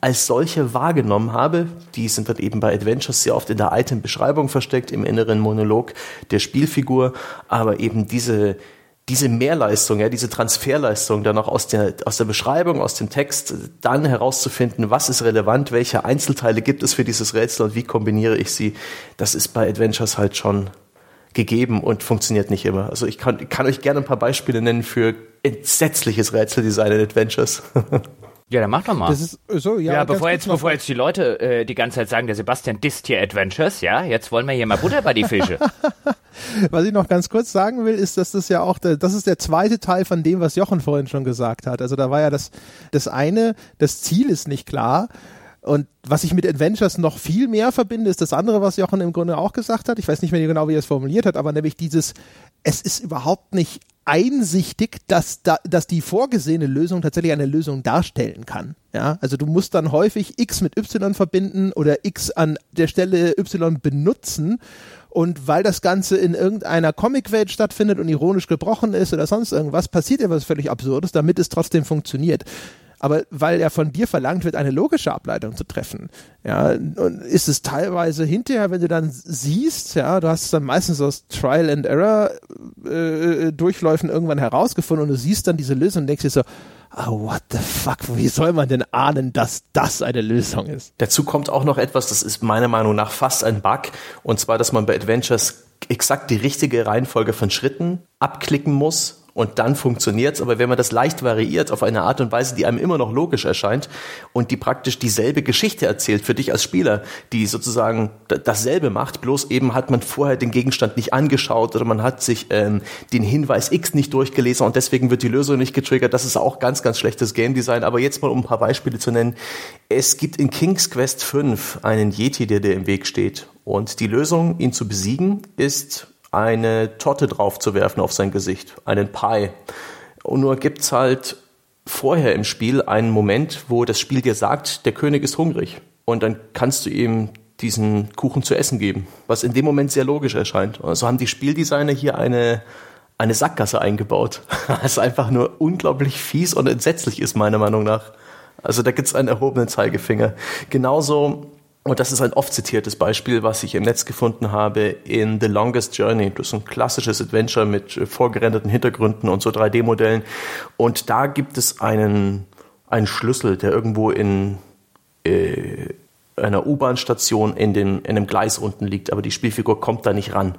als solche wahrgenommen habe. Die sind dann eben bei Adventures sehr oft in der Item-Beschreibung versteckt, im inneren Monolog der Spielfigur. Aber eben diese, diese Mehrleistung, ja, diese Transferleistung dann auch aus der, aus der Beschreibung, aus dem Text, dann herauszufinden, was ist relevant, welche Einzelteile gibt es für dieses Rätsel und wie kombiniere ich sie, das ist bei Adventures halt schon gegeben und funktioniert nicht immer. Also ich kann, kann euch gerne ein paar Beispiele nennen für entsetzliches Rätseldesign in Adventures. Ja, dann mach doch mal. Das ist so, ja. Ja, bevor jetzt, bevor jetzt die Leute äh, die ganze Zeit sagen, der Sebastian disst hier Adventures, ja, jetzt wollen wir hier mal Butter bei die Fische. was ich noch ganz kurz sagen will, ist, dass das ja auch, der, das ist der zweite Teil von dem, was Jochen vorhin schon gesagt hat. Also da war ja das, das eine, das Ziel ist nicht klar. Und was ich mit Adventures noch viel mehr verbinde, ist das andere, was Jochen im Grunde auch gesagt hat. Ich weiß nicht mehr genau, wie er es formuliert hat, aber nämlich dieses, es ist überhaupt nicht einsichtig, dass, da, dass die vorgesehene Lösung tatsächlich eine Lösung darstellen kann. Ja, also du musst dann häufig X mit Y verbinden oder X an der Stelle Y benutzen. Und weil das Ganze in irgendeiner Comicwelt stattfindet und ironisch gebrochen ist oder sonst irgendwas, passiert etwas völlig Absurdes, damit es trotzdem funktioniert aber weil er von dir verlangt wird, eine logische Ableitung zu treffen, ja, und ist es teilweise hinterher, wenn du dann siehst, ja, du hast es dann meistens aus Trial and Error äh, äh, Durchläufen irgendwann herausgefunden und du siehst dann diese Lösung und denkst dir so, oh, what the fuck, wie soll man denn ahnen, dass das eine Lösung ist? Dazu kommt auch noch etwas, das ist meiner Meinung nach fast ein Bug, und zwar, dass man bei Adventures exakt die richtige Reihenfolge von Schritten abklicken muss, und dann funktioniert's. Aber wenn man das leicht variiert auf eine Art und Weise, die einem immer noch logisch erscheint und die praktisch dieselbe Geschichte erzählt für dich als Spieler, die sozusagen dasselbe macht, bloß eben hat man vorher den Gegenstand nicht angeschaut oder man hat sich ähm, den Hinweis X nicht durchgelesen und deswegen wird die Lösung nicht getriggert. Das ist auch ganz, ganz schlechtes Game Design. Aber jetzt mal um ein paar Beispiele zu nennen. Es gibt in King's Quest 5 einen Yeti, der dir im Weg steht. Und die Lösung, ihn zu besiegen, ist eine Torte draufzuwerfen auf sein Gesicht, einen Pie. Und nur gibt's halt vorher im Spiel einen Moment, wo das Spiel dir sagt, der König ist hungrig. Und dann kannst du ihm diesen Kuchen zu essen geben, was in dem Moment sehr logisch erscheint. So haben die Spieldesigner hier eine, eine Sackgasse eingebaut, was einfach nur unglaublich fies und entsetzlich ist, meiner Meinung nach. Also da gibt's einen erhobenen Zeigefinger. Genauso und das ist ein oft zitiertes Beispiel, was ich im Netz gefunden habe in The Longest Journey. Das ist ein klassisches Adventure mit äh, vorgerenderten Hintergründen und so 3D-Modellen. Und da gibt es einen, einen Schlüssel, der irgendwo in äh, einer U-Bahn-Station in, in einem Gleis unten liegt, aber die Spielfigur kommt da nicht ran.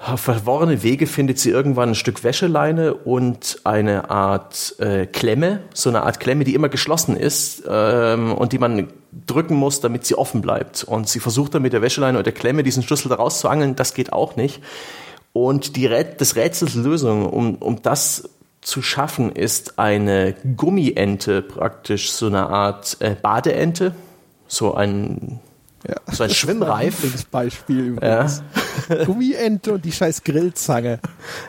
Verworrene Wege findet sie irgendwann ein Stück Wäscheleine und eine Art äh, Klemme, so eine Art Klemme, die immer geschlossen ist ähm, und die man drücken muss, damit sie offen bleibt. Und sie versucht dann mit der Wäscheleine und der Klemme diesen Schlüssel da rauszuangeln. Das geht auch nicht. Und die Rät des Rätsels Lösung, um, um das zu schaffen, ist eine Gummiente praktisch, so eine Art äh, Badeente, so ein ja, so ein Schwimmreif. Beispiel übrigens. Ja. Gummiente und die scheiß Grillzange.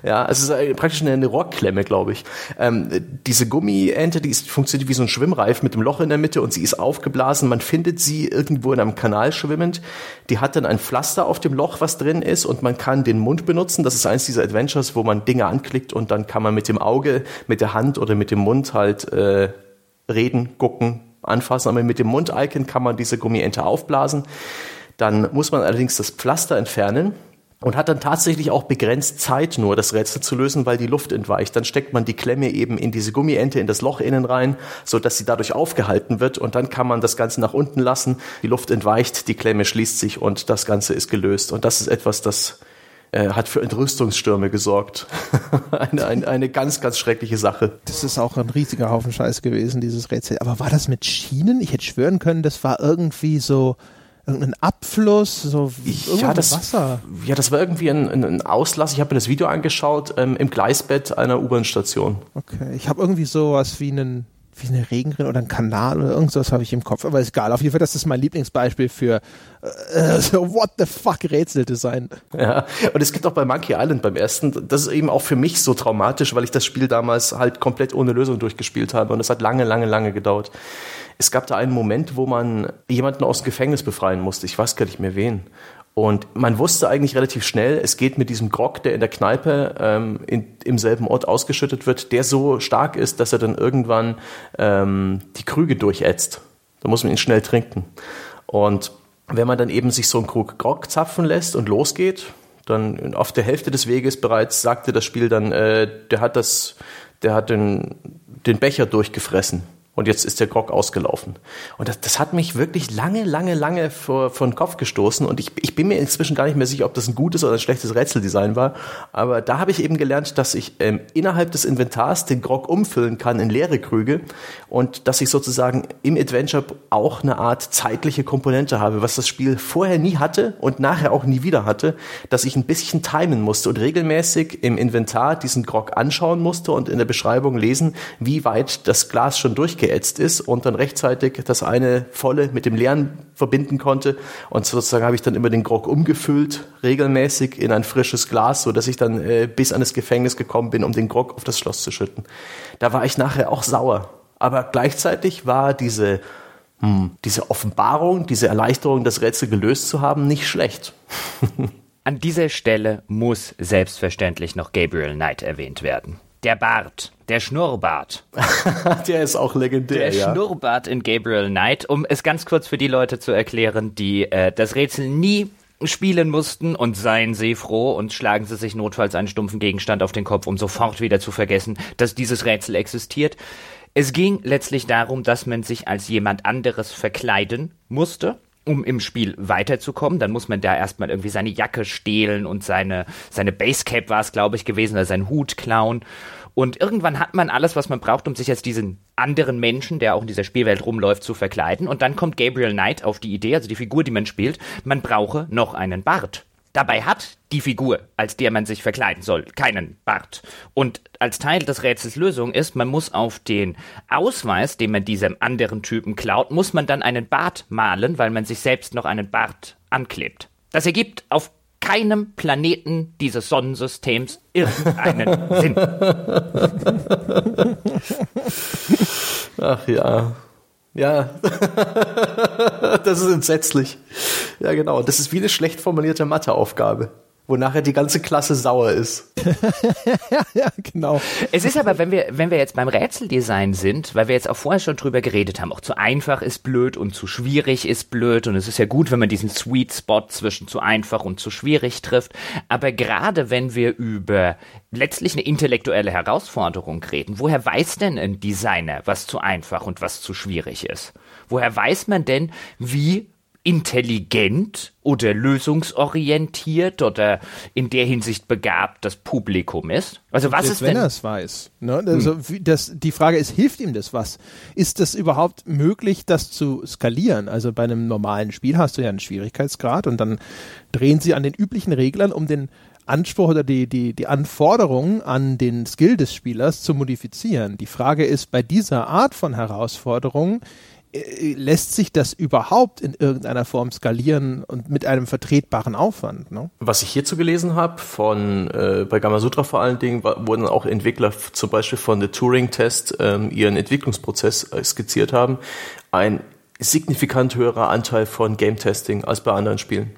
Ja, es ist praktisch eine Rohrklemme, glaube ich. Ähm, diese Gummiente, die ist, funktioniert wie so ein Schwimmreif mit dem Loch in der Mitte und sie ist aufgeblasen. Man findet sie irgendwo in einem Kanal schwimmend. Die hat dann ein Pflaster auf dem Loch, was drin ist und man kann den Mund benutzen. Das ist eins dieser Adventures, wo man Dinge anklickt und dann kann man mit dem Auge, mit der Hand oder mit dem Mund halt äh, reden, gucken, anfassen, aber mit dem Mund-Icon kann man diese Gummiente aufblasen. Dann muss man allerdings das Pflaster entfernen und hat dann tatsächlich auch begrenzt Zeit nur, das Rätsel zu lösen, weil die Luft entweicht. Dann steckt man die Klemme eben in diese Gummiente, in das Loch innen rein, so dass sie dadurch aufgehalten wird und dann kann man das Ganze nach unten lassen. Die Luft entweicht, die Klemme schließt sich und das Ganze ist gelöst. Und das ist etwas, das äh, hat für Entrüstungsstürme gesorgt. eine, eine, eine ganz, ganz schreckliche Sache. Das ist auch ein riesiger Haufen Scheiß gewesen, dieses Rätsel. Aber war das mit Schienen? Ich hätte schwören können, das war irgendwie so irgendein Abfluss, so ja, das, Wasser. Ja, das war irgendwie ein, ein Auslass. Ich habe mir das Video angeschaut ähm, im Gleisbett einer U-Bahn-Station. Okay, ich habe irgendwie sowas wie einen wie eine Regenrinne oder ein Kanal oder irgendwas habe ich im Kopf. Aber ist egal. Auf jeden Fall, das ist mein Lieblingsbeispiel für äh, so what the fuck Rätseldesign. Ja, und es gibt auch bei Monkey Island beim ersten, das ist eben auch für mich so traumatisch, weil ich das Spiel damals halt komplett ohne Lösung durchgespielt habe und es hat lange, lange, lange gedauert. Es gab da einen Moment, wo man jemanden aus dem Gefängnis befreien musste. Ich weiß gar nicht mehr wen. Und man wusste eigentlich relativ schnell, es geht mit diesem Grog, der in der Kneipe ähm, in, im selben Ort ausgeschüttet wird, der so stark ist, dass er dann irgendwann ähm, die Krüge durchätzt. Da muss man ihn schnell trinken. Und wenn man dann eben sich so einen Krug Grog zapfen lässt und losgeht, dann auf der Hälfte des Weges bereits sagte das Spiel dann, äh, der hat das, der hat den, den Becher durchgefressen. Und jetzt ist der Grog ausgelaufen. Und das, das hat mich wirklich lange, lange, lange vor, vor den Kopf gestoßen. Und ich, ich bin mir inzwischen gar nicht mehr sicher, ob das ein gutes oder ein schlechtes Rätseldesign war. Aber da habe ich eben gelernt, dass ich ähm, innerhalb des Inventars den Grog umfüllen kann in leere Krüge und dass ich sozusagen im Adventure auch eine Art zeitliche Komponente habe, was das Spiel vorher nie hatte und nachher auch nie wieder hatte, dass ich ein bisschen timen musste und regelmäßig im Inventar diesen Grog anschauen musste und in der Beschreibung lesen, wie weit das Glas schon durchgeht geätzt ist und dann rechtzeitig das eine volle mit dem leeren verbinden konnte. Und sozusagen habe ich dann immer den Grog umgefüllt, regelmäßig in ein frisches Glas, so dass ich dann äh, bis an das Gefängnis gekommen bin, um den Grog auf das Schloss zu schütten. Da war ich nachher auch sauer. Aber gleichzeitig war diese, hm, diese Offenbarung, diese Erleichterung, das Rätsel gelöst zu haben, nicht schlecht. An dieser Stelle muss selbstverständlich noch Gabriel Knight erwähnt werden. Der Bart, der Schnurrbart. der ist auch legendär. Der ja. Schnurrbart in Gabriel Knight, um es ganz kurz für die Leute zu erklären, die äh, das Rätsel nie spielen mussten und seien sie froh und schlagen sie sich notfalls einen stumpfen Gegenstand auf den Kopf, um sofort wieder zu vergessen, dass dieses Rätsel existiert. Es ging letztlich darum, dass man sich als jemand anderes verkleiden musste um im Spiel weiterzukommen, dann muss man da erstmal irgendwie seine Jacke stehlen und seine, seine Basecap war es, glaube ich, gewesen, oder seinen Hut klauen. Und irgendwann hat man alles, was man braucht, um sich als diesen anderen Menschen, der auch in dieser Spielwelt rumläuft, zu verkleiden. Und dann kommt Gabriel Knight auf die Idee, also die Figur, die man spielt, man brauche noch einen Bart. Dabei hat die Figur, als der man sich verkleiden soll, keinen Bart. Und als Teil des Rätsels Lösung ist, man muss auf den Ausweis, den man diesem anderen Typen klaut, muss man dann einen Bart malen, weil man sich selbst noch einen Bart anklebt. Das ergibt auf keinem Planeten dieses Sonnensystems irgendeinen Sinn. Ach ja. Ja, das ist entsetzlich. Ja, genau. Das ist wie eine schlecht formulierte Matheaufgabe wo nachher die ganze Klasse sauer ist. ja, ja, genau. Es ist aber, wenn wir, wenn wir jetzt beim Rätseldesign sind, weil wir jetzt auch vorher schon drüber geredet haben, auch zu einfach ist blöd und zu schwierig ist blöd und es ist ja gut, wenn man diesen Sweet Spot zwischen zu einfach und zu schwierig trifft. Aber gerade wenn wir über letztlich eine intellektuelle Herausforderung reden, woher weiß denn ein Designer, was zu einfach und was zu schwierig ist? Woher weiß man denn, wie intelligent oder lösungsorientiert oder in der Hinsicht begabt das Publikum ist? Also was ist wenn denn? Wenn er es weiß. Ne? Also hm. das, die Frage ist, hilft ihm das was? Ist das überhaupt möglich, das zu skalieren? Also bei einem normalen Spiel hast du ja einen Schwierigkeitsgrad und dann drehen sie an den üblichen Reglern, um den Anspruch oder die, die, die Anforderungen an den Skill des Spielers zu modifizieren. Die Frage ist, bei dieser Art von Herausforderungen, lässt sich das überhaupt in irgendeiner Form skalieren und mit einem vertretbaren Aufwand? Ne? Was ich hierzu gelesen habe, von äh, bei Gamasutra vor allen Dingen, wurden auch Entwickler zum Beispiel von der Turing-Test ähm, ihren Entwicklungsprozess äh, skizziert haben, ein signifikant höherer Anteil von Game-Testing als bei anderen Spielen,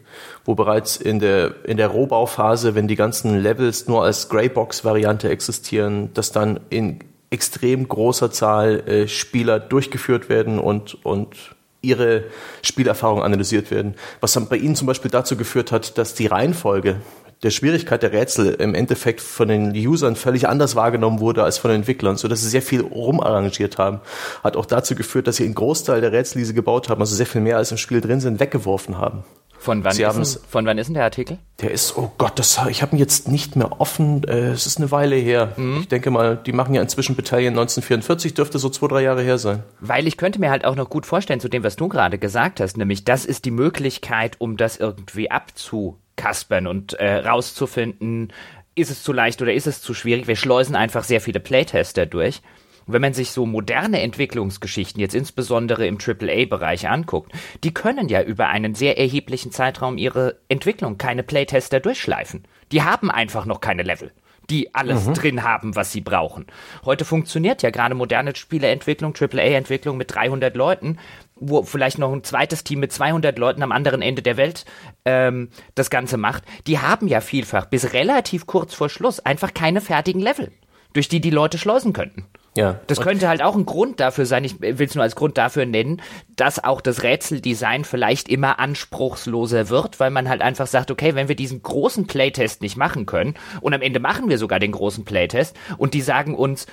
wo bereits in der in der Rohbauphase, wenn die ganzen Levels nur als Greybox-Variante existieren, dass dann in extrem großer Zahl äh, Spieler durchgeführt werden und, und ihre Spielerfahrung analysiert werden. Was dann bei Ihnen zum Beispiel dazu geführt hat, dass die Reihenfolge der Schwierigkeit der Rätsel im Endeffekt von den Usern völlig anders wahrgenommen wurde als von den Entwicklern, so dass sie sehr viel rumarrangiert haben, hat auch dazu geführt, dass sie einen Großteil der Rätsel, die sie gebaut haben, also sehr viel mehr als im Spiel drin sind, weggeworfen haben. Von wann, Sie ist, von wann ist denn der Artikel? Der ist, oh Gott, das, ich habe ihn jetzt nicht mehr offen. Äh, es ist eine Weile her. Ich denke mal, die machen ja inzwischen Battalion 1944, dürfte so zwei, drei Jahre her sein. Weil ich könnte mir halt auch noch gut vorstellen, zu dem, was du gerade gesagt hast, nämlich das ist die Möglichkeit, um das irgendwie abzukaspern und äh, rauszufinden, ist es zu leicht oder ist es zu schwierig. Wir schleusen einfach sehr viele Playtester durch. Und wenn man sich so moderne Entwicklungsgeschichten, jetzt insbesondere im AAA-Bereich anguckt, die können ja über einen sehr erheblichen Zeitraum ihre Entwicklung keine Playtester durchschleifen. Die haben einfach noch keine Level die alles drin haben, was sie brauchen. Heute funktioniert ja gerade moderne Spieleentwicklung, AAA-Entwicklung mit 300 Leuten, wo vielleicht noch ein zweites Team mit 200 Leuten am anderen Ende der Welt ähm, das Ganze macht. Die haben ja vielfach bis relativ kurz vor Schluss einfach keine fertigen Level, durch die die Leute schleusen könnten. Ja. Das könnte halt auch ein Grund dafür sein, ich will es nur als Grund dafür nennen, dass auch das Rätseldesign vielleicht immer anspruchsloser wird, weil man halt einfach sagt, okay, wenn wir diesen großen Playtest nicht machen können und am Ende machen wir sogar den großen Playtest und die sagen uns,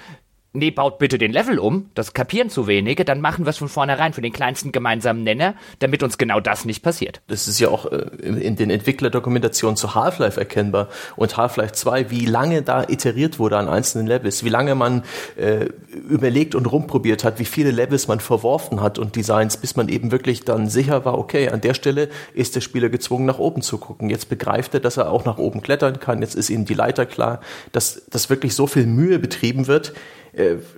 nee, baut bitte den Level um, das kapieren zu wenige, dann machen wir es von vornherein für den kleinsten gemeinsamen Nenner, damit uns genau das nicht passiert. Das ist ja auch äh, in den Entwicklerdokumentationen zu Half-Life erkennbar. Und Half-Life 2, wie lange da iteriert wurde an einzelnen Levels, wie lange man äh, überlegt und rumprobiert hat, wie viele Levels man verworfen hat und Designs, bis man eben wirklich dann sicher war, okay, an der Stelle ist der Spieler gezwungen, nach oben zu gucken. Jetzt begreift er, dass er auch nach oben klettern kann, jetzt ist ihm die Leiter klar, dass, dass wirklich so viel Mühe betrieben wird,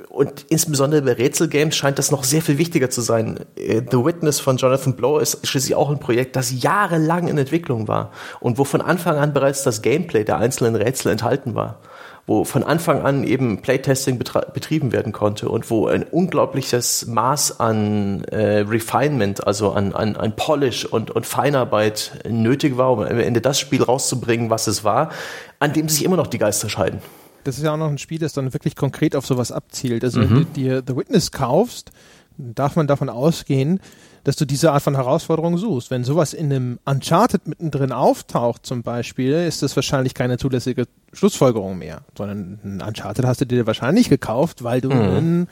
und insbesondere bei Rätselgames scheint das noch sehr viel wichtiger zu sein. Äh, The Witness von Jonathan Blow ist schließlich auch ein Projekt, das jahrelang in Entwicklung war und wo von Anfang an bereits das Gameplay der einzelnen Rätsel enthalten war. Wo von Anfang an eben Playtesting betrieben werden konnte und wo ein unglaubliches Maß an äh, Refinement, also an, an, an Polish und, und Feinarbeit nötig war, um am Ende das Spiel rauszubringen, was es war, an dem sich immer noch die Geister scheiden. Das ist ja auch noch ein Spiel, das dann wirklich konkret auf sowas abzielt. Also wenn du dir The Witness kaufst, darf man davon ausgehen, dass du diese Art von Herausforderung suchst. Wenn sowas in einem Uncharted mittendrin auftaucht zum Beispiel, ist das wahrscheinlich keine zulässige Schlussfolgerung mehr, sondern ein Uncharted hast du dir wahrscheinlich gekauft, weil du einen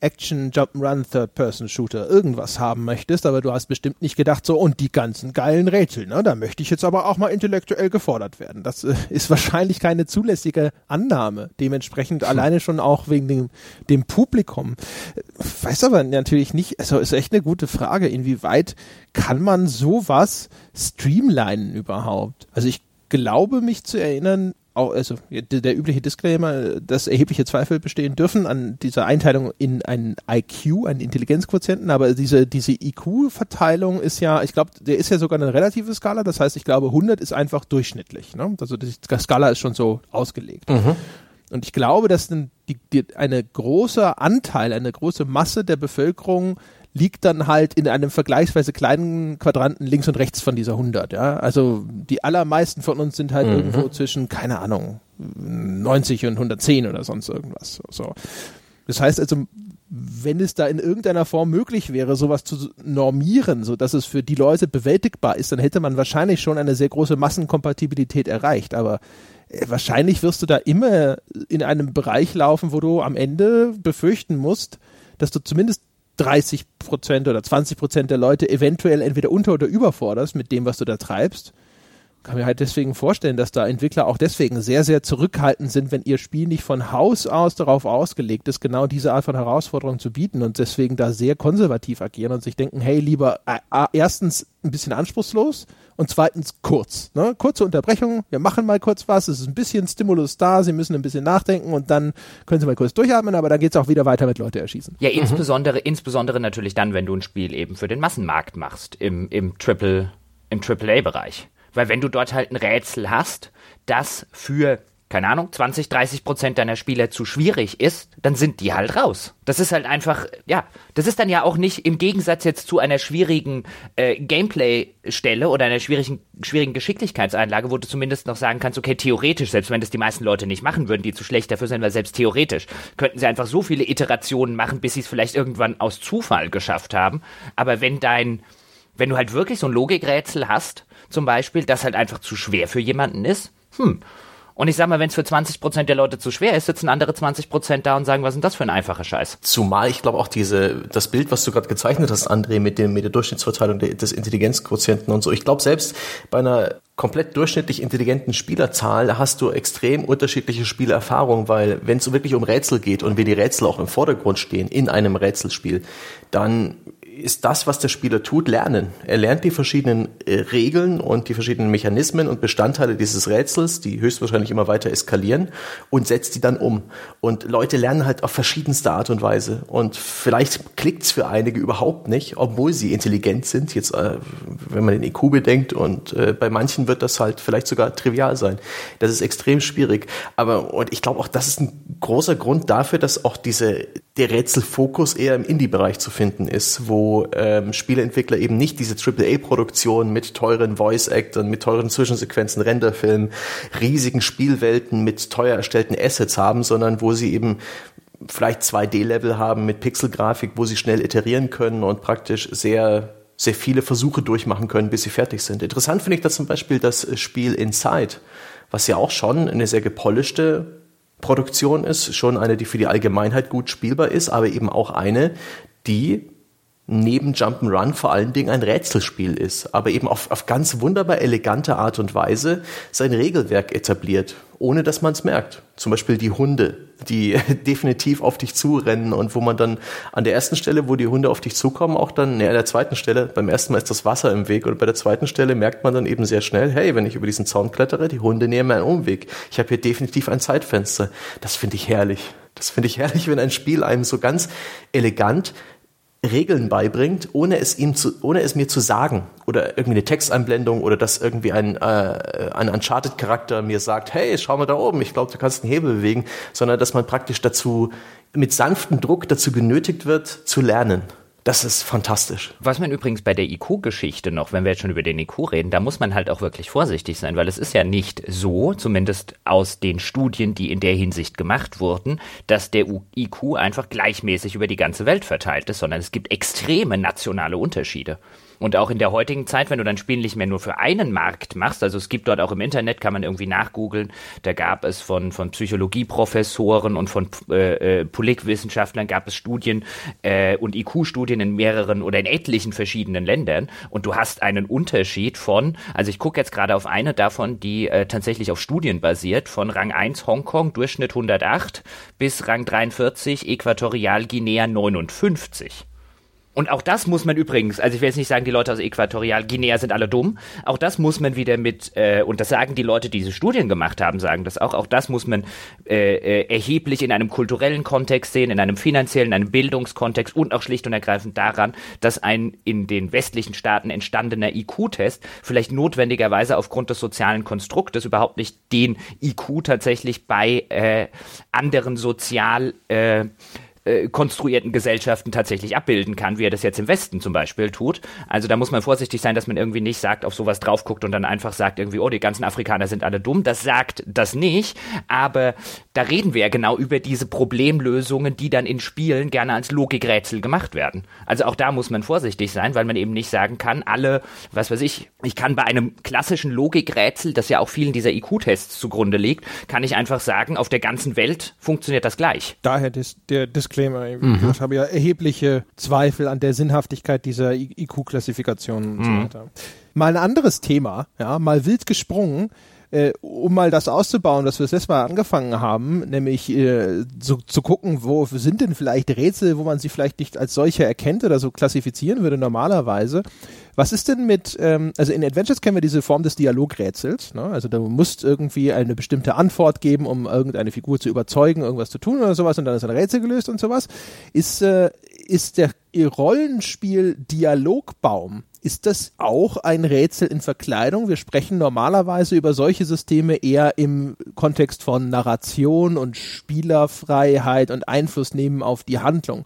Action, Jump'n'Run, Third-Person-Shooter irgendwas haben möchtest, aber du hast bestimmt nicht gedacht, so, und die ganzen geilen Rätsel, ne, da möchte ich jetzt aber auch mal intellektuell gefordert werden. Das äh, ist wahrscheinlich keine zulässige Annahme. Dementsprechend alleine schon auch wegen dem, dem Publikum. Weiß aber natürlich nicht, also ist echt eine gute Frage, inwieweit kann man sowas streamlinen überhaupt? Also ich glaube mich zu erinnern, auch, also der, übliche Disclaimer, dass erhebliche Zweifel bestehen dürfen an dieser Einteilung in einen IQ, einen Intelligenzquotienten, aber diese, diese IQ-Verteilung ist ja, ich glaube, der ist ja sogar eine relative Skala, das heißt, ich glaube, 100 ist einfach durchschnittlich, ne? also die Skala ist schon so ausgelegt. Und ich glaube, dass die, die, eine große Anteil, eine große Masse der Bevölkerung liegt dann halt in einem vergleichsweise kleinen Quadranten links und rechts von dieser 100. Ja? Also die allermeisten von uns sind halt Mhm. irgendwo zwischen, keine Ahnung, 90 und 110 oder sonst irgendwas. So. Das heißt also, wenn es da in irgendeiner Form möglich wäre, sowas zu normieren, so dass es für die Leute bewältigbar ist, dann hätte man wahrscheinlich schon eine sehr große Massenkompatibilität erreicht. Aber äh, wahrscheinlich wirst du da immer in einem Bereich laufen, wo du am Ende befürchten musst, dass du zumindest 30 Prozent oder 20 Prozent der Leute eventuell entweder unter- oder überforderst mit dem, was du da treibst. Kann mir halt deswegen vorstellen, dass da Entwickler auch deswegen sehr, sehr zurückhaltend sind, wenn ihr Spiel nicht von Haus aus darauf ausgelegt ist, genau diese Art von Herausforderung zu bieten und deswegen da sehr konservativ agieren und sich denken, hey, lieber äh, äh, erstens ein bisschen anspruchslos und zweitens kurz. Ne? Kurze Unterbrechung, wir machen mal kurz was, es ist ein bisschen Stimulus da, sie müssen ein bisschen nachdenken und dann können sie mal kurz durchatmen, aber dann geht's auch wieder weiter mit Leute erschießen. Ja, insbesondere, insbesondere natürlich dann, wenn du ein Spiel eben für den Massenmarkt machst, im, im Triple, im AAA-Bereich. Weil wenn du dort halt ein Rätsel hast, das für, keine Ahnung, 20, 30 Prozent deiner Spieler zu schwierig ist, dann sind die halt raus. Das ist halt einfach, ja, das ist dann ja auch nicht im Gegensatz jetzt zu einer schwierigen äh, Gameplay-Stelle oder einer schwierigen, schwierigen Geschicklichkeitseinlage, wo du zumindest noch sagen kannst, okay, theoretisch, selbst wenn das die meisten Leute nicht machen würden, die zu schlecht dafür sind, weil selbst theoretisch könnten sie einfach so viele Iterationen machen, bis sie es vielleicht irgendwann aus Zufall geschafft haben. Aber wenn dein, wenn du halt wirklich so ein Logikrätsel hast, zum Beispiel, das halt einfach zu schwer für jemanden ist, hm, Und ich sag mal, wenn es für 20 Prozent der Leute zu schwer ist, sitzen andere 20 Prozent da und sagen, was ist das für ein einfacher Scheiß? Zumal ich glaube auch diese, das Bild, was du gerade gezeichnet hast, André, mit dem, mit der Durchschnittsverteilung des Intelligenzquotienten und so. Ich glaube selbst bei einer komplett durchschnittlich intelligenten Spielerzahl hast du extrem unterschiedliche Spielerfahrungen, weil wenn es wirklich um Rätsel geht und wenn die Rätsel auch im Vordergrund stehen in einem Rätselspiel, dann ist das, was der Spieler tut, Lernen. Er lernt die verschiedenen äh, Regeln und die verschiedenen Mechanismen und Bestandteile dieses Rätsels, die höchstwahrscheinlich immer weiter eskalieren und setzt die dann um. Und Leute lernen halt auf verschiedenste Art und Weise. Und vielleicht klickt's für einige überhaupt nicht, obwohl sie intelligent sind. Jetzt, äh, wenn man den IQ bedenkt und äh, bei manchen wird das halt vielleicht sogar trivial sein. Das ist extrem schwierig. Aber und ich glaube auch, das ist ein großer Grund dafür, dass auch diese der Rätselfokus eher im Indie-Bereich zu finden ist, wo ähm, Spieleentwickler eben nicht diese AAA-Produktion mit teuren Voice-Actern, mit teuren Zwischensequenzen, Renderfilmen, riesigen Spielwelten mit teuer erstellten Assets haben, sondern wo sie eben vielleicht 2D-Level haben mit Pixelgrafik, wo sie schnell iterieren können und praktisch sehr sehr viele Versuche durchmachen können, bis sie fertig sind. Interessant finde ich da zum Beispiel das Spiel Inside, was ja auch schon eine sehr gepolischte Produktion ist, schon eine, die für die Allgemeinheit gut spielbar ist, aber eben auch eine, die neben Jump'n'Run vor allen Dingen ein Rätselspiel ist, aber eben auf, auf ganz wunderbar elegante Art und Weise sein Regelwerk etabliert, ohne dass man es merkt. Zum Beispiel die Hunde, die definitiv auf dich zurennen und wo man dann an der ersten Stelle, wo die Hunde auf dich zukommen, auch dann, ne, an der zweiten Stelle, beim ersten Mal ist das Wasser im Weg und bei der zweiten Stelle merkt man dann eben sehr schnell, hey, wenn ich über diesen Zaun klettere, die Hunde nehmen einen Umweg. Ich habe hier definitiv ein Zeitfenster. Das finde ich herrlich. Das finde ich herrlich, wenn ein Spiel einem so ganz elegant Regeln beibringt, ohne es ihm zu, ohne es mir zu sagen oder irgendwie eine Texteinblendung oder dass irgendwie ein, äh, ein Uncharted-Charakter mir sagt, hey, schau mal da oben, ich glaube, du kannst den Hebel bewegen, sondern dass man praktisch dazu mit sanftem Druck dazu genötigt wird, zu lernen. Das ist fantastisch. Was man übrigens bei der IQ-Geschichte noch, wenn wir jetzt schon über den IQ reden, da muss man halt auch wirklich vorsichtig sein, weil es ist ja nicht so, zumindest aus den Studien, die in der Hinsicht gemacht wurden, dass der IQ einfach gleichmäßig über die ganze Welt verteilt ist, sondern es gibt extreme nationale Unterschiede. Und auch in der heutigen Zeit, wenn du dein Spiel nicht mehr nur für einen Markt machst, also es gibt dort auch im Internet, kann man irgendwie nachgoogeln, da gab es von, von Psychologieprofessoren und von äh, äh, Politikwissenschaftlern gab es Studien äh, und IQ-Studien in mehreren oder in etlichen verschiedenen Ländern und du hast einen Unterschied von, also ich gucke jetzt gerade auf eine davon, die äh, tatsächlich auf Studien basiert, von Rang 1 Hongkong, Durchschnitt 108 bis Rang 43 Äquatorial Guinea 59. Und auch das muss man übrigens, also ich will jetzt nicht sagen, die Leute aus Äquatorial Guinea sind alle dumm. Auch das muss man wieder mit, äh, und das sagen die Leute, die diese Studien gemacht haben, sagen das auch. Auch das muss man äh, äh, erheblich in einem kulturellen Kontext sehen, in einem finanziellen, in einem Bildungskontext und auch schlicht und ergreifend daran, dass ein in den westlichen Staaten entstandener IQ-Test vielleicht notwendigerweise aufgrund des sozialen Konstruktes überhaupt nicht den IQ tatsächlich bei äh, anderen sozial äh, äh, konstruierten Gesellschaften tatsächlich abbilden kann, wie er das jetzt im Westen zum Beispiel tut. Also da muss man vorsichtig sein, dass man irgendwie nicht sagt, auf sowas drauf guckt und dann einfach sagt irgendwie, oh, die ganzen Afrikaner sind alle dumm. Das sagt das nicht, aber da reden wir ja genau über diese Problemlösungen, die dann in Spielen gerne als Logikrätsel gemacht werden. Also auch da muss man vorsichtig sein, weil man eben nicht sagen kann, alle, was weiß ich, ich kann bei einem klassischen Logikrätsel, das ja auch vielen dieser IQ-Tests zugrunde liegt, kann ich einfach sagen, auf der ganzen Welt funktioniert das gleich. Daher des, der Disclaimer Disclaimer. Mhm. Ich habe ja erhebliche Zweifel an der Sinnhaftigkeit dieser IQ-Klassifikation und mhm. so weiter. Mal ein anderes Thema, ja, mal wild gesprungen. Äh, um mal das auszubauen, was wir das letzte Mal angefangen haben, nämlich äh, so, zu gucken, wo sind denn vielleicht Rätsel, wo man sie vielleicht nicht als solche erkennt oder so klassifizieren würde normalerweise. Was ist denn mit, ähm, also in Adventures kennen wir diese Form des Dialogrätsels, ne? also du musst irgendwie eine bestimmte Antwort geben, um irgendeine Figur zu überzeugen, irgendwas zu tun oder sowas und dann ist ein Rätsel gelöst und sowas. Ist, äh, ist der Rollenspiel Dialogbaum ist das auch ein Rätsel in Verkleidung? Wir sprechen normalerweise über solche Systeme eher im Kontext von Narration und Spielerfreiheit und Einfluss nehmen auf die Handlung.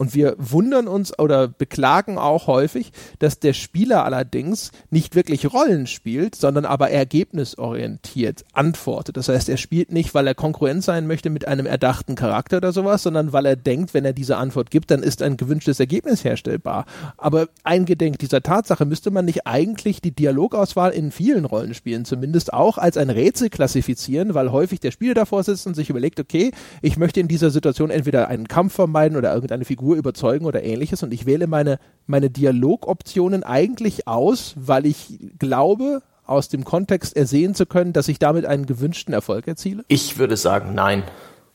Und wir wundern uns oder beklagen auch häufig, dass der Spieler allerdings nicht wirklich Rollen spielt, sondern aber ergebnisorientiert antwortet. Das heißt, er spielt nicht, weil er konkurrent sein möchte mit einem erdachten Charakter oder sowas, sondern weil er denkt, wenn er diese Antwort gibt, dann ist ein gewünschtes Ergebnis herstellbar. Aber eingedenk dieser Tatsache müsste man nicht eigentlich die Dialogauswahl in vielen Rollenspielen zumindest auch als ein Rätsel klassifizieren, weil häufig der Spieler davor sitzt und sich überlegt, okay, ich möchte in dieser Situation entweder einen Kampf vermeiden oder irgendeine Figur überzeugen oder ähnliches und ich wähle meine, meine Dialogoptionen eigentlich aus, weil ich glaube, aus dem Kontext ersehen zu können, dass ich damit einen gewünschten Erfolg erziele? Ich würde sagen, nein.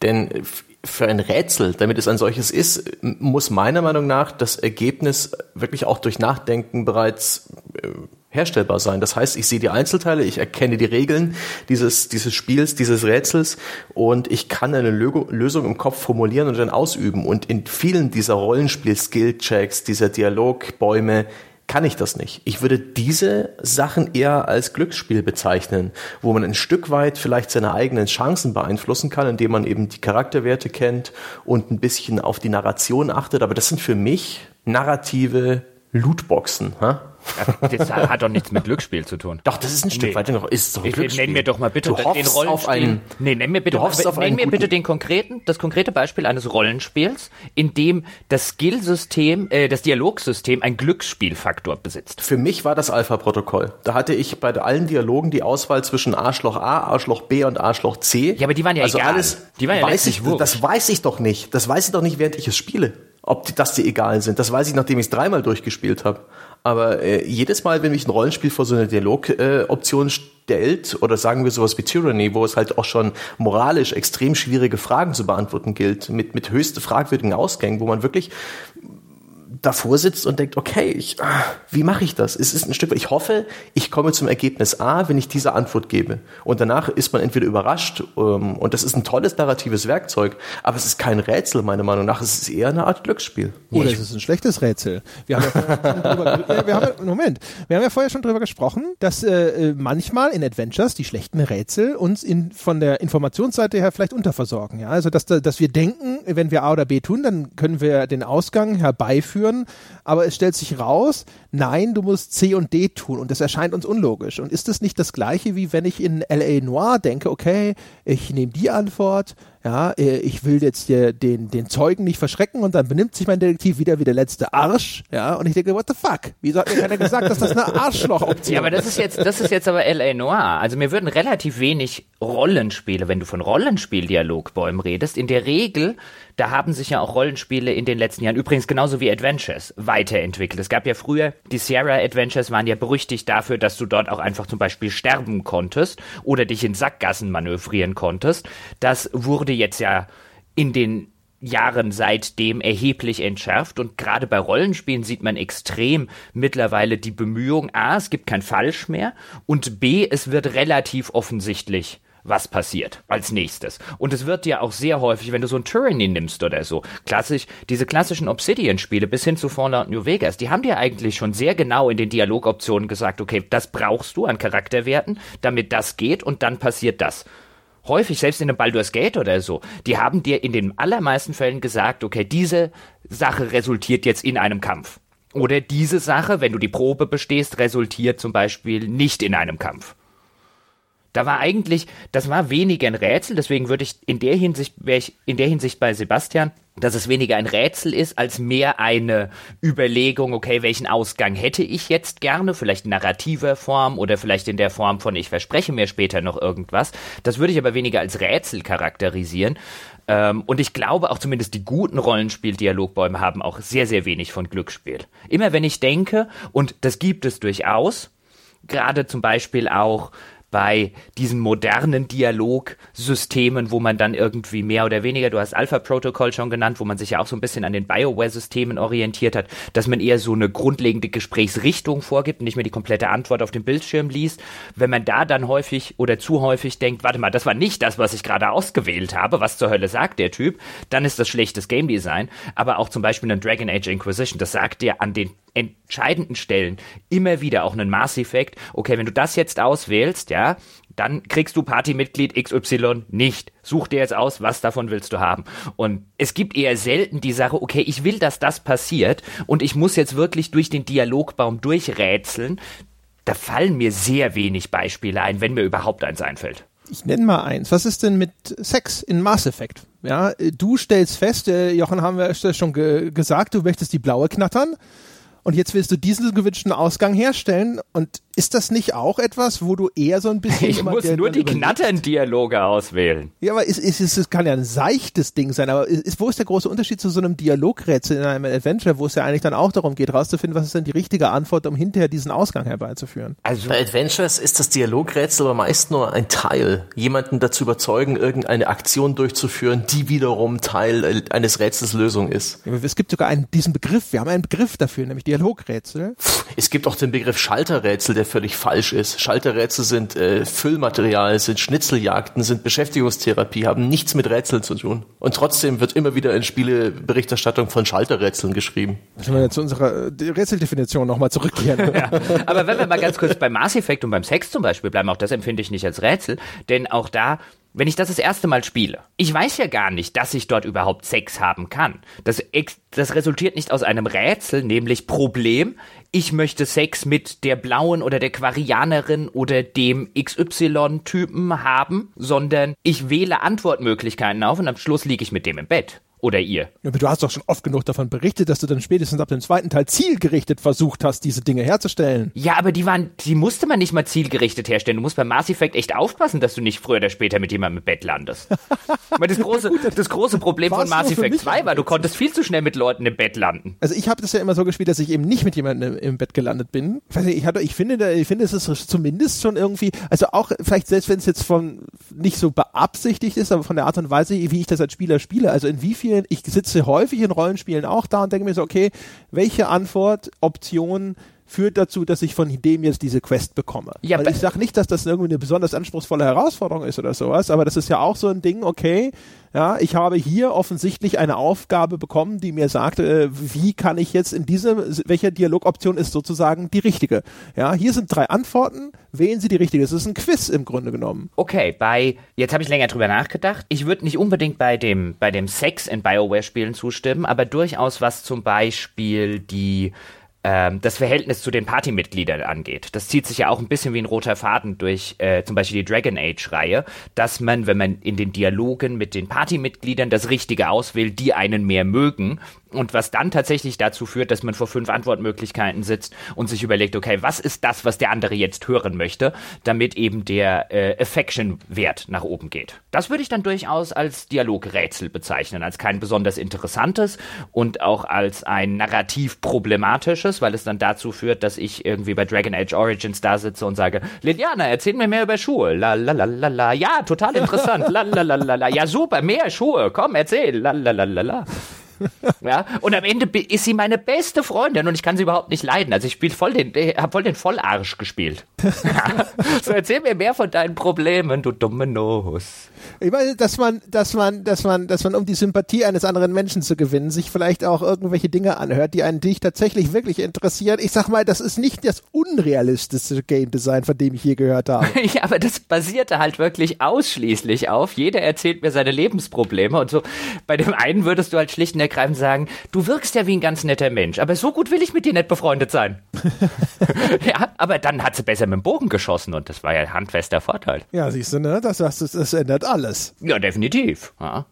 Denn für ein Rätsel, damit es ein solches ist, muss meiner Meinung nach das Ergebnis wirklich auch durch Nachdenken bereits äh, herstellbar sein. Das heißt, ich sehe die Einzelteile, ich erkenne die Regeln dieses, dieses Spiels, dieses Rätsels und ich kann eine Lösung im Kopf formulieren und dann ausüben. Und in vielen dieser Rollenspiel-Skill-Checks, dieser Dialogbäume, kann ich das nicht. Ich würde diese Sachen eher als Glücksspiel bezeichnen, wo man ein Stück weit vielleicht seine eigenen Chancen beeinflussen kann, indem man eben die Charakterwerte kennt und ein bisschen auf die Narration achtet. Aber das sind für mich narrative Lootboxen. Ha? Das hat doch nichts mit Glücksspiel zu tun. Doch, das ist ein Stück nee. weiter noch. Ist doch ein Glücksspiel. Nenn mir doch mal bitte du den Rollenspiel. Auf einen, nee, nenn mir bitte, nenn mir bitte den konkreten, das konkrete Beispiel eines Rollenspiels, in dem das Skillsystem, äh, das Dialogsystem ein Glücksspielfaktor besitzt. Für mich war das Alpha-Protokoll. Da hatte ich bei allen Dialogen die Auswahl zwischen Arschloch A, Arschloch B und Arschloch C. Ja, aber die waren ja also egal. alles, die waren ja weiß ich, Das weiß ich doch nicht. Das weiß ich doch nicht, während ich es spiele ob die, dass die egal sind. Das weiß ich, nachdem ich es dreimal durchgespielt habe. Aber äh, jedes Mal, wenn mich ein Rollenspiel vor so eine Dialogoption äh, stellt, oder sagen wir sowas wie Tyranny, wo es halt auch schon moralisch extrem schwierige Fragen zu beantworten gilt, mit, mit höchst fragwürdigen Ausgängen, wo man wirklich davor sitzt und denkt, okay, ich, ah, wie mache ich das? Es ist ein Stück, ich hoffe, ich komme zum Ergebnis A, wenn ich diese Antwort gebe. Und danach ist man entweder überrascht, ähm, und das ist ein tolles narratives Werkzeug, aber es ist kein Rätsel, meiner Meinung nach. Es ist eher eine Art Glücksspiel. Oder es ist ein schlechtes Rätsel. Wir haben ja drüber, wir haben, Moment, wir haben ja vorher schon drüber gesprochen, dass äh, manchmal in Adventures die schlechten Rätsel uns in, von der Informationsseite her vielleicht unterversorgen. Ja? Also, dass, dass wir denken, wenn wir A oder B tun, dann können wir den Ausgang herbeiführen können, aber es stellt sich raus, nein, du musst C und D tun und das erscheint uns unlogisch. Und ist das nicht das gleiche, wie wenn ich in L.A. Noir denke, okay, ich nehme die Antwort, ja, äh, ich will jetzt den, den Zeugen nicht verschrecken und dann benimmt sich mein Detektiv wieder wie der letzte Arsch, ja, und ich denke, what the fuck? Wieso hat mir keiner gesagt, dass das eine Arschloch-Option ist? Ja, aber das ist jetzt, das ist jetzt aber L.A. Noir. Also mir würden relativ wenig Rollenspiele, wenn du von Rollenspiel-Dialogbäumen redest, in der Regel, da haben sich ja auch Rollenspiele in den letzten Jahren, übrigens genauso wie Adventures, weiterentwickelt. Es gab ja früher, die Sierra Adventures waren ja berüchtigt dafür, dass du dort auch einfach zum Beispiel sterben konntest oder dich in Sackgassen manövrieren konntest. Das wurde jetzt ja in den Jahren seitdem erheblich entschärft und gerade bei Rollenspielen sieht man extrem mittlerweile die Bemühung, a, es gibt kein Falsch mehr und b, es wird relativ offensichtlich was passiert als nächstes. Und es wird ja auch sehr häufig, wenn du so ein Tyranny nimmst oder so, klassisch, diese klassischen Obsidian-Spiele bis hin zu Fallout New Vegas, die haben dir eigentlich schon sehr genau in den Dialogoptionen gesagt, okay, das brauchst du an Charakterwerten, damit das geht und dann passiert das häufig, selbst in einem Baldur's Gate oder so, die haben dir in den allermeisten Fällen gesagt, okay, diese Sache resultiert jetzt in einem Kampf. Oder diese Sache, wenn du die Probe bestehst, resultiert zum Beispiel nicht in einem Kampf. Da war eigentlich, das war weniger ein Rätsel, deswegen würde ich in der Hinsicht, wäre ich in der Hinsicht bei Sebastian, dass es weniger ein Rätsel ist, als mehr eine Überlegung, okay, welchen Ausgang hätte ich jetzt gerne, vielleicht in narrativer Form oder vielleicht in der Form von ich verspreche mir später noch irgendwas. Das würde ich aber weniger als Rätsel charakterisieren. Ähm, und ich glaube auch zumindest die guten Rollenspiel-Dialogbäume haben auch sehr, sehr wenig von Glücksspiel. Immer wenn ich denke, und das gibt es durchaus, gerade zum Beispiel auch bei diesen modernen Dialogsystemen, wo man dann irgendwie mehr oder weniger, du hast Alpha Protocol schon genannt, wo man sich ja auch so ein bisschen an den BioWare-Systemen orientiert hat, dass man eher so eine grundlegende Gesprächsrichtung vorgibt und nicht mehr die komplette Antwort auf dem Bildschirm liest. Wenn man da dann häufig oder zu häufig denkt, warte mal, das war nicht das, was ich gerade ausgewählt habe, was zur Hölle sagt der Typ, dann ist das schlechtes Game Design. Aber auch zum Beispiel ein Dragon Age Inquisition, das sagt dir an den entscheidenden Stellen immer wieder auch einen Maßeffekt. Okay, wenn du das jetzt auswählst, ja, dann kriegst du Partymitglied XY nicht. Such dir jetzt aus, was davon willst du haben. Und es gibt eher selten die Sache, okay, ich will, dass das passiert und ich muss jetzt wirklich durch den Dialogbaum durchrätseln. Da fallen mir sehr wenig Beispiele ein, wenn mir überhaupt eins einfällt. Ich nenne mal eins. Was ist denn mit Sex in Mass Effect? Ja, du stellst fest, äh, Jochen haben wir schon ge gesagt, du möchtest die blaue knattern. Und jetzt willst du diesen gewünschten Ausgang herstellen. Und ist das nicht auch etwas, wo du eher so ein bisschen. Ich muss nur die Knattern-Dialoge auswählen. Ja, aber es, es, es, kann ja ein seichtes Ding sein. Aber ist, wo ist der große Unterschied zu so einem Dialogrätsel in einem Adventure, wo es ja eigentlich dann auch darum geht, rauszufinden, was ist denn die richtige Antwort, um hinterher diesen Ausgang herbeizuführen? Also bei Adventures ist das Dialogrätsel aber meist nur ein Teil. Jemanden dazu überzeugen, irgendeine Aktion durchzuführen, die wiederum Teil eines Rätsels Lösung ist. Es gibt sogar einen, diesen Begriff. Wir haben einen Begriff dafür, nämlich Dialogrätsel. Es gibt auch den Begriff Schalterrätsel, der völlig falsch ist. Schalterrätsel sind äh, Füllmaterial, sind Schnitzeljagden, sind Beschäftigungstherapie, haben nichts mit Rätseln zu tun. Und trotzdem wird immer wieder in Spieleberichterstattung von Schalterrätseln geschrieben. Müssen wir zu unserer äh, Rätseldefinition nochmal zurückkehren. ja. Aber wenn wir mal ganz kurz beim Mass Effect und beim Sex zum Beispiel bleiben, auch das empfinde ich nicht als Rätsel, denn auch da wenn ich das das erste Mal spiele, ich weiß ja gar nicht, dass ich dort überhaupt Sex haben kann. Das, das resultiert nicht aus einem Rätsel, nämlich Problem, ich möchte Sex mit der blauen oder der Quarianerin oder dem XY-Typen haben, sondern ich wähle Antwortmöglichkeiten auf und am Schluss liege ich mit dem im Bett. Oder ihr. du hast doch schon oft genug davon berichtet, dass du dann spätestens ab dem zweiten Teil zielgerichtet versucht hast, diese Dinge herzustellen. Ja, aber die waren, die musste man nicht mal zielgerichtet herstellen. Du musst beim Mass Effect echt aufpassen, dass du nicht früher oder später mit jemandem im Bett landest. das große, das große Problem von Mass Effect 2 war, du konntest viel zu schnell mit Leuten im Bett landen. Also ich habe das ja immer so gespielt, dass ich eben nicht mit jemandem im Bett gelandet bin. Ich, weiß nicht, ich, hatte, ich finde, ich finde, es ist zumindest schon irgendwie, also auch vielleicht selbst wenn es jetzt von nicht so beabsichtigt ist, aber von der Art und Weise, wie ich das als Spieler spiele, also in wie vielen, ich sitze häufig in Rollenspielen auch da und denke mir so, okay, welche Antwort, Option führt dazu, dass ich von dem jetzt diese Quest bekomme. Ja, Weil ich sage nicht, dass das irgendwie eine besonders anspruchsvolle Herausforderung ist oder sowas, aber das ist ja auch so ein Ding, okay, ja, ich habe hier offensichtlich eine Aufgabe bekommen, die mir sagt, äh, wie kann ich jetzt in diese, welche Dialogoption ist sozusagen die richtige. Ja, hier sind drei Antworten, wählen Sie die richtige. Es ist ein Quiz im Grunde genommen. Okay, bei, jetzt habe ich länger drüber nachgedacht. Ich würde nicht unbedingt bei dem, bei dem Sex in Bioware-Spielen zustimmen, aber durchaus was zum Beispiel die ähm, das Verhältnis zu den Partymitgliedern angeht. Das zieht sich ja auch ein bisschen wie ein roter Faden durch äh, zum Beispiel die Dragon Age-Reihe, dass man, wenn man in den Dialogen mit den Partymitgliedern das Richtige auswählt, die einen mehr mögen und was dann tatsächlich dazu führt, dass man vor fünf Antwortmöglichkeiten sitzt und sich überlegt, okay, was ist das, was der andere jetzt hören möchte, damit eben der äh, Affection-Wert nach oben geht. Das würde ich dann durchaus als Dialogrätsel bezeichnen, als kein besonders interessantes und auch als ein narrativ problematisches, weil es dann dazu führt, dass ich irgendwie bei Dragon Age Origins da sitze und sage, Liliana, erzähl mir mehr über Schuhe. La la la la la. Ja, total interessant. La la la la la. Ja, super, mehr Schuhe. Komm, erzähl. La la la la la ja, und am Ende ist sie meine beste Freundin und ich kann sie überhaupt nicht leiden. Also ich spiele voll den, habe voll den Vollarsch gespielt. so erzähl mir mehr von deinen Problemen, du dumme Nuss. Ich meine, dass man, dass man, dass man, dass man, um die Sympathie eines anderen Menschen zu gewinnen, sich vielleicht auch irgendwelche Dinge anhört, die einen dich tatsächlich wirklich interessieren. Ich sag mal, das ist nicht das unrealistischste Game Design, von dem ich je gehört habe. ja, aber das basierte halt wirklich ausschließlich auf, jeder erzählt mir seine Lebensprobleme und so. Bei dem einen würdest du halt schlicht und ergreifend sagen, du wirkst ja wie ein ganz netter Mensch, aber so gut will ich mit dir nicht befreundet sein. ja, aber dann hat sie besser mit dem Bogen geschossen und das war ja handfester Vorteil. Ja, siehst du, ne? Das, das, das ändert alles. Ja, definitiv. Ja.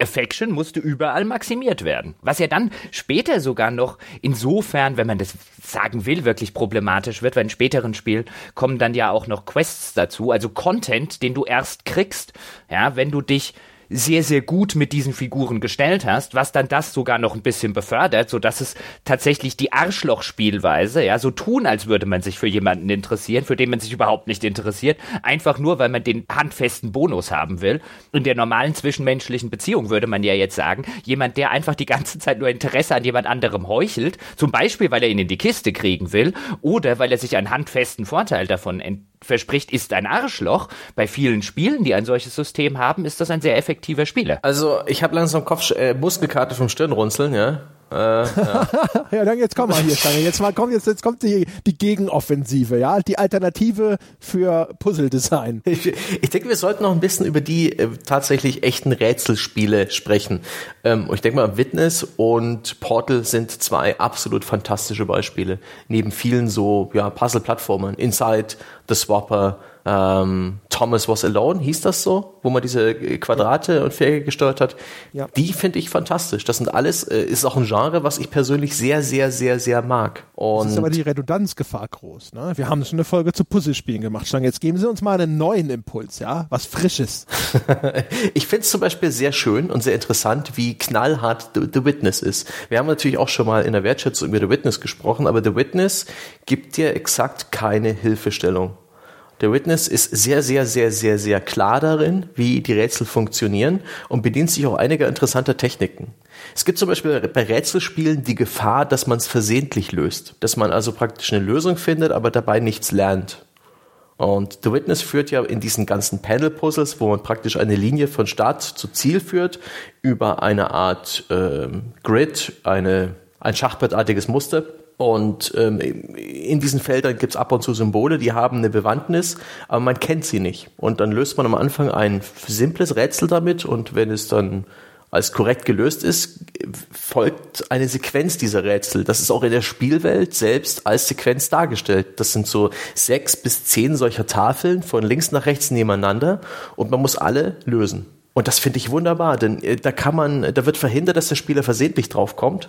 Affection musste überall maximiert werden. Was ja dann später sogar noch insofern, wenn man das sagen will, wirklich problematisch wird, weil in späteren Spielen kommen dann ja auch noch Quests dazu, also Content, den du erst kriegst, ja, wenn du dich sehr, sehr gut mit diesen Figuren gestellt hast, was dann das sogar noch ein bisschen befördert, so dass es tatsächlich die Arschloch-Spielweise, ja, so tun, als würde man sich für jemanden interessieren, für den man sich überhaupt nicht interessiert, einfach nur, weil man den handfesten Bonus haben will. In der normalen zwischenmenschlichen Beziehung würde man ja jetzt sagen, jemand, der einfach die ganze Zeit nur Interesse an jemand anderem heuchelt, zum Beispiel, weil er ihn in die Kiste kriegen will oder weil er sich einen handfesten Vorteil davon verspricht, ist ein Arschloch. Bei vielen Spielen, die ein solches System haben, ist das ein sehr effektiver Spieler. Also ich habe langsam Kopf, äh, Muskelkarte vom Stirnrunzeln, ja. ja. ja, dann jetzt komm mal hier, Stange. Jetzt mal kommt jetzt, jetzt kommt die, die Gegenoffensive, ja, die Alternative für Puzzle-Design. Ich, ich denke, wir sollten noch ein bisschen über die äh, tatsächlich echten Rätselspiele sprechen. Ähm, ich denke mal, Witness und Portal sind zwei absolut fantastische Beispiele. Neben vielen so ja, Puzzle-Plattformen. Inside, The Swapper, ähm, Thomas Was Alone, hieß das so, wo man diese Quadrate und Vierecke gesteuert hat. Ja. Die finde ich fantastisch. Das sind alles, äh, ist auch ein Genre, was ich persönlich sehr, sehr, sehr, sehr mag. Und das ist aber die Redundanzgefahr groß. Ne? Wir haben schon eine Folge zu Puzzlespielen gemacht. Stange, jetzt geben Sie uns mal einen neuen Impuls, ja, was Frisches. ich finde es zum Beispiel sehr schön und sehr interessant, wie knallhart The, The Witness ist. Wir haben natürlich auch schon mal in der Wertschätzung über The Witness gesprochen, aber The Witness gibt dir exakt keine Hilfestellung. Der Witness ist sehr, sehr, sehr, sehr, sehr klar darin, wie die Rätsel funktionieren und bedient sich auch einiger interessanter Techniken. Es gibt zum Beispiel bei Rätselspielen die Gefahr, dass man es versehentlich löst, dass man also praktisch eine Lösung findet, aber dabei nichts lernt. Und The Witness führt ja in diesen ganzen Panel-Puzzles, wo man praktisch eine Linie von Start zu Ziel führt, über eine Art ähm, Grid, eine, ein schachbrettartiges Muster, und ähm, in diesen Feldern gibt's ab und zu Symbole, die haben eine Bewandtnis, aber man kennt sie nicht. Und dann löst man am Anfang ein simples Rätsel damit und wenn es dann als korrekt gelöst ist, folgt eine Sequenz dieser Rätsel. Das ist auch in der Spielwelt selbst als Sequenz dargestellt. Das sind so sechs bis zehn solcher Tafeln von links nach rechts nebeneinander und man muss alle lösen. Und das finde ich wunderbar, denn äh, da kann man, da wird verhindert, dass der Spieler versehentlich draufkommt,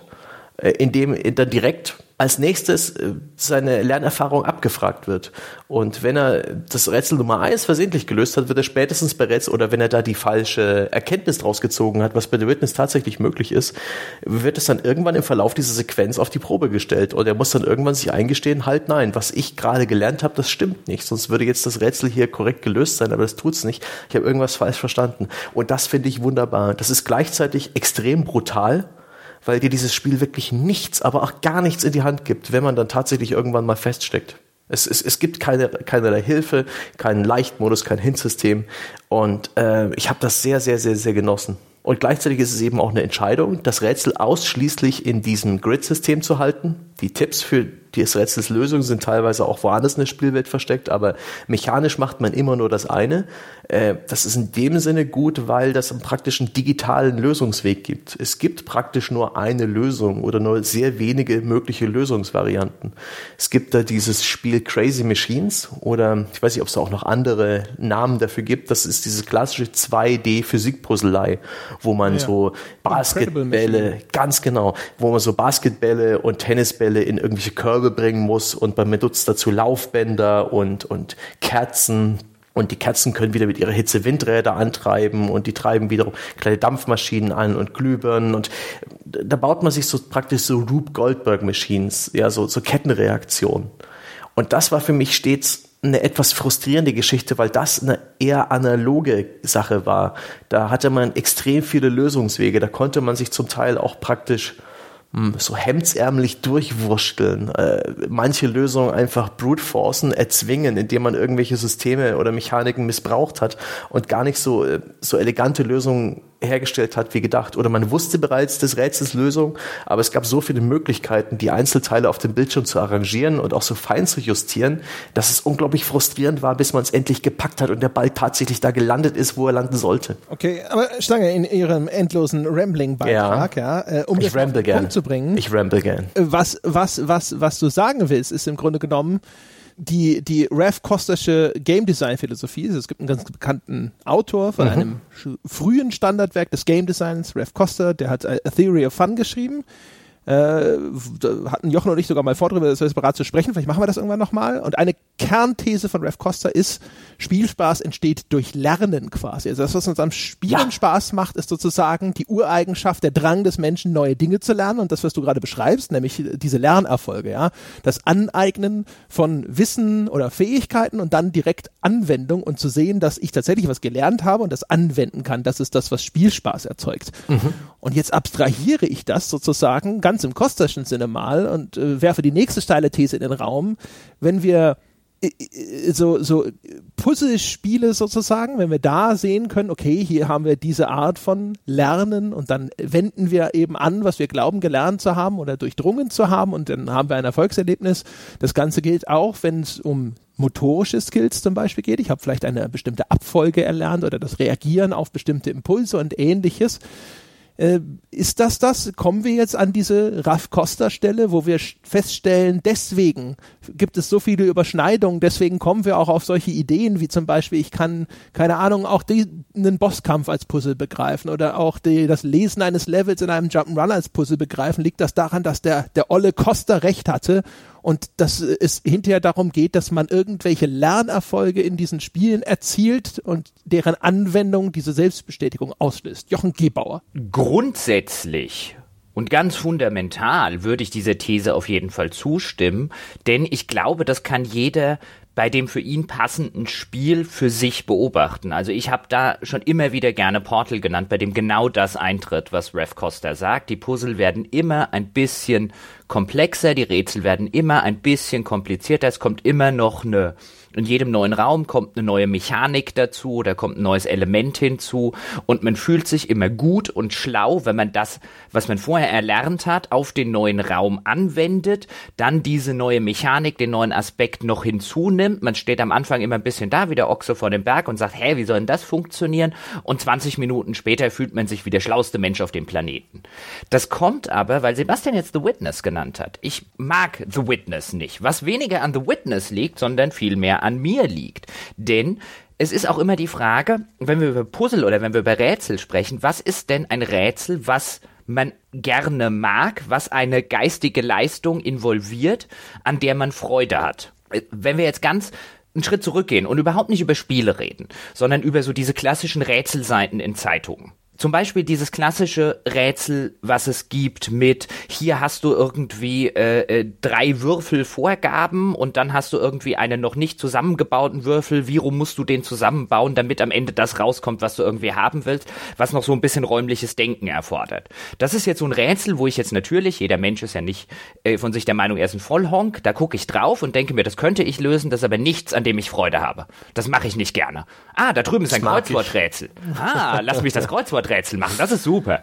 indem dann direkt als nächstes äh, seine Lernerfahrung abgefragt wird. Und wenn er das Rätsel Nummer eins versehentlich gelöst hat, wird er spätestens bei Rätsel, oder wenn er da die falsche Erkenntnis draus gezogen hat, was bei The Witness tatsächlich möglich ist, wird es dann irgendwann im Verlauf dieser Sequenz auf die Probe gestellt. Und er muss dann irgendwann sich eingestehen, halt nein, was ich gerade gelernt habe, das stimmt nicht. Sonst würde jetzt das Rätsel hier korrekt gelöst sein, aber das tut's nicht. Ich habe irgendwas falsch verstanden. Und das finde ich wunderbar. Das ist gleichzeitig extrem brutal, weil dir dieses Spiel wirklich nichts, aber auch gar nichts in die Hand gibt, wenn man dann tatsächlich irgendwann mal feststeckt. Es, es, es gibt keine, keinerlei Hilfe, keinen Leichtmodus, kein Hint-System und äh, ich habe das sehr, sehr, sehr, sehr genossen. Und gleichzeitig ist es eben auch eine Entscheidung, das Rätsel ausschließlich in diesem Grid-System zu halten. Die Tipps für die Rätselslösungen sind teilweise auch woanders in der Spielwelt versteckt, aber mechanisch macht man immer nur das eine. Äh, das ist in dem Sinne gut, weil das einen praktischen digitalen Lösungsweg gibt. Es gibt praktisch nur eine Lösung oder nur sehr wenige mögliche Lösungsvarianten. Es gibt da dieses Spiel Crazy Machines oder ich weiß nicht, ob es da auch noch andere Namen dafür gibt. Das ist diese klassische 2D-Physikpuzzlei, wo man ja. so Basketbälle, ganz genau, wo man so Basketbälle und Tennisbälle in irgendwelche Körbe Körbe bringen muss und man benutzt dazu Laufbänder und, und Kerzen. Und die Kerzen können wieder mit ihrer Hitze Windräder antreiben und die treiben wiederum kleine Dampfmaschinen an und Glühbirnen und da baut man sich so praktisch so Rube Goldberg Machines, ja, so, so Kettenreaktionen. Und das war für mich stets eine etwas frustrierende Geschichte, weil das eine eher analoge Sache war. Da hatte man extrem viele Lösungswege, da konnte man sich zum Teil auch praktisch so hemdsärmlich durchwursteln, äh, manche Lösungen einfach brute forcen, erzwingen, indem man irgendwelche Systeme oder Mechaniken missbraucht hat und gar nicht so, äh, so elegante Lösungen hergestellt hat wie gedacht. Oder man wusste bereits des Rätsels Lösung, aber es gab so viele Möglichkeiten, die Einzelteile auf dem Bildschirm zu arrangieren und auch so fein zu justieren, dass es unglaublich frustrierend war, bis man es endlich gepackt hat und der Ball tatsächlich da gelandet ist, wo er landen sollte. Okay, aber Stange, in Ihrem endlosen Rambling-Beitrag, ja, ja äh, um ich das auf den Punkt zu bringen. Ich ramble gern. Was, was, was, was du sagen willst, ist im Grunde genommen, die, die Ralph Kostersche Game Design Philosophie. Also es gibt einen ganz bekannten Autor von mhm. einem frühen Standardwerk des Game Designs, Ralph Koster, der hat A Theory of Fun geschrieben. Äh, hatten Jochen und ich sogar mal vor, darüber separat zu sprechen. Vielleicht machen wir das irgendwann nochmal. Und eine Kernthese von Rev Costa ist, Spielspaß entsteht durch Lernen quasi. Also das, was uns am Spielen ja. Spaß macht, ist sozusagen die Ureigenschaft, der Drang des Menschen, neue Dinge zu lernen. Und das, was du gerade beschreibst, nämlich diese Lernerfolge, ja. Das Aneignen von Wissen oder Fähigkeiten und dann direkt Anwendung und zu sehen, dass ich tatsächlich was gelernt habe und das anwenden kann. Das ist das, was Spielspaß erzeugt. Mhm. Und jetzt abstrahiere ich das sozusagen ganz im kosterschen Sinne mal und äh, werfe die nächste steile These in den Raum. Wenn wir so, so Puzzlespiele sozusagen, wenn wir da sehen können, okay, hier haben wir diese Art von Lernen und dann wenden wir eben an, was wir glauben gelernt zu haben oder durchdrungen zu haben und dann haben wir ein Erfolgserlebnis. Das Ganze gilt auch, wenn es um motorische Skills zum Beispiel geht. Ich habe vielleicht eine bestimmte Abfolge erlernt oder das Reagieren auf bestimmte Impulse und ähnliches. Äh, ist das das? Kommen wir jetzt an diese Ralf Costa Stelle, wo wir feststellen, deswegen gibt es so viele Überschneidungen, deswegen kommen wir auch auf solche Ideen, wie zum Beispiel, ich kann, keine Ahnung, auch die, einen Bosskampf als Puzzle begreifen oder auch die, das Lesen eines Levels in einem Jump'n'Run als Puzzle begreifen. Liegt das daran, dass der, der Olle Costa recht hatte und dass es hinterher darum geht, dass man irgendwelche Lernerfolge in diesen Spielen erzielt und deren Anwendung diese Selbstbestätigung auslöst. Jochen Gebauer. Grundsätzlich und ganz fundamental würde ich dieser These auf jeden Fall zustimmen, denn ich glaube, das kann jeder bei dem für ihn passenden Spiel für sich beobachten. Also ich habe da schon immer wieder gerne Portal genannt, bei dem genau das eintritt, was Rev Costa sagt. Die Puzzle werden immer ein bisschen komplexer, die Rätsel werden immer ein bisschen komplizierter, es kommt immer noch eine in jedem neuen Raum kommt eine neue Mechanik dazu oder kommt ein neues Element hinzu und man fühlt sich immer gut und schlau, wenn man das, was man vorher erlernt hat, auf den neuen Raum anwendet, dann diese neue Mechanik, den neuen Aspekt noch hinzunimmt. Man steht am Anfang immer ein bisschen da, wie der Ochse vor dem Berg und sagt, hä, wie soll denn das funktionieren? Und 20 Minuten später fühlt man sich wie der schlauste Mensch auf dem Planeten. Das kommt aber, weil Sebastian jetzt The Witness genannt hat. Ich mag The Witness nicht, was weniger an The Witness liegt, sondern vielmehr an mir liegt. Denn es ist auch immer die Frage, wenn wir über Puzzle oder wenn wir über Rätsel sprechen, was ist denn ein Rätsel, was man gerne mag, was eine geistige Leistung involviert, an der man Freude hat. Wenn wir jetzt ganz einen Schritt zurückgehen und überhaupt nicht über Spiele reden, sondern über so diese klassischen Rätselseiten in Zeitungen zum Beispiel dieses klassische Rätsel, was es gibt mit, hier hast du irgendwie äh, äh, drei Würfelvorgaben und dann hast du irgendwie einen noch nicht zusammengebauten Würfel, wie rum musst du den zusammenbauen, damit am Ende das rauskommt, was du irgendwie haben willst, was noch so ein bisschen räumliches Denken erfordert. Das ist jetzt so ein Rätsel, wo ich jetzt natürlich, jeder Mensch ist ja nicht äh, von sich der Meinung, er ist ein Vollhonk, da gucke ich drauf und denke mir, das könnte ich lösen, das ist aber nichts, an dem ich Freude habe. Das mache ich nicht gerne. Ah, da drüben ist ein Kreuzworträtsel. Ah, lass mich das Kreuzworträtsel Rätsel machen. Das ist super.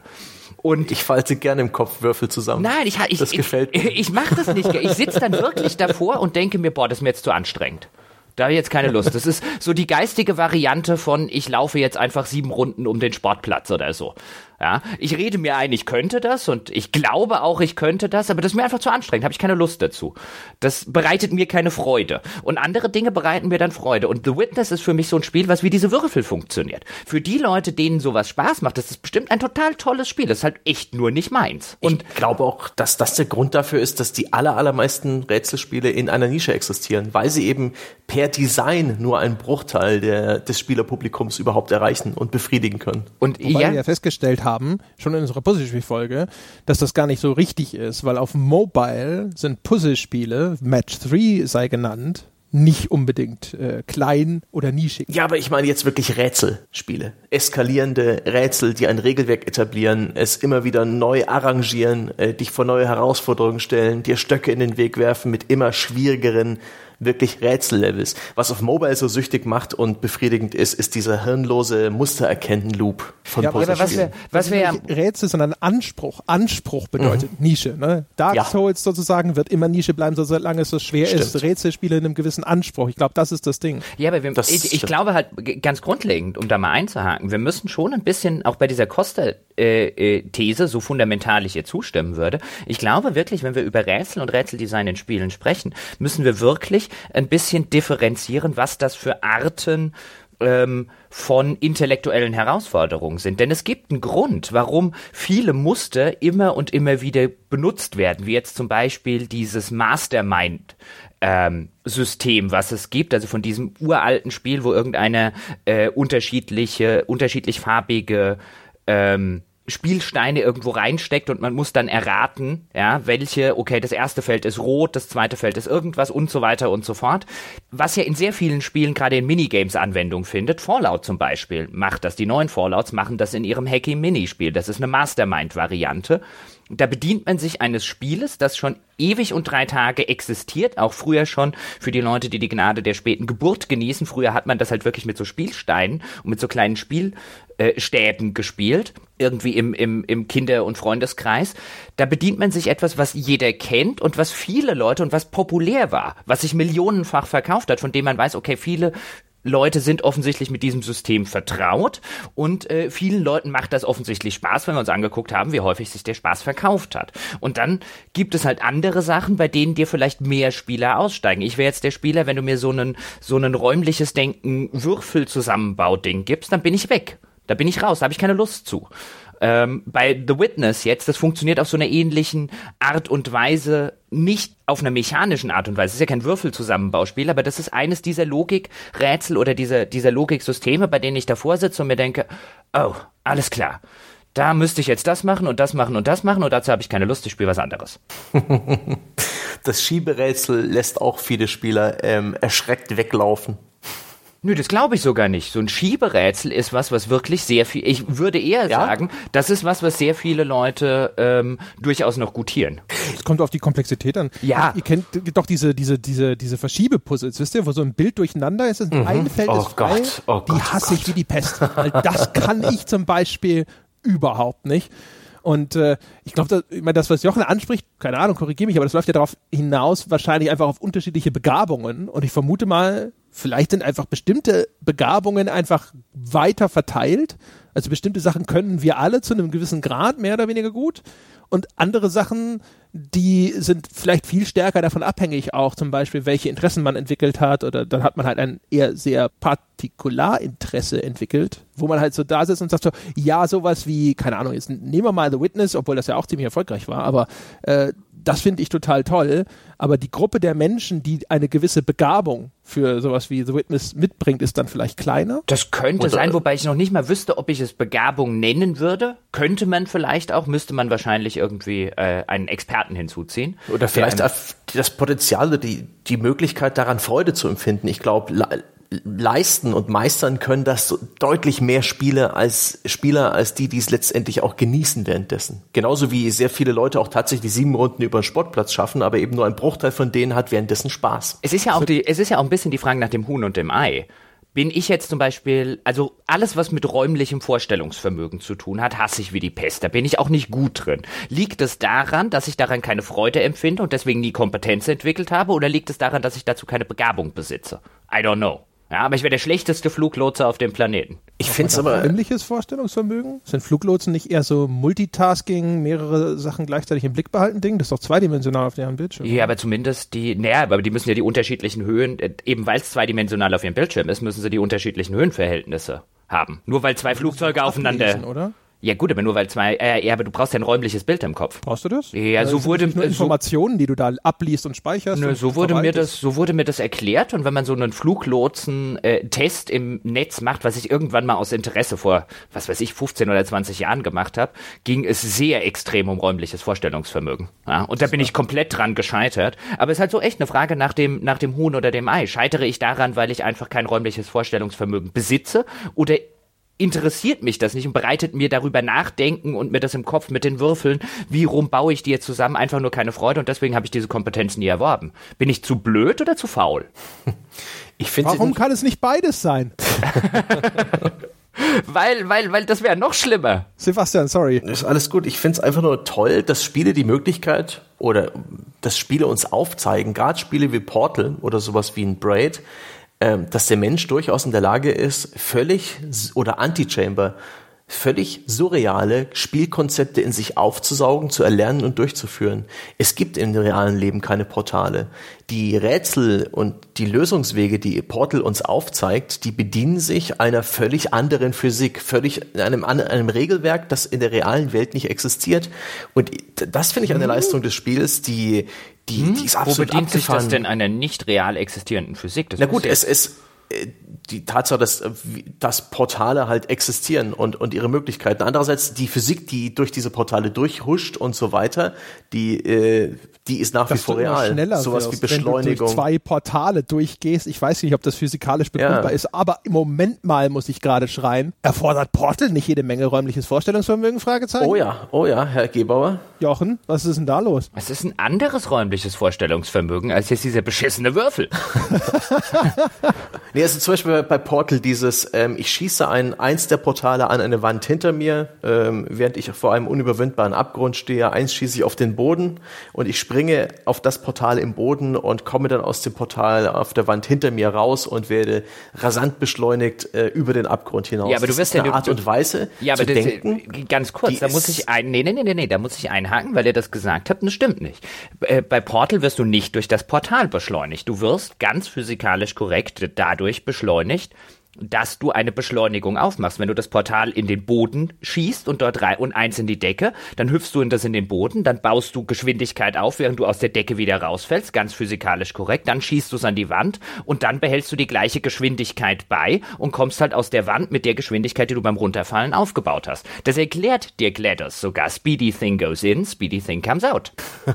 Und ich falte gerne im Kopf Würfel zusammen. Nein, ich ich das gefällt mir. Ich, ich mache das nicht. Ich sitze dann wirklich davor und denke mir, boah, das ist mir jetzt zu anstrengend. Da habe ich jetzt keine Lust. Das ist so die geistige Variante von, ich laufe jetzt einfach sieben Runden um den Sportplatz oder so. Ja, ich rede mir ein, ich könnte das und ich glaube auch, ich könnte das, aber das ist mir einfach zu anstrengend, habe ich keine Lust dazu. Das bereitet mir keine Freude. Und andere Dinge bereiten mir dann Freude. Und The Witness ist für mich so ein Spiel, was wie diese Würfel funktioniert. Für die Leute, denen sowas Spaß macht, das ist bestimmt ein total tolles Spiel. Das ist halt echt nur nicht meins. Und ich glaube auch, dass das der Grund dafür ist, dass die aller, allermeisten Rätselspiele in einer Nische existieren, weil sie eben per Design nur einen Bruchteil der, des Spielerpublikums überhaupt erreichen und befriedigen können. Und Wobei ja, wir ja festgestellt haben, haben, schon in unserer Puzzlespiel-Folge, dass das gar nicht so richtig ist, weil auf Mobile sind Puzzlespiele, Match 3 sei genannt, nicht unbedingt äh, klein oder nischig. Ja, aber ich meine jetzt wirklich Rätselspiele. Eskalierende Rätsel, die ein Regelwerk etablieren, es immer wieder neu arrangieren, äh, dich vor neue Herausforderungen stellen, dir Stöcke in den Weg werfen mit immer schwierigeren wirklich Rätsellevels. Was auf Mobile so süchtig macht und befriedigend ist, ist dieser hirnlose Mustererkennen-Loop von ja, aber was wir, was wir ja Rätsel, sondern Anspruch. Anspruch bedeutet mhm. Nische. Ne? Dark ja. Souls sozusagen wird immer Nische bleiben, solange es so schwer stimmt. ist. Rätselspiele in einem gewissen Anspruch. Ich glaube, das ist das Ding. Ja, aber wir, ich, ich glaube halt ganz grundlegend, um da mal einzuhaken, wir müssen schon ein bisschen auch bei dieser Costa-These, äh, äh, so fundamental ich ihr zustimmen würde. Ich glaube wirklich, wenn wir über Rätsel und Rätseldesign in Spielen sprechen, müssen wir wirklich ein bisschen differenzieren, was das für Arten ähm, von intellektuellen Herausforderungen sind. Denn es gibt einen Grund, warum viele Muster immer und immer wieder benutzt werden, wie jetzt zum Beispiel dieses Mastermind. Ähm, System, was es gibt, also von diesem uralten Spiel, wo irgendeine äh, unterschiedliche, unterschiedlich farbige ähm, Spielsteine irgendwo reinsteckt und man muss dann erraten, ja, welche, okay, das erste Feld ist rot, das zweite Feld ist irgendwas und so weiter und so fort. Was ja in sehr vielen Spielen gerade in Minigames Anwendung findet. Fallout zum Beispiel macht das. Die neuen Fallouts machen das in ihrem Hacky Minispiel. Das ist eine Mastermind-Variante. Da bedient man sich eines Spieles, das schon ewig und drei Tage existiert, auch früher schon für die Leute, die die Gnade der späten Geburt genießen. Früher hat man das halt wirklich mit so Spielsteinen und mit so kleinen Spielstäben gespielt, irgendwie im, im, im Kinder- und Freundeskreis. Da bedient man sich etwas, was jeder kennt und was viele Leute und was populär war, was sich millionenfach verkauft hat, von dem man weiß, okay, viele Leute sind offensichtlich mit diesem System vertraut und äh, vielen Leuten macht das offensichtlich Spaß, wenn wir uns angeguckt haben, wie häufig sich der Spaß verkauft hat. Und dann gibt es halt andere Sachen, bei denen dir vielleicht mehr Spieler aussteigen. Ich wäre jetzt der Spieler, wenn du mir so einen so einen räumliches Denken Würfelzusammenbau-Ding gibst, dann bin ich weg. Da bin ich raus, da habe ich keine Lust zu. Ähm, bei The Witness jetzt, das funktioniert auf so einer ähnlichen Art und Weise, nicht auf einer mechanischen Art und Weise. Es ist ja kein Würfelzusammenbauspiel, aber das ist eines dieser Logikrätsel oder dieser, dieser Logiksysteme, bei denen ich davor sitze und mir denke, oh, alles klar. Da müsste ich jetzt das machen und das machen und das machen und dazu habe ich keine Lust, ich spiele was anderes. das Schieberätsel lässt auch viele Spieler ähm, erschreckt weglaufen. Nö, das glaube ich sogar nicht. So ein Schieberätsel ist was, was wirklich sehr viel. Ich würde eher ja? sagen, das ist was, was sehr viele Leute ähm, durchaus noch gutieren. Es kommt auf die Komplexität an. Ja. Ihr kennt doch diese, diese, diese, diese Verschiebepuzzles, wisst ihr, wo so ein Bild durcheinander ist, mhm. ein Feld oh ist frei. Gott. Oh die Gott, hasse oh ich wie die Pest. Weil das kann ich zum Beispiel überhaupt nicht. Und äh, ich glaube, ich meine, das, was Jochen anspricht, keine Ahnung, korrigiere mich, aber das läuft ja darauf hinaus, wahrscheinlich einfach auf unterschiedliche Begabungen. Und ich vermute mal, vielleicht sind einfach bestimmte Begabungen einfach weiter verteilt. Also bestimmte Sachen können wir alle zu einem gewissen Grad mehr oder weniger gut. Und andere Sachen, die sind vielleicht viel stärker davon abhängig, auch zum Beispiel, welche Interessen man entwickelt hat. Oder dann hat man halt ein eher sehr Partikularinteresse entwickelt, wo man halt so da sitzt und sagt so, ja, sowas wie, keine Ahnung, jetzt nehmen wir mal The Witness, obwohl das ja auch ziemlich erfolgreich war, aber äh, das finde ich total toll. Aber die Gruppe der Menschen, die eine gewisse Begabung für sowas wie The Witness mitbringt, ist dann vielleicht kleiner. Das könnte Oder- sein, wobei ich noch nicht mal wüsste, ob ich es Begabung nennen würde. Könnte man vielleicht auch, müsste man wahrscheinlich irgendwie äh, einen Experten hinzuziehen. Oder vielleicht das Potenzial, die, die Möglichkeit daran Freude zu empfinden. Ich glaube, leisten und meistern können das so deutlich mehr Spieler als Spieler als die, die es letztendlich auch genießen währenddessen. Genauso wie sehr viele Leute auch tatsächlich sieben Runden über den Sportplatz schaffen, aber eben nur ein Bruchteil von denen hat währenddessen Spaß. Es ist ja auch die, es ist ja auch ein bisschen die Frage nach dem Huhn und dem Ei. Bin ich jetzt zum Beispiel, also alles, was mit räumlichem Vorstellungsvermögen zu tun hat, hasse ich wie die Pest. Da bin ich auch nicht gut drin. Liegt es daran, dass ich daran keine Freude empfinde und deswegen nie Kompetenz entwickelt habe, oder liegt es daran, dass ich dazu keine Begabung besitze? I don't know. Ja, aber ich wäre der schlechteste Fluglotse auf dem Planeten. Ich finde es Hat man da aber, Ähnliches Vorstellungsvermögen? Sind Fluglotsen nicht eher so Multitasking, mehrere Sachen gleichzeitig im Blick behalten Ding? Das ist doch zweidimensional auf deren Bildschirm. Ja, aber zumindest die, naja, aber die müssen ja die unterschiedlichen Höhen, äh, eben weil es zweidimensional auf ihrem Bildschirm ist, müssen sie die unterschiedlichen Höhenverhältnisse haben. Nur weil zwei Flugzeuge aufeinander. Oder? Ja gut, aber nur weil zwei, äh, ja, aber du brauchst ja ein räumliches Bild im Kopf. Brauchst du das? Ja, so sind wurde- nur so- Informationen, die du da abliest und speicherst. Nö, und so wurde mir das, so wurde mir das erklärt und wenn man so einen Fluglotsen-Test im Netz macht, was ich irgendwann mal aus Interesse vor, was weiß ich, 15 oder 20 Jahren gemacht habe, ging es sehr extrem um räumliches Vorstellungsvermögen. Ja, und da bin ich komplett dran gescheitert. Aber es ist halt so echt eine Frage nach dem, nach dem Huhn oder dem Ei. Scheitere ich daran, weil ich einfach kein räumliches Vorstellungsvermögen besitze oder interessiert mich das nicht und bereitet mir darüber nachdenken und mir das im Kopf mit den Würfeln, wie rum baue ich die jetzt zusammen, einfach nur keine Freude und deswegen habe ich diese Kompetenz nie erworben. Bin ich zu blöd oder zu faul? ich finde Warum kann es nicht beides sein? Weil, weil, weil das wäre noch schlimmer. Sebastian, sorry. ist alles gut. Ich finde es einfach nur toll, dass Spiele die Möglichkeit oder dass Spiele uns aufzeigen, gerade Spiele wie Portal oder sowas wie ein Braid, dass der Mensch durchaus in der Lage ist, völlig oder Antichamber völlig surreale Spielkonzepte in sich aufzusaugen, zu erlernen und durchzuführen. Es gibt im realen Leben keine Portale. Die Rätsel und die Lösungswege, die Portal uns aufzeigt, die bedienen sich einer völlig anderen Physik, völlig einem, einem Regelwerk, das in der realen Welt nicht existiert. Und das finde ich eine Leistung des Spiels, die, die, die ist Wo absolut bedient sich das abgefahren. denn einer nicht real existierenden Physik? Das Na gut, ja- es, es, die Tatsache, dass, dass Portale halt existieren und, und ihre Möglichkeiten. Andererseits die Physik, die durch diese Portale durchhuscht und so weiter, die, äh, die ist nach Dass wie vor real. schneller Sowas wirst, wie Beschleunigung. Wenn du durch zwei Portale durchgehst. Ich weiß nicht, ob das physikalisch begründbar Ja. ist, aber im Moment mal muss ich gerade schreien. Erfordert Portal nicht jede Menge räumliches Vorstellungsvermögen? Fragezeichen. Oh ja, oh ja, Herr Gebauer. Jochen, was ist denn da los? Es ist ein anderes räumliches Vorstellungsvermögen als jetzt dieser beschissene Würfel. Nee, also zum Beispiel bei Portal dieses, ähm, ich schieße ein, eins der Portale an eine Wand hinter mir, ähm, während ich vor einem unüberwindbaren Abgrund stehe. Eins schieße ich auf den Boden und ich springe auf das Portal im Boden und komme dann aus dem Portal auf der Wand hinter mir raus und werde rasant beschleunigt äh, über den Abgrund hinaus. Ja, aber du wirst ja- eine Art und Weise Ja, zu aber das, denken. ganz kurz, da muss ich ein, nee, nee, nee, nee, nee, da muss ich einhaken, weil ihr das gesagt habt, das stimmt nicht. Äh, Bei Portal wirst du nicht durch das Portal beschleunigt. Du wirst ganz physikalisch korrekt dadurch beschleunigt, dass du eine Beschleunigung aufmachst. Wenn du das Portal in den Boden schießt und dort rein und eins in die Decke, dann hüpfst du in das in den Boden, dann baust du Geschwindigkeit auf, während du aus der Decke wieder rausfällst, ganz physikalisch korrekt, dann schießt du es an die Wand und dann behältst du die gleiche Geschwindigkeit bei und kommst halt aus der Wand mit der Geschwindigkeit, die du beim Runterfallen aufgebaut hast. Das erklärt dir GLaDOS sogar. Speedy Thing goes in, Speedy Thing comes out.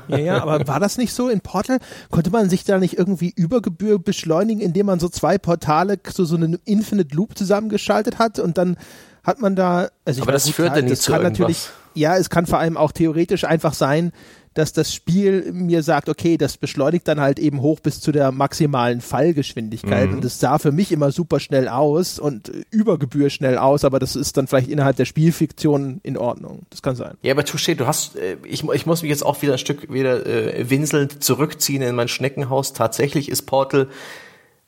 Ja, ja, aber war das nicht so in Portal? Konnte man sich da nicht irgendwie über Gebühr beschleunigen, indem man so zwei Portale zu so einem Infinite Loop zusammengeschaltet hat und dann hat man da, also ich Aber das führt ja nie das zu irgendwas. natürlich, ja, es kann vor allem auch theoretisch einfach sein, dass das Spiel mir sagt, okay, das beschleunigt dann halt eben hoch bis zu der maximalen Fallgeschwindigkeit Mhm. und das sah für mich immer super schnell aus und äh, über Gebühr schnell aus, aber das ist dann vielleicht innerhalb der Spielfiktion in Ordnung. Das kann sein. Ja, aber Touché, du hast, äh, ich, ich muss mich jetzt auch wieder ein Stück wieder äh, winselnd zurückziehen in mein Schneckenhaus. Tatsächlich ist Portal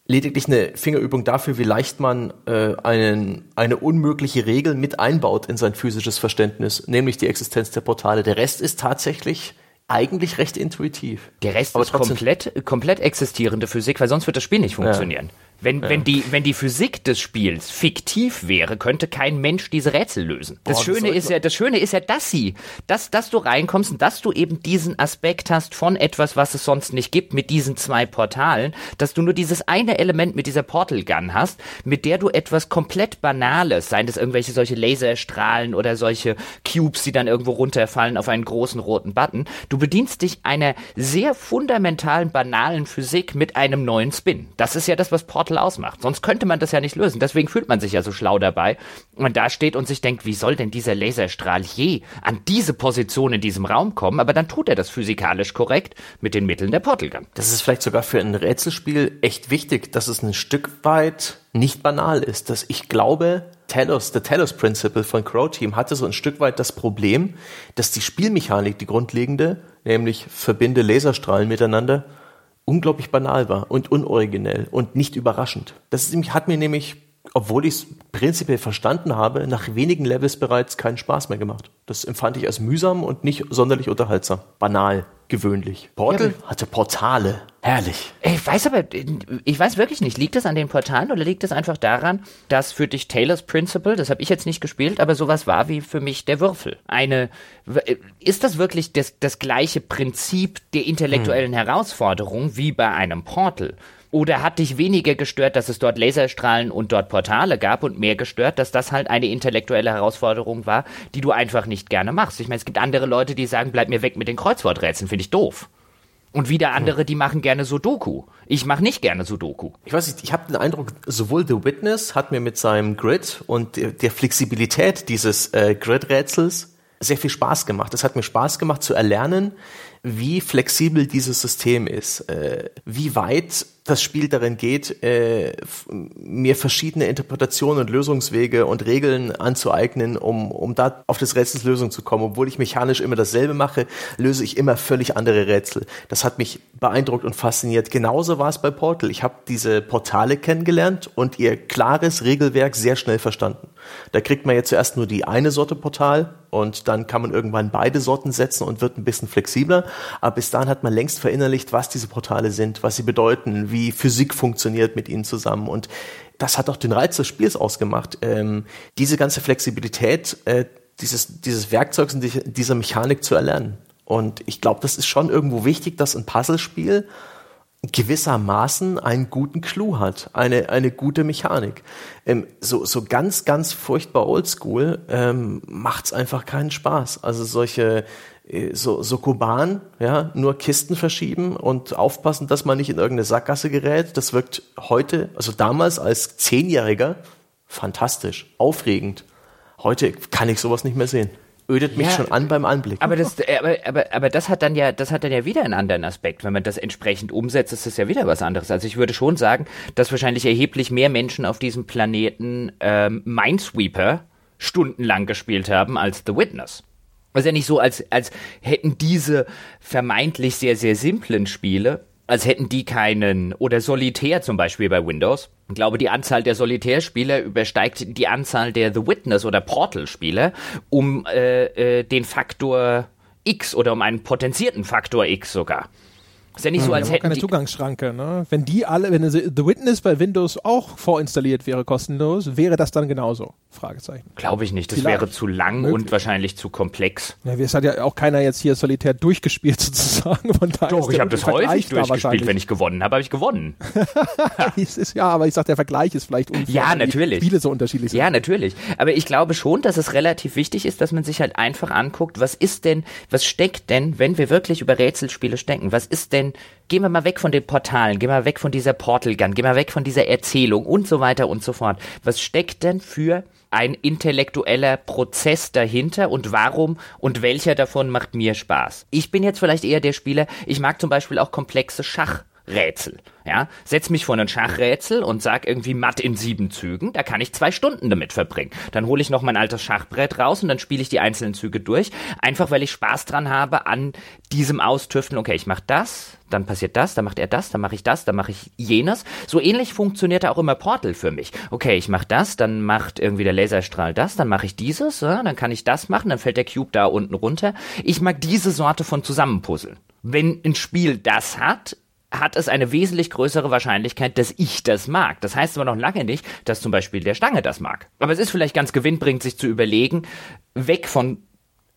lediglich eine Fingerübung dafür, wie leicht man äh, einen, eine unmögliche Regel mit einbaut in sein physisches Verständnis, nämlich die Existenz der Portale. Der Rest ist tatsächlich eigentlich recht intuitiv. Der Rest Aber ist komplett, komplett existierende Physik, weil sonst wird das Spiel nicht funktionieren. Wenn, wenn, die, wenn die Physik des Spiels fiktiv wäre, könnte kein Mensch diese Rätsel lösen. Das, Boah, das Schöne sollte ist ja, das Schöne ist ja, dass sie, dass, dass du reinkommst und dass du eben diesen Aspekt hast von etwas, was es sonst nicht gibt, mit diesen zwei Portalen, dass du nur dieses eine Element mit dieser Portal Gun hast, mit der du etwas komplett Banales, seien das irgendwelche solche Laserstrahlen oder solche Cubes, die dann irgendwo runterfallen auf einen großen roten Button, du bedienst dich einer sehr fundamentalen, banalen Physik mit einem neuen Spin. Das ist ja das, was Portal ausmacht. Sonst könnte man das ja nicht lösen. Deswegen fühlt man sich ja so schlau dabei. Und da steht und sich denkt, wie soll denn dieser Laserstrahl je an diese Position in diesem Raum kommen? Aber dann tut er das physikalisch korrekt mit den Mitteln der Portal Gun. Das ist vielleicht sogar für ein Rätselspiel echt wichtig, dass es ein Stück weit nicht banal ist. Dass ich glaube, Talos, der Talos Principle von Crow Team hatte so ein Stück weit das Problem, dass die Spielmechanik, die grundlegende, nämlich verbinde Laserstrahlen miteinander, unglaublich banal war und unoriginell und nicht überraschend. Das hat mir nämlich, obwohl ich es prinzipiell verstanden habe, nach wenigen Levels bereits keinen Spaß mehr gemacht. Das empfand ich als mühsam und nicht sonderlich unterhaltsam. Banal, gewöhnlich. Portal hatte Portale. Herrlich. Ich weiß aber, ich weiß wirklich nicht, liegt es an den Portalen oder liegt es einfach daran, dass für dich Taylors Principle, das habe ich jetzt nicht gespielt, aber sowas war wie für mich der Würfel. Eine, ist das wirklich das, das gleiche Prinzip der intellektuellen Herausforderung wie bei einem Portal? Oder hat dich weniger gestört, dass es dort Laserstrahlen und dort Portale gab und mehr gestört, dass das halt eine intellektuelle Herausforderung war, die du einfach nicht gerne machst? Ich meine, es gibt andere Leute, die sagen, bleib mir weg mit den Kreuzworträtseln, finde ich doof. Und wieder andere, die machen gerne Sudoku. Ich mache nicht gerne Sudoku. Ich weiß nicht, ich habe den Eindruck, sowohl The Witness hat mir mit seinem Grid und der, Flexibilität dieses äh, Grid-Rätsels sehr viel Spaß gemacht. Es hat mir Spaß gemacht zu erlernen, wie flexibel dieses System ist, äh, wie weit das Spiel darin geht, äh, mir verschiedene Interpretationen und Lösungswege und Regeln anzueignen, um, um da auf des Rätsels Lösung zu kommen. Obwohl ich mechanisch immer dasselbe mache, löse ich immer völlig andere Rätsel. Das hat mich beeindruckt und fasziniert. Genauso war es bei Portal. Ich habe diese Portale kennengelernt und ihr klares Regelwerk sehr schnell verstanden. Da kriegt man ja zuerst nur die eine Sorte Portal und dann kann man irgendwann beide Sorten setzen und wird ein bisschen flexibler. Aber bis dahin hat man längst verinnerlicht, was diese Portale sind, was sie bedeuten, wie Physik funktioniert mit ihnen zusammen. Und das hat auch den Reiz des Spiels ausgemacht. Ähm, diese ganze Flexibilität äh, dieses, dieses Werkzeugs und die- dieser Mechanik zu erlernen. Und ich glaube, das ist schon irgendwo wichtig, dass ein Puzzlespiel gewissermaßen einen guten Clou hat, eine, eine gute Mechanik. Ähm, so, so ganz, ganz furchtbar oldschool ähm, macht's einfach keinen Spaß. Also solche so, so Kuban, ja, nur Kisten verschieben und aufpassen, dass man nicht in irgendeine Sackgasse gerät. Das wirkt heute, also damals als Zehnjähriger, fantastisch, aufregend. Heute kann ich sowas nicht mehr sehen ödet mich ja, schon an beim Anblick. Aber das, aber, aber, aber das hat dann ja, das hat dann ja wieder einen anderen Aspekt. Wenn man das entsprechend umsetzt, ist das ja wieder was anderes. Also ich würde schon sagen, dass wahrscheinlich erheblich mehr Menschen auf diesem Planeten ähm, Minesweeper stundenlang gespielt haben als The Witness. Ist ja nicht so, als, als hätten diese vermeintlich sehr, sehr simplen Spiele als hätten die keinen, oder Solitär zum Beispiel bei Windows. Ich glaube, die Anzahl der Solitärspieler übersteigt die Anzahl der The Witness oder Portal-Spieler um äh, äh, den Faktor X oder um einen potenzierten Faktor X sogar. Ist ja nicht so, als hätten keine die Zugangsschranke. Ne? Wenn die alle, wenn The Witness bei Windows auch vorinstalliert wäre, kostenlos, wäre das dann genauso? Fragezeichen. Glaube ich nicht. Das Vielleicht. wäre zu lang Möglich. und wahrscheinlich zu komplex. Ja, es hat ja auch keiner jetzt hier solitär durchgespielt sozusagen. Von Doch, ich habe das häufig durchgespielt. Wenn ich gewonnen habe, habe ich gewonnen. ist, ja, aber ich sag, der Vergleich ist vielleicht unfair. Ja, natürlich. Viele so unterschiedlich sind. Ja, natürlich. Aber ich glaube schon, dass es relativ wichtig ist, dass man sich halt einfach anguckt, was ist denn, was steckt denn, wenn wir wirklich über Rätselspiele stecken, was ist denn denn, gehen wir mal weg von den Portalen, gehen wir weg von dieser Portal Gun, gehen wir weg von dieser Erzählung und so weiter und so fort. Was steckt denn für ein intellektueller Prozess dahinter und warum und welcher davon macht mir Spaß? Ich bin jetzt vielleicht eher der Spieler, ich mag zum Beispiel auch komplexe Schach. Rätsel. Ja, setz mich vor ein Schachrätsel und sag irgendwie matt in sieben Zügen, da kann ich zwei Stunden damit verbringen. Dann hole ich noch mein altes Schachbrett raus und dann spiele ich die einzelnen Züge durch, einfach weil ich Spaß dran habe an diesem Austüfteln. Okay, ich mache das, dann passiert das, dann macht er das, dann mache ich das, dann mache ich jenes. So ähnlich funktioniert auch immer Portal für mich. Okay, ich mache das, dann macht irgendwie der Laserstrahl das, dann mache ich dieses, ja, dann kann ich das machen, dann fällt der Cube da unten runter. Ich mag diese Sorte von Zusammenpuzzeln. Wenn ein Spiel das hat, hat es eine wesentlich größere Wahrscheinlichkeit, dass ich das mag. Das heißt aber noch lange nicht, dass zum Beispiel der Stange das mag. Aber es ist vielleicht ganz gewinnbringend, sich zu überlegen, weg von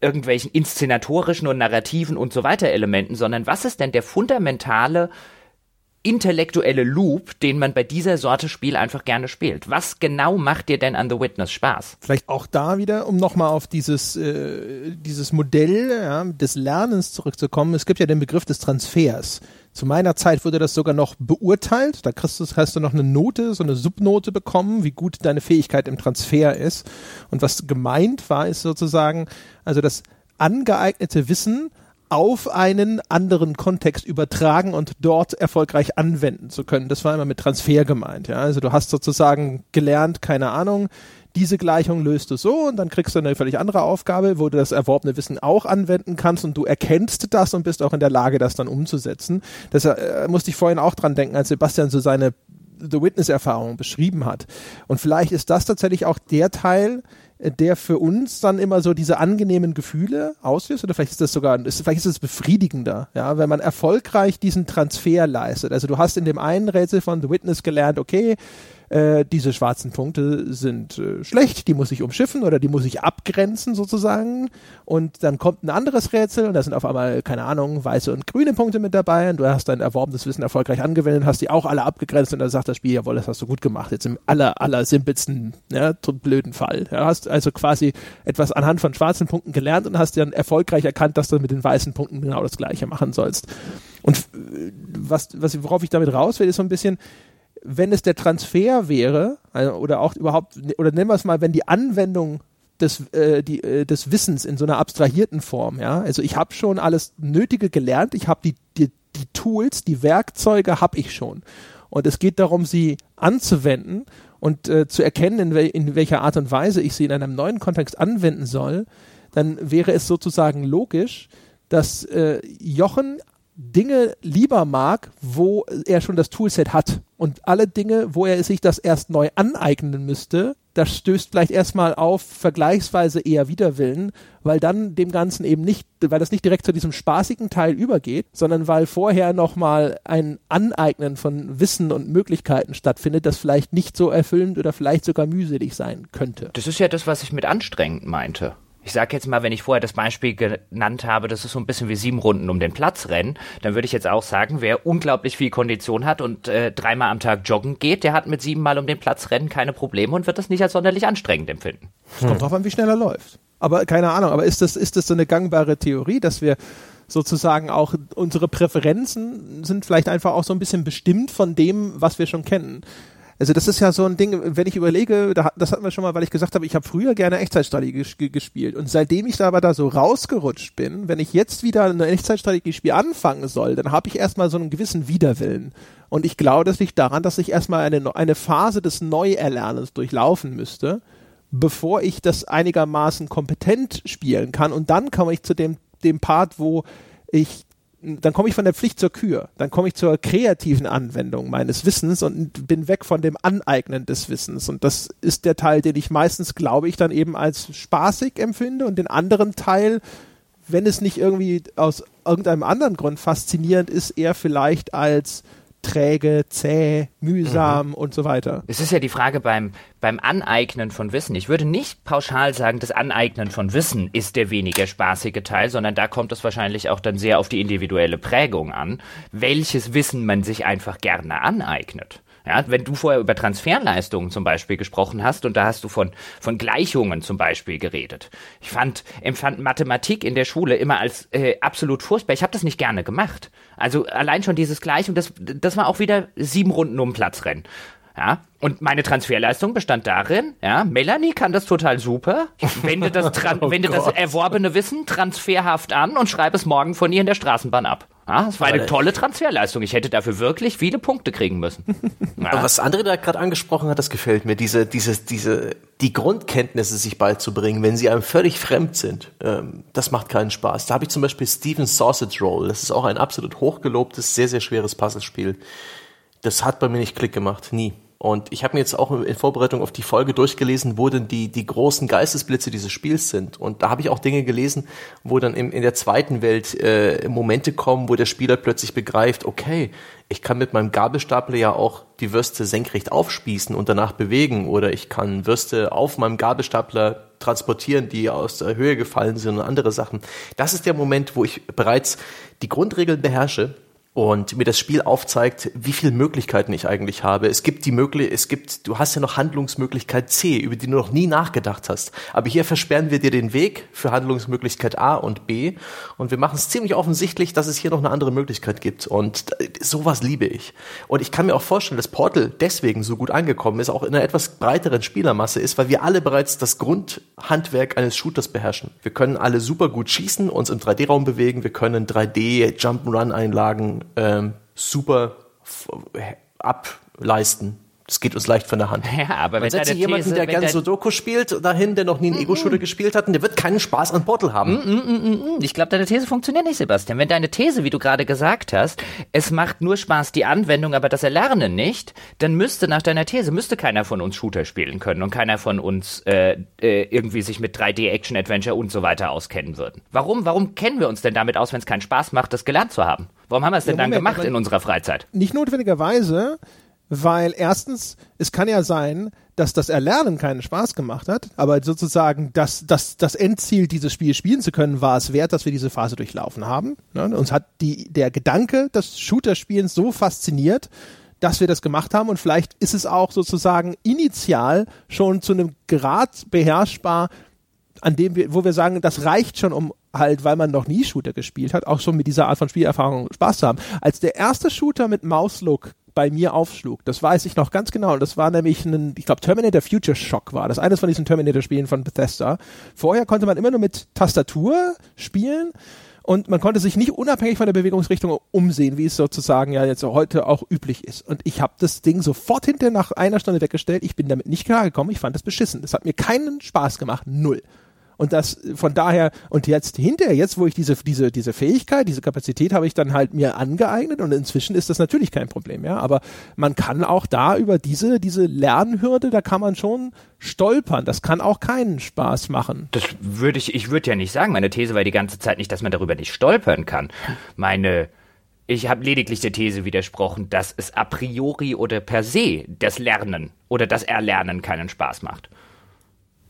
irgendwelchen inszenatorischen und narrativen und so weiter Elementen, sondern was ist denn der fundamentale intellektuelle Loop, den man bei dieser Sorte Spiel einfach gerne spielt. Was genau macht dir denn an The Witness Spaß? Vielleicht auch da wieder, um nochmal auf dieses, äh, dieses Modell ja, des Lernens zurückzukommen. Es gibt ja den Begriff des Transfers. Zu meiner Zeit wurde das sogar noch beurteilt. Da kriegst du, hast du noch eine Note, so eine Subnote bekommen, wie gut deine Fähigkeit im Transfer ist. Und was gemeint war, ist sozusagen, also das angeeignete Wissen auf einen anderen Kontext übertragen und dort erfolgreich anwenden zu können. Das war immer mit Transfer gemeint. Ja? Also du hast sozusagen gelernt, keine Ahnung, diese Gleichung löst du so und dann kriegst du eine völlig andere Aufgabe, wo du das erworbene Wissen auch anwenden kannst und du erkennst das und bist auch in der Lage, das dann umzusetzen. Das äh, musste ich vorhin auch dran denken, als Sebastian so seine The Witness-Erfahrung beschrieben hat. Und vielleicht ist das tatsächlich auch der Teil, äh, der für uns dann immer so diese angenehmen Gefühle auslöst oder vielleicht ist das sogar, ist, vielleicht ist es befriedigender, ja, wenn man erfolgreich diesen Transfer leistet. Also du hast in dem einen Rätsel von The Witness gelernt, okay, äh, diese schwarzen Punkte sind äh, schlecht, die muss ich umschiffen oder die muss ich abgrenzen sozusagen. Und dann kommt ein anderes Rätsel und da sind auf einmal, keine Ahnung, weiße und grüne Punkte mit dabei und du hast dein erworbenes Wissen erfolgreich angewendet, hast die auch alle abgegrenzt und dann sagt das Spiel, jawohl, das hast du gut gemacht, jetzt im aller, aller simpelsten, ja, blöden Fall. Du hast also quasi etwas anhand von schwarzen Punkten gelernt und hast dann erfolgreich erkannt, dass du mit den weißen Punkten genau das gleiche machen sollst. Und äh, was, was, worauf ich damit raus will, ist so ein bisschen, wenn es der Transfer wäre, also, oder auch überhaupt, oder nennen wir es mal, wenn die Anwendung des, äh, die, äh, des Wissens in so einer abstrahierten Form, ja, also ich habe schon alles Nötige gelernt, ich habe die, die, die Tools, die Werkzeuge habe ich schon. Und es geht darum, sie anzuwenden und äh, zu erkennen, in, wel in welcher Art und Weise ich sie in einem neuen Kontext anwenden soll, dann wäre es sozusagen logisch, dass äh, Jochen Dinge lieber mag, wo er schon das Toolset hat. Und alle Dinge, wo er sich das erst neu aneignen müsste, das stößt vielleicht erstmal auf vergleichsweise eher Widerwillen, weil dann dem Ganzen eben nicht, weil das nicht direkt zu diesem spaßigen Teil übergeht, sondern weil vorher nochmal ein Aneignen von Wissen und Möglichkeiten stattfindet, das vielleicht nicht so erfüllend oder vielleicht sogar mühselig sein könnte. Das ist ja das, was ich mit anstrengend meinte. Ich sage jetzt mal, wenn ich vorher das Beispiel genannt habe, das ist so ein bisschen wie sieben Runden um den Platz rennen, dann würde ich jetzt auch sagen, wer unglaublich viel Kondition hat und äh, dreimal am Tag joggen geht, der hat mit siebenmal um den Platz rennen keine Probleme und wird das nicht als sonderlich anstrengend empfinden. Es kommt drauf an, wie schnell er läuft. Aber keine Ahnung, aber ist das, ist das so eine gangbare Theorie, dass wir sozusagen auch unsere Präferenzen sind vielleicht einfach auch so ein bisschen bestimmt von dem, was wir schon kennen. Also das ist ja so ein Ding, wenn ich überlege, das hatten wir schon mal, weil ich gesagt habe, ich habe früher gerne Echtzeitstrategie gespielt und seitdem ich da aber da so rausgerutscht bin, wenn ich jetzt wieder ein Echtzeitstrategie-Spiel anfangen soll, dann habe ich erstmal so einen gewissen Widerwillen. Und ich glaube, das liegt daran, dass ich erstmal eine, eine Phase des Neuerlernens durchlaufen müsste, bevor ich das einigermaßen kompetent spielen kann. Und dann komme ich zu dem, dem Part, wo ich dann komme ich von der Pflicht zur Kür, dann komme ich zur kreativen Anwendung meines Wissens und bin weg von dem Aneignen des Wissens. Und das ist der Teil, den ich meistens, glaube ich, dann eben als spaßig empfinde und den anderen Teil, wenn es nicht irgendwie aus irgendeinem anderen Grund faszinierend ist, eher vielleicht als träge, zäh, mühsam mhm. und so weiter. Es ist ja die Frage beim, beim Aneignen von Wissen. Ich würde nicht pauschal sagen, das Aneignen von Wissen ist der weniger spaßige Teil, sondern da kommt es wahrscheinlich auch dann sehr auf die individuelle Prägung an, welches Wissen man sich einfach gerne aneignet. Ja, wenn du vorher über Transferleistungen zum Beispiel gesprochen hast und da hast du von, von Gleichungen zum Beispiel geredet. Ich fand, empfand Mathematik in der Schule immer als äh, absolut furchtbar. Ich habe das nicht gerne gemacht. Also allein schon dieses Gleichung, das, das war auch wieder sieben Runden um Platz rennen. Ja, und meine Transferleistung bestand darin, ja, Melanie kann das total super. Ich wende das, oh wende das erworbene Wissen transferhaft an und schreibe es morgen von ihr in der Straßenbahn ab. Ja, das war eine tolle Transferleistung. Ich hätte dafür wirklich viele Punkte kriegen müssen. Ja. Was André da gerade angesprochen hat, das gefällt mir. Diese, diese, diese, die Grundkenntnisse sich beizubringen, wenn sie einem völlig fremd sind, ähm, das macht keinen Spaß. Da habe ich zum Beispiel Steven's Sausage Roll. Das ist auch ein absolut hochgelobtes, sehr, sehr schweres Puzzlespiel. Das hat bei mir nicht Klick gemacht. Nie. Und ich habe mir jetzt auch in Vorbereitung auf die Folge durchgelesen, wo denn die, die großen Geistesblitze dieses Spiels sind. Und da habe ich auch Dinge gelesen, wo dann im, in der zweiten Welt äh, Momente kommen, wo der Spieler plötzlich begreift, okay, ich kann mit meinem Gabelstapler ja auch die Würste senkrecht aufspießen und danach bewegen. Oder ich kann Würste auf meinem Gabelstapler transportieren, die aus der Höhe gefallen sind und andere Sachen. Das ist der Moment, wo ich bereits die Grundregeln beherrsche und mir das Spiel aufzeigt, wie viele Möglichkeiten ich eigentlich habe. Es gibt die Möglichkeit, es gibt, du hast ja noch Handlungsmöglichkeit C, über die du noch nie nachgedacht hast. Aber hier versperren wir dir den Weg für Handlungsmöglichkeit A und B und wir machen es ziemlich offensichtlich, dass es hier noch eine andere Möglichkeit gibt und sowas liebe ich. Und ich kann mir auch vorstellen, dass Portal deswegen so gut angekommen ist, auch in einer etwas breiteren Spielermasse ist, weil wir alle bereits das Grundhandwerk eines Shooters beherrschen. Wir können alle super gut schießen, uns im 3D-Raum bewegen, wir können 3D Ähm, super ableisten. Das geht uns leicht von der Hand. Ja, aber wenn setzt jemanden, These, der gern Sudoku spielt, dahin, der noch nie einen Ego-Shooter gespielt hat, und der wird keinen Spaß an Portal haben. Mm -mm ich glaube, deine These funktioniert nicht, Sebastian. Wenn deine These, wie du gerade gesagt hast, es macht nur Spaß die Anwendung, aber das Erlernen nicht, dann müsste nach deiner These müsste keiner von uns Shooter spielen können und keiner von uns äh, äh, irgendwie sich mit 3D Action Adventure und so weiter auskennen würden. Warum? Warum kennen wir uns denn damit aus, wenn es keinen Spaß macht, das gelernt zu haben? Warum haben wir es denn ja, Moment, dann gemacht in unserer Freizeit? Nicht notwendigerweise weil erstens, es kann ja sein, dass das Erlernen keinen Spaß gemacht hat, aber sozusagen das, das, das Endziel, dieses Spiel spielen zu können, war es wert, dass wir diese Phase durchlaufen haben. Ne? Uns hat die, der Gedanke des Shooter-Spielens so fasziniert, dass wir das gemacht haben und vielleicht ist es auch sozusagen initial schon zu einem Grad beherrschbar, an dem wir, wo wir sagen, das reicht schon, um halt, weil man noch nie Shooter gespielt hat, auch schon mit dieser Art von Spielerfahrung Spaß zu haben. Als der erste Shooter mit Mauslook bei mir aufschlug. Das weiß ich noch ganz genau. Das war nämlich ein, ich glaube, Terminator Future Shock war das. Eines von diesen Terminator-Spielen von Bethesda. Vorher konnte man immer nur mit Tastatur spielen und man konnte sich nicht unabhängig von der Bewegungsrichtung umsehen, wie es sozusagen ja jetzt heute auch üblich ist. Und ich habe das Ding sofort hinterher nach einer Stunde weggestellt. Ich bin damit nicht klargekommen. Ich fand das beschissen. Das hat mir keinen Spaß gemacht. Null. Und das von daher, und jetzt hinterher, jetzt wo ich diese, diese, diese Fähigkeit, diese Kapazität habe ich dann halt mir angeeignet und inzwischen ist das natürlich kein Problem, ja. Aber man kann auch da über diese, diese Lernhürde, da kann man schon stolpern. Das kann auch keinen Spaß machen. Das würde ich, ich würde ja nicht sagen. Meine These war die ganze Zeit nicht, dass man darüber nicht stolpern kann. Meine, ich habe lediglich der These widersprochen, dass es a priori oder per se das Lernen oder das Erlernen keinen Spaß macht.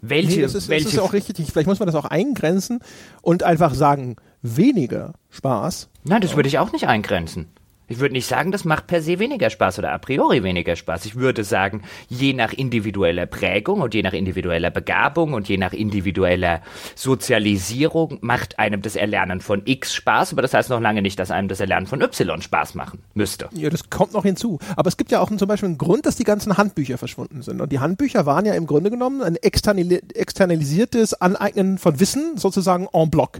Welche, Nee, das ist, welche das ist auch richtig. Vielleicht muss man das auch eingrenzen und einfach sagen, weniger Spaß. Nein, das würde ich auch nicht eingrenzen. Ich würde nicht sagen, das macht per se weniger Spaß oder a priori weniger Spaß. Ich würde sagen, je nach individueller Prägung und je nach individueller Begabung und je nach individueller Sozialisierung macht einem das Erlernen von X Spaß, aber das heißt noch lange nicht, dass einem das Erlernen von Y Spaß machen müsste. Ja, das kommt noch hinzu. Aber es gibt ja auch zum Beispiel einen Grund, dass die ganzen Handbücher verschwunden sind. Und die Handbücher waren ja im Grunde genommen ein externali externalisiertes Aneignen von Wissen, sozusagen en bloc.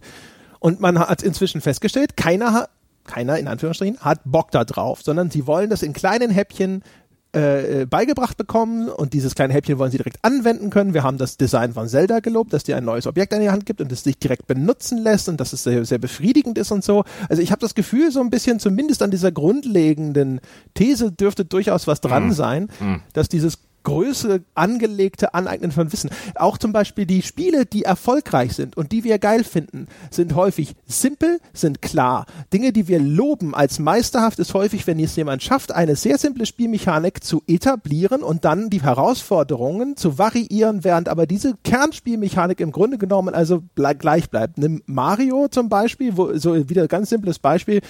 Und man hat inzwischen festgestellt, keiner keiner in Anführungsstrichen, hat Bock da drauf, sondern sie wollen das in kleinen Häppchen äh, beigebracht bekommen und dieses kleine Häppchen wollen sie direkt anwenden können. Wir haben das Design von Zelda gelobt, dass dir ein neues Objekt an die Hand gibt und es sich direkt benutzen lässt und dass es sehr, sehr befriedigend ist und so. Also ich habe das Gefühl, so ein bisschen zumindest an dieser grundlegenden These dürfte durchaus was dran sein, dass dieses Größe angelegte Aneignen von Wissen. Auch zum Beispiel die Spiele, die erfolgreich sind und die wir geil finden, sind häufig simpel, sind klar. Dinge, die wir loben als meisterhaft, ist häufig, wenn es jemand schafft, eine sehr simple Spielmechanik zu etablieren und dann die Herausforderungen zu variieren, während aber diese Kernspielmechanik im Grunde genommen also gleich bleibt. Nimm Mario zum Beispiel, wo so wieder ganz simples Beispiel.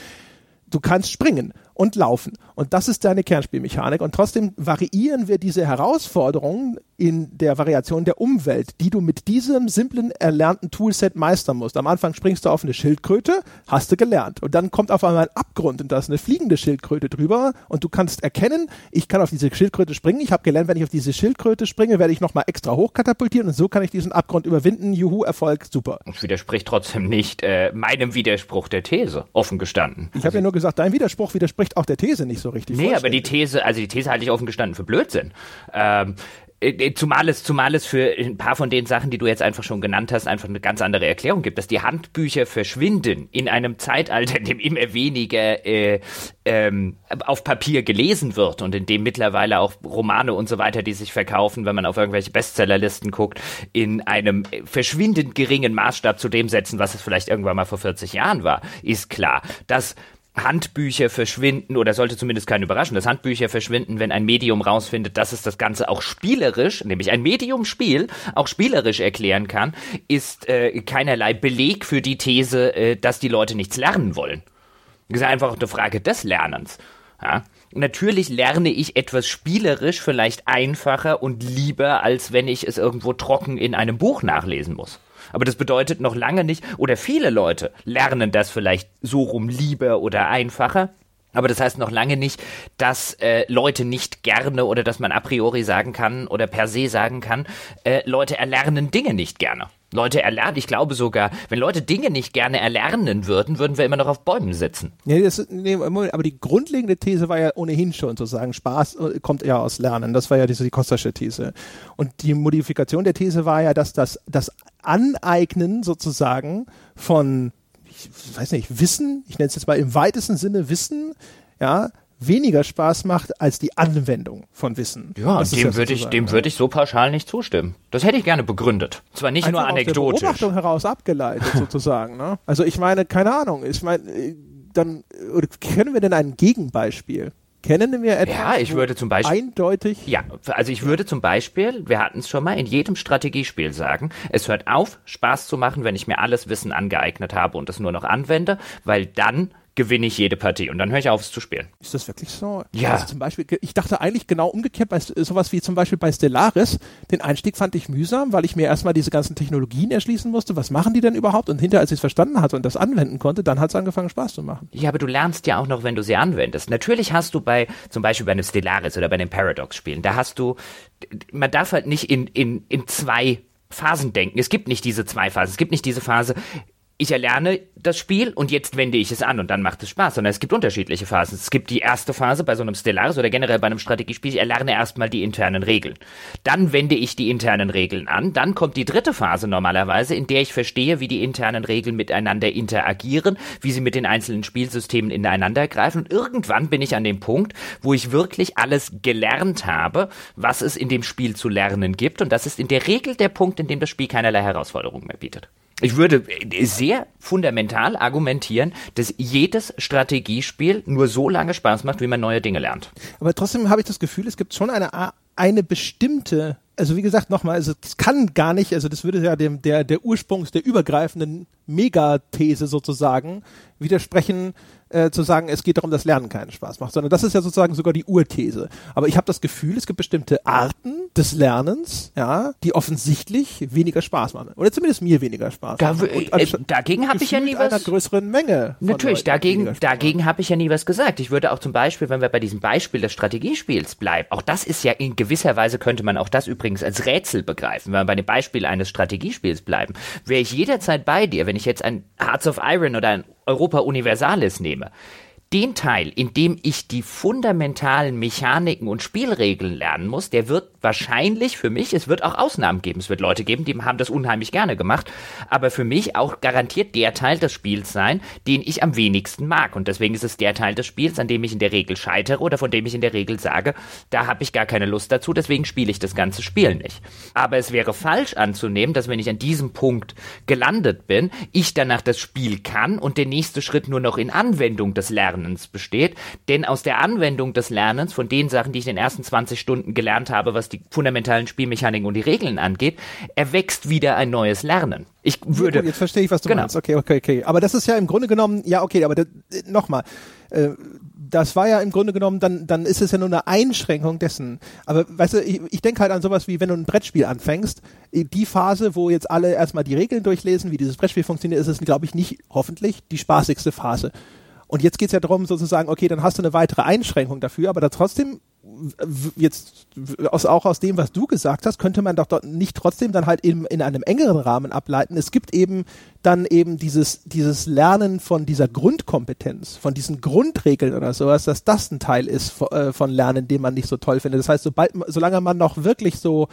Du kannst springen und laufen. Und das ist deine Kernspielmechanik. Und trotzdem variieren wir diese Herausforderungen in der Variation der Umwelt, die du mit diesem simplen erlernten Toolset meistern musst. Am Anfang springst du auf eine Schildkröte, hast du gelernt. Und dann kommt auf einmal ein Abgrund und da ist eine fliegende Schildkröte drüber und du kannst erkennen, ich kann auf diese Schildkröte springen. Ich habe gelernt, wenn ich auf diese Schildkröte springe, werde ich nochmal extra hochkatapultieren und so kann ich diesen Abgrund überwinden. Juhu, Erfolg, super. Das widerspricht trotzdem nicht äh, meinem Widerspruch der These, offen gestanden. Ich habe ja nur gesagt, dein Widerspruch widerspricht auch der These nicht so richtig. Nee, aber die. These, also die These halte ich offen gestanden für Blödsinn. Ähm, äh, Zumal es, zumal es für ein paar von den Sachen, die du jetzt einfach schon genannt hast, einfach eine ganz andere Erklärung gibt, dass die Handbücher verschwinden in einem Zeitalter, in dem immer weniger äh, ähm, auf Papier gelesen wird und in dem mittlerweile auch Romane und so weiter, die sich verkaufen, wenn man auf irgendwelche Bestsellerlisten guckt, in einem äh, verschwindend geringen Maßstab zu dem setzen, was es vielleicht irgendwann mal vor 40 Jahren war, ist klar, dass Handbücher verschwinden oder sollte zumindest keinen überraschen, dass Handbücher verschwinden, wenn ein Medium rausfindet, dass es das Ganze auch spielerisch, nämlich ein Medium-Spiel, auch spielerisch erklären kann, ist äh, keinerlei Beleg für die These, äh, dass die Leute nichts lernen wollen. Das ist einfach eine Frage des Lernens. Ja? Natürlich lerne ich etwas spielerisch vielleicht einfacher und lieber, als wenn ich es irgendwo trocken in einem Buch nachlesen muss. Aber das bedeutet noch lange nicht, oder viele Leute lernen das vielleicht so rum lieber oder einfacher. Aber das heißt noch lange nicht, dass äh, Leute nicht gerne oder dass man a priori sagen kann oder per se sagen kann, äh, Leute erlernen Dinge nicht gerne. Leute erlernen, ich glaube sogar, wenn Leute Dinge nicht gerne erlernen würden, würden wir immer noch auf Bäumen sitzen. Nee, das, nee, aber die grundlegende These war ja ohnehin schon sozusagen, Spaß äh, kommt eher aus Lernen. Das war ja diese die Kostasche These. Und die Modifikation der These war ja, dass das, das Aneignen sozusagen von, ich weiß nicht, Wissen, ich nenne es jetzt mal im weitesten Sinne Wissen, ja, weniger Spaß macht als die Anwendung von Wissen. Ja, Das dem würde ich, dem ja. würde ich so pauschal nicht zustimmen. Das hätte ich gerne begründet. Zwar nicht nur Einfach aus der anekdotisch. Beobachtung heraus abgeleitet sozusagen. Ne? Also ich meine, keine Ahnung. Ich meine, äh, dann oder kennen wir denn ein Gegenbeispiel? Kennen wir etwas? Ja, ich würde zum Beispiel- eindeutig. Ja, also ich würde zum Beispiel, wir hatten es schon mal, in jedem Strategiespiel sagen, es hört auf, Spaß zu machen, wenn ich mir alles Wissen angeeignet habe und es nur noch anwende, weil dann gewinne ich jede Partie und dann höre ich auf, es zu spielen. Ist das wirklich so? Ja. Also zum Beispiel, ich dachte eigentlich genau umgekehrt bei sowas wie zum Beispiel bei Stellaris. Den Einstieg fand ich mühsam, weil ich mir erstmal diese ganzen Technologien erschließen musste. Was machen die denn überhaupt? Und hinterher, als ich es verstanden hatte und das anwenden konnte, dann hat es angefangen Spaß zu machen. Ja, aber du lernst ja auch noch, wenn du sie anwendest. Natürlich hast du bei, zum Beispiel bei einem Stellaris oder bei den Paradox-Spielen, da hast du, man darf halt nicht in, in, in zwei Phasen denken. Es gibt nicht diese zwei Phasen. Es gibt nicht diese Phase, ich erlerne das Spiel und jetzt wende ich es an und dann macht es Spaß, sondern es gibt unterschiedliche Phasen. Es gibt die erste Phase bei so einem Stellaris oder generell bei einem Strategiespiel, ich erlerne erstmal die internen Regeln. Dann wende ich die internen Regeln an. Dann kommt die dritte Phase normalerweise, in der ich verstehe, wie die internen Regeln miteinander interagieren, wie sie mit den einzelnen Spielsystemen ineinander greifen. Und irgendwann bin ich an dem Punkt, wo ich wirklich alles gelernt habe, was es in dem Spiel zu lernen gibt. Und das ist in der Regel der Punkt, in dem das Spiel keinerlei Herausforderungen mehr bietet. Ich würde sehr fundamental argumentieren, dass jedes Strategiespiel nur so lange Spaß macht, wie man neue Dinge lernt. Aber trotzdem habe ich das Gefühl, es gibt schon eine, eine bestimmte also wie gesagt, nochmal, also das kann gar nicht, also das würde ja dem, der, der Ursprungs, der übergreifenden Megathese sozusagen widersprechen, äh, zu sagen, es geht darum, dass Lernen keinen Spaß macht, sondern das ist ja sozusagen sogar die Urthese. Aber ich habe das Gefühl, es gibt bestimmte Arten des Lernens, ja, die offensichtlich weniger Spaß machen. Oder zumindest mir weniger Spaß machen. äh, äh, dagegen habe ich ja nie einer was. größeren Menge. Natürlich, Leuten dagegen, dagegen habe ich ja nie was gesagt. Ich würde auch zum Beispiel, wenn wir bei diesem Beispiel des Strategiespiels bleiben, auch das ist ja in gewisser Weise könnte man auch das übrigens als Rätsel begreifen. Wenn wir bei dem Beispiel eines Strategiespiels bleiben, wäre ich jederzeit bei dir, wenn ich jetzt ein Hearts of Iron oder ein Europa Universalis nehme. Den Teil, in dem ich die fundamentalen Mechaniken und Spielregeln lernen muss, der wird wahrscheinlich für mich, es wird auch Ausnahmen geben. Es wird Leute geben, die haben das unheimlich gerne gemacht, aber für mich auch garantiert der Teil des Spiels sein, den ich am wenigsten mag. Und deswegen ist es der Teil des Spiels, an dem ich in der Regel scheitere oder von dem ich in der Regel sage, da habe ich gar keine Lust dazu, deswegen spiele ich das ganze Spiel nicht. Aber es wäre falsch anzunehmen, dass wenn ich an diesem Punkt gelandet bin, ich danach das Spiel kann und der nächste Schritt nur noch in Anwendung des Lernens besteht. Denn aus der Anwendung des Lernens, von den Sachen, die ich in den ersten 20 Stunden gelernt habe, was die fundamentalen Spielmechaniken und die Regeln angeht, erwächst wieder ein neues Lernen. Ich würde. Jetzt verstehe ich, was du Genau. meinst. Okay, okay, okay. Aber das ist ja im Grunde genommen, ja, okay, aber nochmal, äh, das war ja im Grunde genommen, dann, dann ist es ja nur eine Einschränkung dessen. Aber weißt du, ich, ich denke halt an sowas wie, wenn du ein Brettspiel anfängst, die Phase, wo jetzt alle erstmal die Regeln durchlesen, wie dieses Brettspiel funktioniert, ist es, glaube ich, nicht, hoffentlich, die spaßigste Phase. Und jetzt geht's ja darum, sozusagen, okay, dann hast du eine weitere Einschränkung dafür, aber da trotzdem, jetzt aus, auch aus dem, was du gesagt hast, könnte man doch nicht trotzdem dann halt in, in einem engeren Rahmen ableiten. Es gibt eben dann eben dieses, dieses Lernen von dieser Grundkompetenz, von diesen Grundregeln oder sowas, dass das ein Teil ist von, äh, von Lernen, den man nicht so toll findet. Das heißt, sobald, solange man noch wirklich so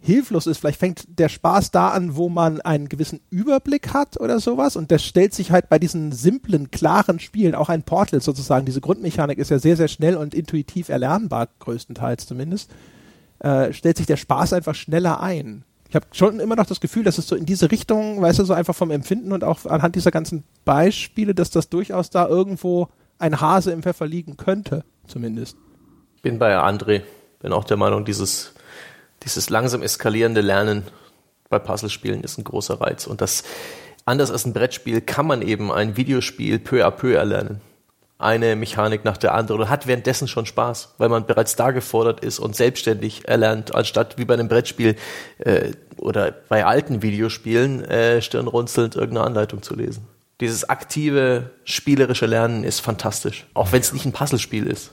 hilflos ist. Vielleicht fängt der Spaß da an, wo man einen gewissen Überblick hat oder sowas. Und das stellt sich halt bei diesen simplen, klaren Spielen, auch ein Portal sozusagen, diese Grundmechanik ist ja sehr, sehr schnell und intuitiv erlernbar, größtenteils zumindest, äh, stellt sich der Spaß einfach schneller ein. Ich habe schon immer noch das Gefühl, dass es so in diese Richtung, weißt du, so einfach vom Empfinden und auch anhand dieser ganzen Beispiele, dass das durchaus da irgendwo ein Hase im Pfeffer liegen könnte, zumindest. Bin bei André. Bin auch der Meinung, dieses, dieses langsam eskalierende Lernen bei Puzzlespielen ist ein großer Reiz. Und das, anders als ein Brettspiel, kann man eben ein Videospiel peu à peu erlernen. Eine Mechanik nach der anderen und hat währenddessen schon Spaß, weil man bereits da gefordert ist und selbstständig erlernt, anstatt wie bei einem Brettspiel äh, oder bei alten Videospielen äh, stirnrunzelnd irgendeine Anleitung zu lesen. Dieses aktive, spielerische Lernen ist fantastisch, auch wenn es nicht ein Puzzlespiel ist.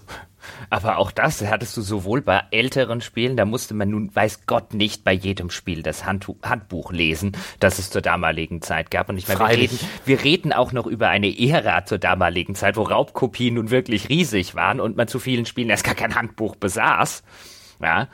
Aber auch das hattest du sowohl bei älteren Spielen, da musste man nun, weiß Gott, nicht bei jedem Spiel das Handtu Handbuch lesen, das es zur damaligen Zeit gab. Und ich meine, wir reden, wir reden auch noch über eine Ära zur damaligen Zeit, wo Raubkopien nun wirklich riesig waren und man zu vielen Spielen erst gar kein Handbuch besaß. Ja,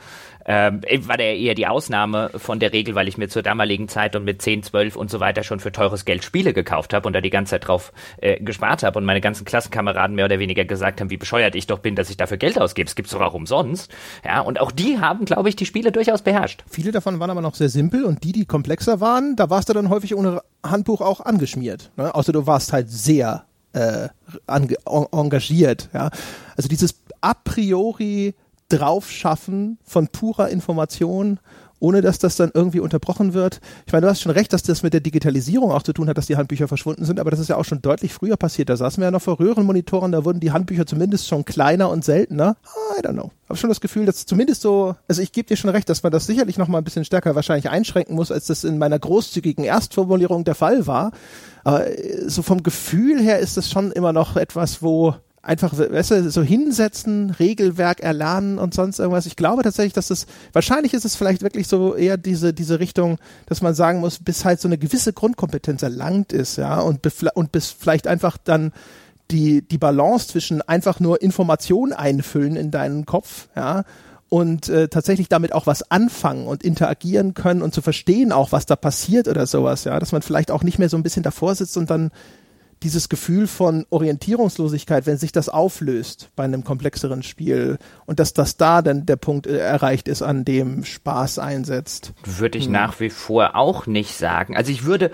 ähm, war der eher die Ausnahme von der Regel, weil ich mir zur damaligen Zeit und mit 10, 12 und so weiter schon für teures Geld Spiele gekauft habe und da die ganze Zeit drauf äh, gespart habe und meine ganzen Klassenkameraden mehr oder weniger gesagt haben, wie bescheuert ich doch bin, dass ich dafür Geld ausgebe. Es gibt's doch auch umsonst. Ja, und auch die haben, glaube ich, die Spiele durchaus beherrscht. Viele davon waren aber noch sehr simpel und die, die komplexer waren, da warst du dann häufig ohne Handbuch auch angeschmiert. Ne? Außer du warst halt sehr äh, engagiert. Ja? Also dieses a priori draufschaffen von purer Information, ohne dass das dann irgendwie unterbrochen wird. Ich meine, du hast schon recht, dass das mit der Digitalisierung auch zu tun hat, dass die Handbücher verschwunden sind, aber das ist ja auch schon deutlich früher passiert. Da saßen wir ja noch vor Röhrenmonitoren, da wurden die Handbücher zumindest schon kleiner und seltener. I don't know. Habe schon das Gefühl, dass zumindest so, also ich gebe dir schon recht, dass man das sicherlich noch mal ein bisschen stärker wahrscheinlich einschränken muss, als das in meiner großzügigen Erstformulierung der Fall war. Aber äh, so vom Gefühl her ist das schon immer noch etwas, wo einfach, weißt du, so hinsetzen, Regelwerk erlernen und sonst irgendwas. Ich glaube tatsächlich, dass das, wahrscheinlich ist es vielleicht wirklich so eher diese, diese Richtung, dass man sagen muss, bis halt so eine gewisse Grundkompetenz erlangt ist, ja, und, und bis vielleicht einfach dann die, die Balance zwischen einfach nur Information einfüllen in deinen Kopf, ja, und äh, tatsächlich damit auch was anfangen und interagieren können und zu verstehen auch, was da passiert oder sowas, ja, dass man vielleicht auch nicht mehr so ein bisschen davor sitzt und dann dieses Gefühl von Orientierungslosigkeit, wenn sich das auflöst bei einem komplexeren Spiel und dass das da dann der Punkt äh, erreicht ist, an dem Spaß einsetzt. Würde ich nach wie vor auch nicht sagen. Also ich würde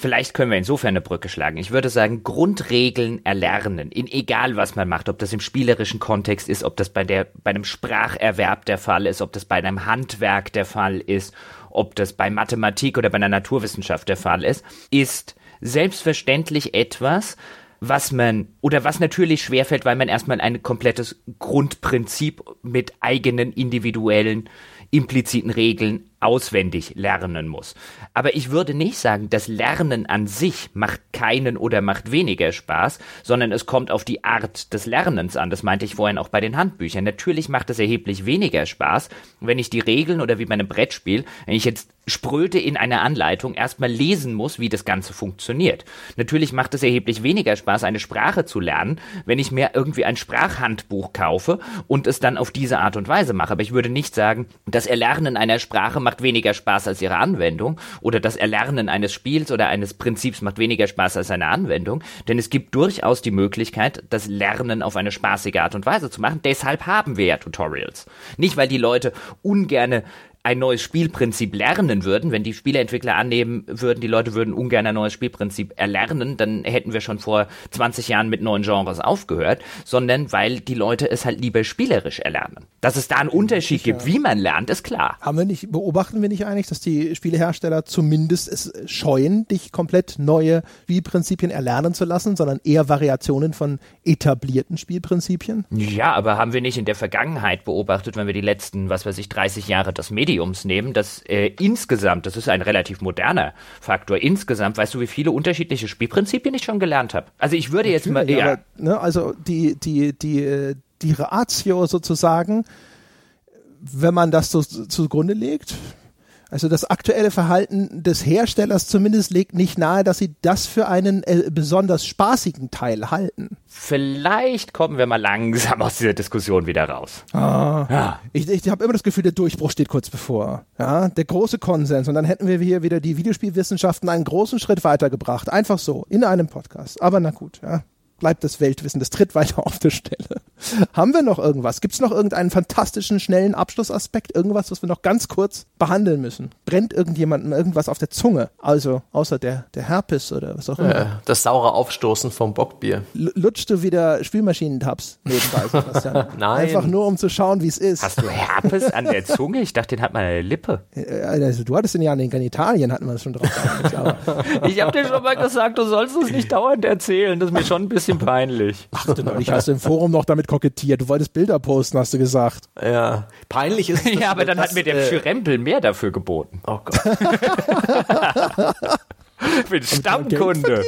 Vielleicht können wir insofern eine Brücke schlagen. Ich würde sagen, Grundregeln erlernen, in egal was man macht, ob das im spielerischen Kontext ist, ob das bei der, bei einem Spracherwerb der Fall ist, ob das bei einem Handwerk der Fall ist, ob das bei Mathematik oder bei einer Naturwissenschaft der Fall ist, ist selbstverständlich etwas, was man oder was natürlich schwerfällt, weil man erstmal ein komplettes Grundprinzip mit eigenen individuellen impliziten Regeln auswendig lernen muss. Aber ich würde nicht sagen, das Lernen an sich macht keinen oder macht weniger Spaß, sondern es kommt auf die Art des Lernens an. Das meinte ich vorhin auch bei den Handbüchern. Natürlich macht es erheblich weniger Spaß, wenn ich die Regeln oder wie bei einem Brettspiel, wenn ich jetzt Spröte in einer Anleitung erstmal lesen muss, wie das Ganze funktioniert. Natürlich macht es erheblich weniger Spaß, eine Sprache zu lernen, wenn ich mir irgendwie ein Sprachhandbuch kaufe und es dann auf diese Art und Weise mache. Aber ich würde nicht sagen, das Erlernen einer Sprache macht weniger Spaß als ihre Anwendung oder das Erlernen eines Spiels oder eines Prinzips macht weniger Spaß als eine Anwendung, denn es gibt durchaus die Möglichkeit, das Lernen auf eine spaßige Art und Weise zu machen. Deshalb haben wir ja Tutorials. Nicht, weil die Leute ungerne ein neues Spielprinzip lernen würden, wenn die Spieleentwickler annehmen würden, die Leute würden ungern ein neues Spielprinzip erlernen, dann hätten wir schon vor 20 Jahren mit neuen Genres aufgehört, sondern weil die Leute es halt lieber spielerisch erlernen. Dass es da einen Unterschied gibt, wie man lernt, ist klar. Haben wir nicht, beobachten wir nicht eigentlich, dass die Spielehersteller zumindest es scheuen, dich komplett neue Spielprinzipien erlernen zu lassen, sondern eher Variationen von etablierten Spielprinzipien? Ja, aber haben wir nicht in der Vergangenheit beobachtet, wenn wir die letzten, was weiß ich, 30 Jahre das Medium Mediums nehmen, dass äh, insgesamt, das ist ein relativ moderner Faktor, insgesamt, weißt du, wie viele unterschiedliche Spielprinzipien ich schon gelernt habe? Also ich würde Natürlich, jetzt mal, ja. Aber, ne, also die, die, die, äh, die Ratio sozusagen, wenn man das so zugrunde legt, also das aktuelle Verhalten des Herstellers zumindest legt nicht nahe, dass sie das für einen äh, besonders spaßigen Teil halten. Vielleicht kommen wir mal langsam aus dieser Diskussion wieder raus. Ah, ja. Ich, ich habe immer das Gefühl, der Durchbruch steht kurz bevor. Ja, der große Konsens. Und dann hätten wir hier wieder die Videospielwissenschaften einen großen Schritt weitergebracht. Einfach so, in einem Podcast. Aber na gut, ja bleibt das Weltwissen, das tritt weiter auf der Stelle. Haben wir noch irgendwas? Gibt es noch irgendeinen fantastischen, schnellen Abschlussaspekt? Irgendwas, was wir noch ganz kurz behandeln müssen? Brennt irgendjemandem irgendwas auf der Zunge? Also, außer der, der Herpes oder was auch immer. Äh, das saure Aufstoßen vom Bockbier. L lutschst du wieder Spielmaschinentabs nebenbei, Sebastian? Nein. Einfach nur, um zu schauen, wie es ist. Hast du Herpes an der Zunge? Ich dachte, den hat man an der Lippe. Äh, also, du hattest den ja an den Genitalien, hatten wir das schon drauf. ich habe dir schon mal gesagt, du sollst es nicht dauernd erzählen. Das ist mir schon ein bisschen bisschen peinlich. Ach, du neulich hast du im Forum noch damit kokettiert. Du wolltest Bilder posten, hast du gesagt. Ja. Peinlich ist das, Ja, aber dann das, hat mir der äh, Schürempel mehr dafür geboten. Oh Gott. ich bin Stammkunde.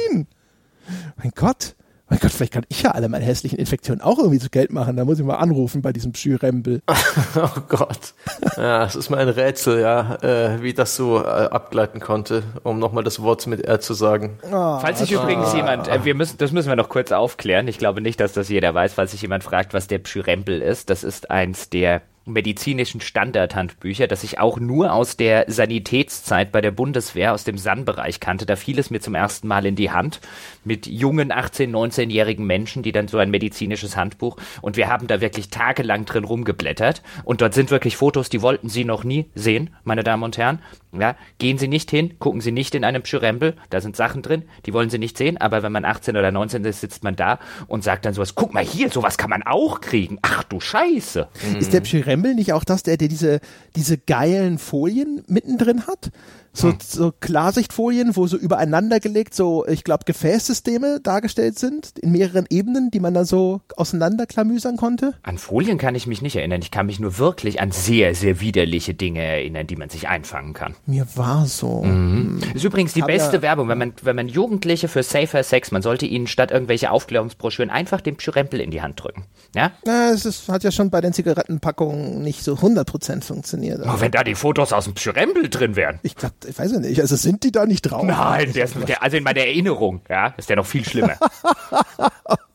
Mein Gott mein Gott, vielleicht kann ich ja alle meine hässlichen Infektionen auch irgendwie zu Geld machen. Da muss ich mal anrufen bei diesem Psyrembel. oh Gott. Ja, es ist mir ein Rätsel, ja, äh, wie das so äh, abgleiten konnte, um nochmal das Wort mit R zu sagen. Oh, falls sich oh. übrigens jemand, äh, wir müssen, das müssen wir noch kurz aufklären. Ich glaube nicht, dass das jeder weiß, falls sich jemand fragt, was der Psyrembel ist. Das ist eins der medizinischen Standardhandbücher, das ich auch nur aus der Sanitätszeit bei der Bundeswehr aus dem SAN-Bereich kannte. Da fiel es mir zum ersten Mal in die Hand mit jungen 18-, 19-jährigen Menschen, die dann so ein medizinisches Handbuch und wir haben da wirklich tagelang drin rumgeblättert und dort sind wirklich Fotos, die wollten Sie noch nie sehen, meine Damen und Herren. Ja, gehen Sie nicht hin, gucken Sie nicht in einem Pschyrembel, da sind Sachen drin, die wollen Sie nicht sehen, aber wenn man 18 oder 19 ist, sitzt man da und sagt dann sowas, guck mal hier, sowas kann man auch kriegen. Ach du Scheiße. Ist der Pschyrembel nicht auch das, der, der diese, diese geilen Folien mittendrin hat? So, hm. so Klarsichtfolien, wo so übereinander gelegt so, ich glaube, Gefäßsysteme dargestellt sind, in mehreren Ebenen, die man dann so auseinanderklamüsern konnte? An Folien kann ich mich nicht erinnern. Ich kann mich nur wirklich an sehr, sehr widerliche Dinge erinnern, die man sich einfangen kann. Mir war so. Mhm. Ist übrigens die beste ja, Werbung, wenn man, wenn man Jugendliche für Safer Sex, man sollte ihnen statt irgendwelche Aufklärungsbroschüren einfach den Pschyrempel in die Hand drücken. Ja? Na, es ist, hat ja schon bei den Zigarettenpackungen nicht so 100% funktioniert. Oh, wenn da die Fotos aus dem Pschyrempel drin wären. Ich glaube, ich weiß ja nicht, also sind die da nicht drauf? Nein, der ist, der, also in meiner Erinnerung, ja, ist der noch viel schlimmer.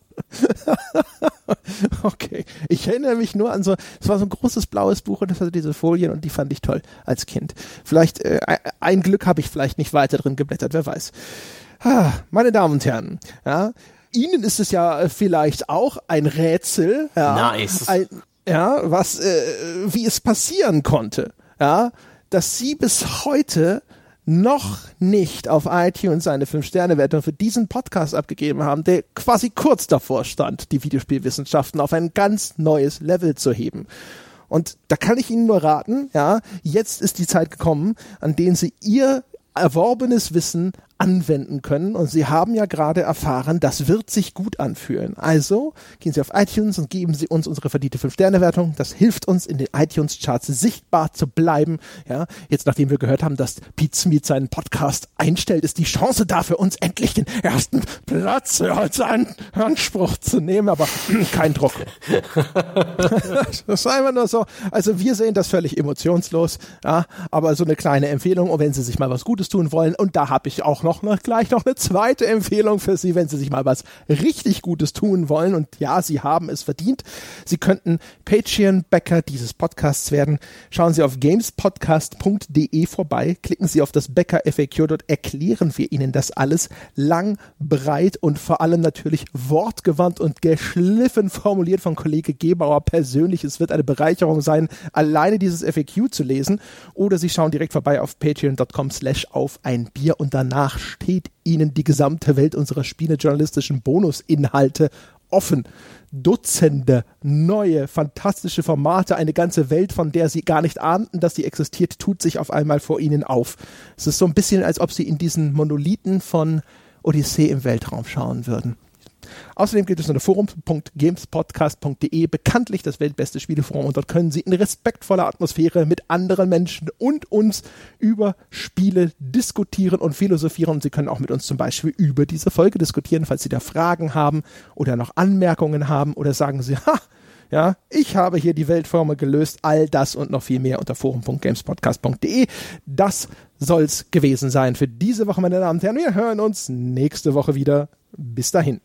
okay. Ich erinnere mich nur an so, es war so ein großes blaues Buch und das hatte diese Folien und die fand ich toll als Kind. Vielleicht, äh, ein Glück habe ich vielleicht nicht weiter drin geblättert, wer weiß. Ah, meine Damen und Herren, ja, Ihnen ist es ja vielleicht auch ein Rätsel, ja, nice. ein, ja, was, äh, wie es passieren konnte, ja, dass Sie bis heute noch nicht auf iTunes eine 5-Sterne-Wertung für diesen Podcast abgegeben haben, der quasi kurz davor stand, die Videospielwissenschaften auf ein ganz neues Level zu heben. Und da kann ich Ihnen nur raten, ja, jetzt ist die Zeit gekommen, an denen Sie Ihr erworbenes Wissen anwenden können. Und Sie haben ja gerade erfahren, das wird sich gut anfühlen. Also gehen Sie auf iTunes und geben Sie uns unsere verdiente 5-Sterne-Wertung. Das hilft uns, in den iTunes-Charts sichtbar zu bleiben. Ja, jetzt nachdem wir gehört haben, dass Pete Smith seinen Podcast einstellt, ist die Chance da für uns endlich den ersten Platz als einen Anspruch zu nehmen. Aber kein Druck. das ist einfach nur so. Also wir sehen das völlig emotionslos. Ja, aber so eine kleine Empfehlung. Und wenn Sie sich mal was Gutes tun wollen, und da habe ich auch noch, noch gleich noch eine zweite Empfehlung für Sie, wenn Sie sich mal was richtig Gutes tun wollen. Und ja, Sie haben es verdient. Sie könnten Patreon-Backer dieses Podcasts werden. Schauen Sie auf gamespodcast.de vorbei. Klicken Sie auf das Bäcker FAQ. Dort erklären wir Ihnen das alles lang, breit und vor allem natürlich wortgewandt und geschliffen formuliert von Kollege Gebauer persönlich. Es wird eine Bereicherung sein, alleine dieses FAQ zu lesen. Oder Sie schauen direkt vorbei auf patreon.com slash auf ein Bier und danach steht Ihnen die gesamte Welt unserer spielejournalistischen Bonusinhalte offen. Dutzende neue, fantastische Formate, eine ganze Welt, von der Sie gar nicht ahnten, dass sie existiert, tut sich auf einmal vor Ihnen auf. Es ist so ein bisschen, als ob Sie in diesen Monolithen von Odyssee im Weltraum schauen würden. Außerdem gibt es unter forum.gamespodcast.de bekanntlich das weltbeste Spieleforum und dort können Sie in respektvoller Atmosphäre mit anderen Menschen und uns über Spiele diskutieren und philosophieren. Sie können auch mit uns zum Beispiel über diese Folge diskutieren, falls Sie da Fragen haben oder noch Anmerkungen haben oder sagen Sie, ha, ja, ich habe hier die Weltformel gelöst, all das und noch viel mehr unter forum.gamespodcast.de. Das soll's gewesen sein für diese Woche, meine Damen und Herren. Wir hören uns nächste Woche wieder. Bis dahin.